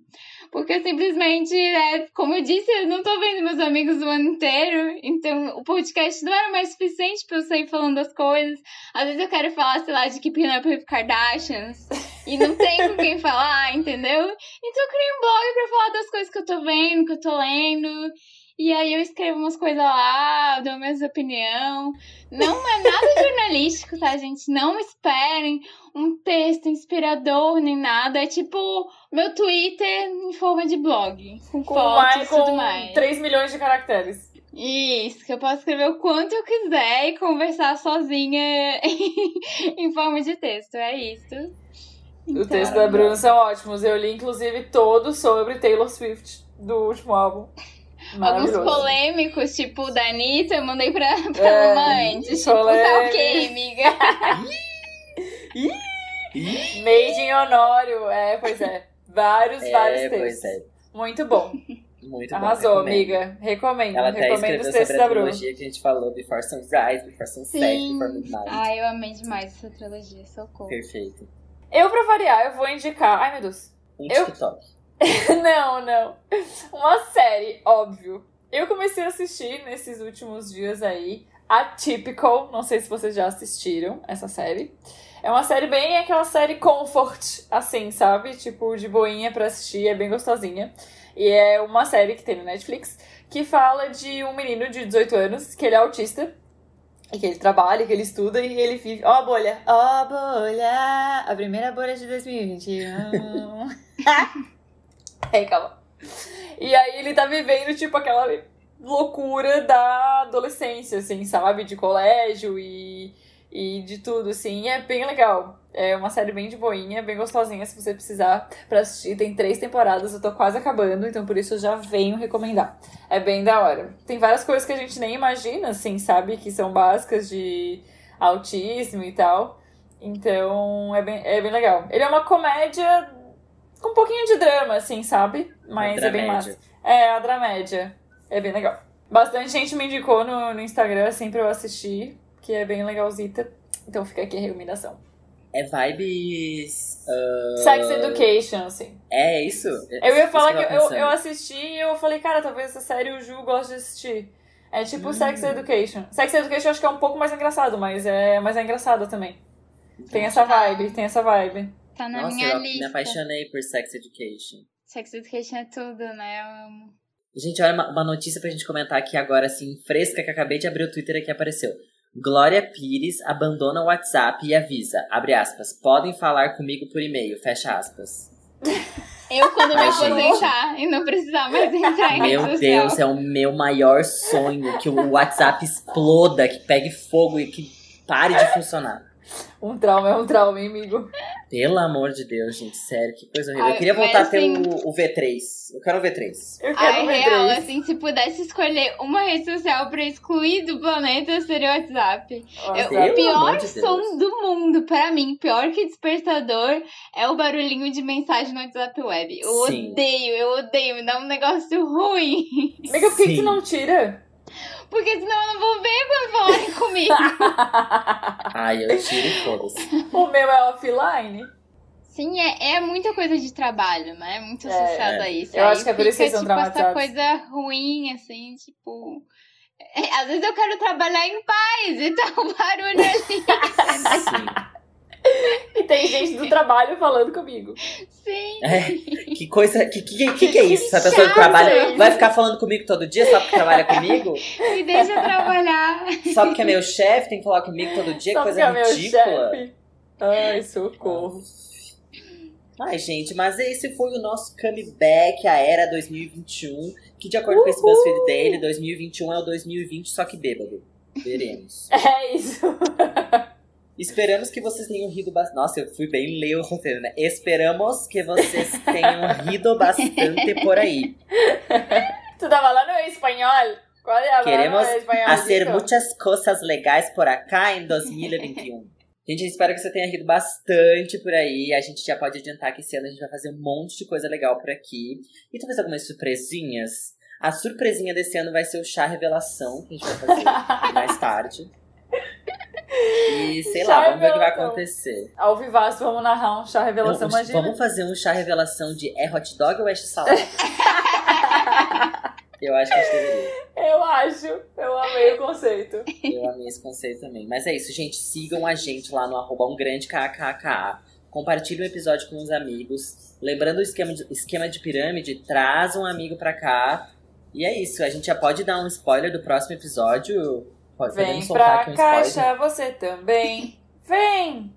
Speaker 2: Porque simplesmente, é, como eu disse, eu não tô vendo meus amigos o ano inteiro. Então o podcast não era mais suficiente pra eu sair falando das coisas. Às vezes eu quero falar, sei lá, de Keeping Up with Kardashians. E não tem com quem falar, entendeu? Então eu criei um blog pra falar das coisas que eu tô vendo, que eu tô lendo. E aí eu escrevo umas coisas lá, dou minhas opiniões. Não é nada jornalístico, tá, gente? Não esperem um texto inspirador nem nada. É tipo meu Twitter em forma de blog. Com,
Speaker 1: Com,
Speaker 2: fotos
Speaker 1: mais,
Speaker 2: e tudo
Speaker 1: com
Speaker 2: mais.
Speaker 1: 3 milhões de caracteres.
Speaker 2: Isso, que eu posso escrever o quanto eu quiser e conversar sozinha em forma de texto. É isso.
Speaker 1: O
Speaker 2: Então,
Speaker 1: texto da Bruna são ótimos. Eu li, inclusive, todos sobre Taylor Swift, do último álbum.
Speaker 2: Alguns polêmicos, tipo o da Anitta, eu mandei pra, pra
Speaker 1: É,
Speaker 2: mamãe. Tipo, tá ok, amiga.
Speaker 1: Made in Honório. É, pois é. Vários, vários
Speaker 3: É,
Speaker 1: textos.
Speaker 3: pois é.
Speaker 1: Muito bom.
Speaker 3: Muito bom.
Speaker 1: Arrasou,
Speaker 3: recomendo.
Speaker 1: amiga. Recomendo.
Speaker 3: Ela até
Speaker 1: Recomendo os
Speaker 3: escreveu
Speaker 1: textos
Speaker 3: sobre a trilogia que a gente falou, Before Sunrise, Before Sunset,
Speaker 2: Sim.
Speaker 3: Before Midnight.
Speaker 2: Ai, eu amei demais essa trilogia, socorro.
Speaker 3: Perfeito.
Speaker 1: Eu, pra variar, eu vou indicar. Ai, meu Deus.
Speaker 3: Um
Speaker 1: Eu-
Speaker 3: TikTok.
Speaker 1: não, não. Uma série, óbvio. Eu comecei a assistir nesses últimos dias aí. Atypical. Não sei se vocês já assistiram essa série. É uma série bem aquela série comfort, assim, sabe? Tipo, de boinha pra assistir, é bem gostosinha. E é uma série que tem no Netflix que fala de um menino de 18 anos, que ele é autista. E que ele trabalha, que ele estuda e ele vive. Ó, a bolha! Ó, a bolha! A primeira bolha de 2021. Ei, calma. E aí ele tá vivendo, tipo, aquela loucura da adolescência, assim, sabe? De colégio e, e de tudo, assim. E é bem legal. É uma série bem de boinha, bem gostosinha, se você precisar pra assistir. Tem três temporadas, eu tô quase acabando, então por isso eu já venho recomendar. É bem da hora. Tem várias coisas que a gente nem imagina, assim, sabe? Que são básicas de autismo e tal. Então, é bem, é bem legal. Ele é uma comédia com um pouquinho de drama, assim, sabe? Mas é bem massa. É, a dramédia. É bem legal. Bastante gente me indicou no, no Instagram, assim, pra eu assistir, que é bem legalzita. Então fica aqui a recomendação.
Speaker 3: É vibes. ah,
Speaker 1: Sex Education, assim.
Speaker 3: É isso?
Speaker 1: Eu ia falar que eu, eu
Speaker 3: pensando.
Speaker 1: assisti e eu falei, cara, talvez essa série o Ju goste de assistir. É tipo
Speaker 3: Hum.
Speaker 1: Sex Education. Sex Education eu acho que é um pouco mais engraçado, mas é, mas é engraçado também. Tem essa vibe, tem essa vibe.
Speaker 2: Tá na
Speaker 3: Nossa,
Speaker 2: minha
Speaker 3: eu
Speaker 2: lista.
Speaker 3: me apaixonei por Sex Education.
Speaker 2: Sex Education é tudo, né? Eu amo.
Speaker 3: Gente, olha uma, uma notícia pra gente comentar aqui agora, assim, fresca, que acabei de abrir o Twitter aqui apareceu. Glória Pires abandona o WhatsApp e avisa, abre aspas, podem falar comigo por e-mail, fecha aspas.
Speaker 2: Eu, quando me
Speaker 3: Ai, gente.
Speaker 2: aposentar e não precisar mais entrar em
Speaker 3: Meu. Deus, é o meu maior sonho, que o WhatsApp exploda, que pegue fogo e que pare de funcionar.
Speaker 1: Um trauma é um trauma, hein, amigo?
Speaker 3: Pelo amor de Deus, gente, sério, que coisa horrível.
Speaker 2: Ai,
Speaker 3: Eu queria voltar a ter
Speaker 2: assim-
Speaker 3: o, o V3. Eu quero o V3.
Speaker 1: Eu quero
Speaker 2: Ai,
Speaker 1: ver
Speaker 2: real,
Speaker 1: três.
Speaker 2: assim, se pudesse escolher uma rede social pra excluir do planeta, seria o WhatsApp.
Speaker 1: Nossa,
Speaker 2: Eu- o pior
Speaker 3: de
Speaker 2: som do mundo, pra mim, pior que despertador, é o barulhinho de mensagem no WhatsApp Web. Eu
Speaker 3: Sim.
Speaker 2: odeio, eu odeio, me dá um negócio ruim.
Speaker 1: Amiga, por que, tu não tira?
Speaker 2: Porque senão eu não vou ver quando falarem comigo.
Speaker 3: Ai, eu tiro foda-se.
Speaker 1: o meu é offline.
Speaker 2: Sim, é, é muita coisa de trabalho, né? É muito
Speaker 1: É,
Speaker 2: associado
Speaker 3: é.
Speaker 2: a isso.
Speaker 1: Eu
Speaker 2: Aí
Speaker 1: acho que é por isso que são
Speaker 2: tipo, essa coisa ruim, assim, tipo... é, Às vezes eu quero trabalhar em paz e tá um barulho ali.
Speaker 3: Sim.
Speaker 1: E tem gente do trabalho falando comigo.
Speaker 2: Sim.
Speaker 3: É, que coisa. Que, que, que, que é isso? Essa pessoa que trabalha.
Speaker 1: isso.
Speaker 3: Vai ficar falando comigo todo dia só porque trabalha comigo?
Speaker 2: Me deixa trabalhar.
Speaker 3: Só porque é meu chefe, tem que falar comigo todo dia?
Speaker 1: Só
Speaker 3: que
Speaker 1: porque é
Speaker 3: coisa
Speaker 1: meu
Speaker 3: ridícula.
Speaker 1: Ai, socorro.
Speaker 3: Ai, gente, mas esse foi o nosso comeback, a era 2021. Que, de acordo com esse BuzzFeed dele, 2021 é o 2020, só que bêbado. Veremos.
Speaker 1: É isso.
Speaker 3: Esperamos que vocês tenham rido bastante. Nossa, eu fui bem ler o roteiro, né? Esperamos que vocês tenham rido bastante por aí.
Speaker 1: Tu tá falando em espanhol? Qual é a
Speaker 3: Queremos? Fazer muitas coisas legais por acá em 2021. Gente, eu espero que você tenha rido bastante por aí. A gente já pode adiantar que esse ano a gente vai fazer um monte de coisa legal por aqui. E talvez algumas surpresinhas. A surpresinha desse ano vai ser o chá revelação, que a gente vai fazer mais tarde. E sei
Speaker 1: Chá
Speaker 3: lá, vamos ver o que vai acontecer.
Speaker 1: Ao vivaço, vamos narrar um chá revelação,
Speaker 3: Vamos-
Speaker 1: imagina.
Speaker 3: Vamos fazer um chá revelação de é hot dog ou é salada? Eu acho que a gente deveria.
Speaker 1: Eu acho. Eu amei o conceito.
Speaker 3: Eu amei esse conceito também. Mas é isso, gente. Sigam a gente lá no arroba um grande KKK. Compartilhem o episódio com os amigos. Lembrando o esquema de, esquema de pirâmide, traz um amigo pra cá. E é isso, a gente já pode dar um spoiler do próximo episódio. Pode,
Speaker 1: Vem
Speaker 3: podemos soltar
Speaker 1: pra
Speaker 3: um spoiler.
Speaker 1: caixa, você também. Vem!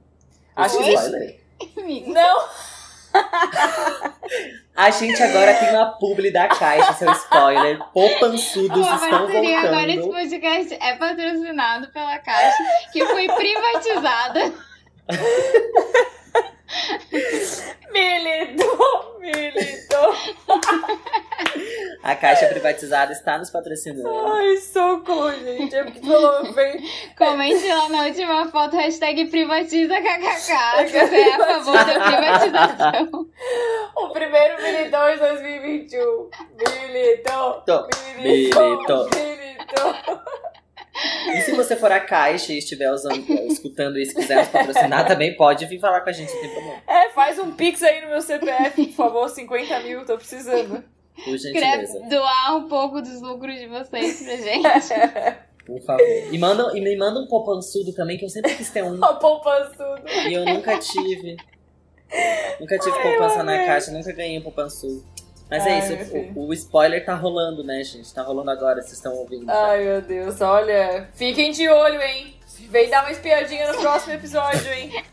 Speaker 1: Acho que
Speaker 3: spoiler?
Speaker 1: Não!
Speaker 3: A gente agora tem uma publi da caixa, seu spoiler. Poupançudos estão
Speaker 2: parceria agora esse
Speaker 3: voltando.
Speaker 2: podcast é patrocinado pela Caixa, que foi privatizada.
Speaker 1: Militou, militou.
Speaker 3: A caixa privatizada está nos patrocinando.
Speaker 1: Ai, socorro, gente. É porque falou, vem.
Speaker 2: Comente lá na última foto, hashtag privatiza kkk. Se você é a favor da privatização.
Speaker 1: O primeiro militou em 2021. Militou. Militou.
Speaker 3: Militou.
Speaker 1: Militou.
Speaker 3: E se você for a caixa e estiver usando, escutando isso e quiser nos patrocinar, também pode vir falar com a gente, não tem problema.
Speaker 1: É, faz um pix aí no meu CPF, por favor. 50 mil, tô precisando.
Speaker 3: Por
Speaker 2: Queria
Speaker 3: gentileza.
Speaker 2: doar um pouco dos lucros de vocês pra gente.
Speaker 3: Por favor. E, manda, e me manda um poupançudo também, que eu sempre quis ter um.
Speaker 1: Uma poupançudo.
Speaker 3: E eu nunca tive. Nunca tive
Speaker 1: Ai,
Speaker 3: poupança na caixa, nunca ganhei um poupançudo. Mas
Speaker 1: Ai,
Speaker 3: é isso, o, o spoiler tá rolando, né, gente? Tá rolando agora, vocês estão ouvindo.
Speaker 1: Ai, meu Deus, olha. Fiquem de olho, hein? Vem dar uma espiadinha no próximo episódio, hein?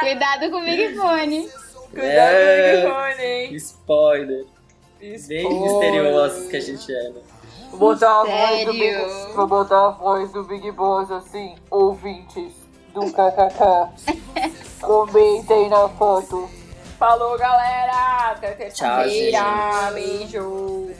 Speaker 2: Cuidado com o Big Fone.
Speaker 1: Cuidado
Speaker 3: É.
Speaker 1: com o microfone, hein?
Speaker 3: Spoiler. Bem
Speaker 1: Spoiler.
Speaker 3: misteriosos que a gente é, né?
Speaker 1: Vou botar a voz do
Speaker 2: Sério?
Speaker 1: Big Vou botar a voz do Big Boss assim, ouvintes do KKK. Comentem na foto. Falou, galera! Até
Speaker 3: Tchau,
Speaker 1: terça-feira. Beijo.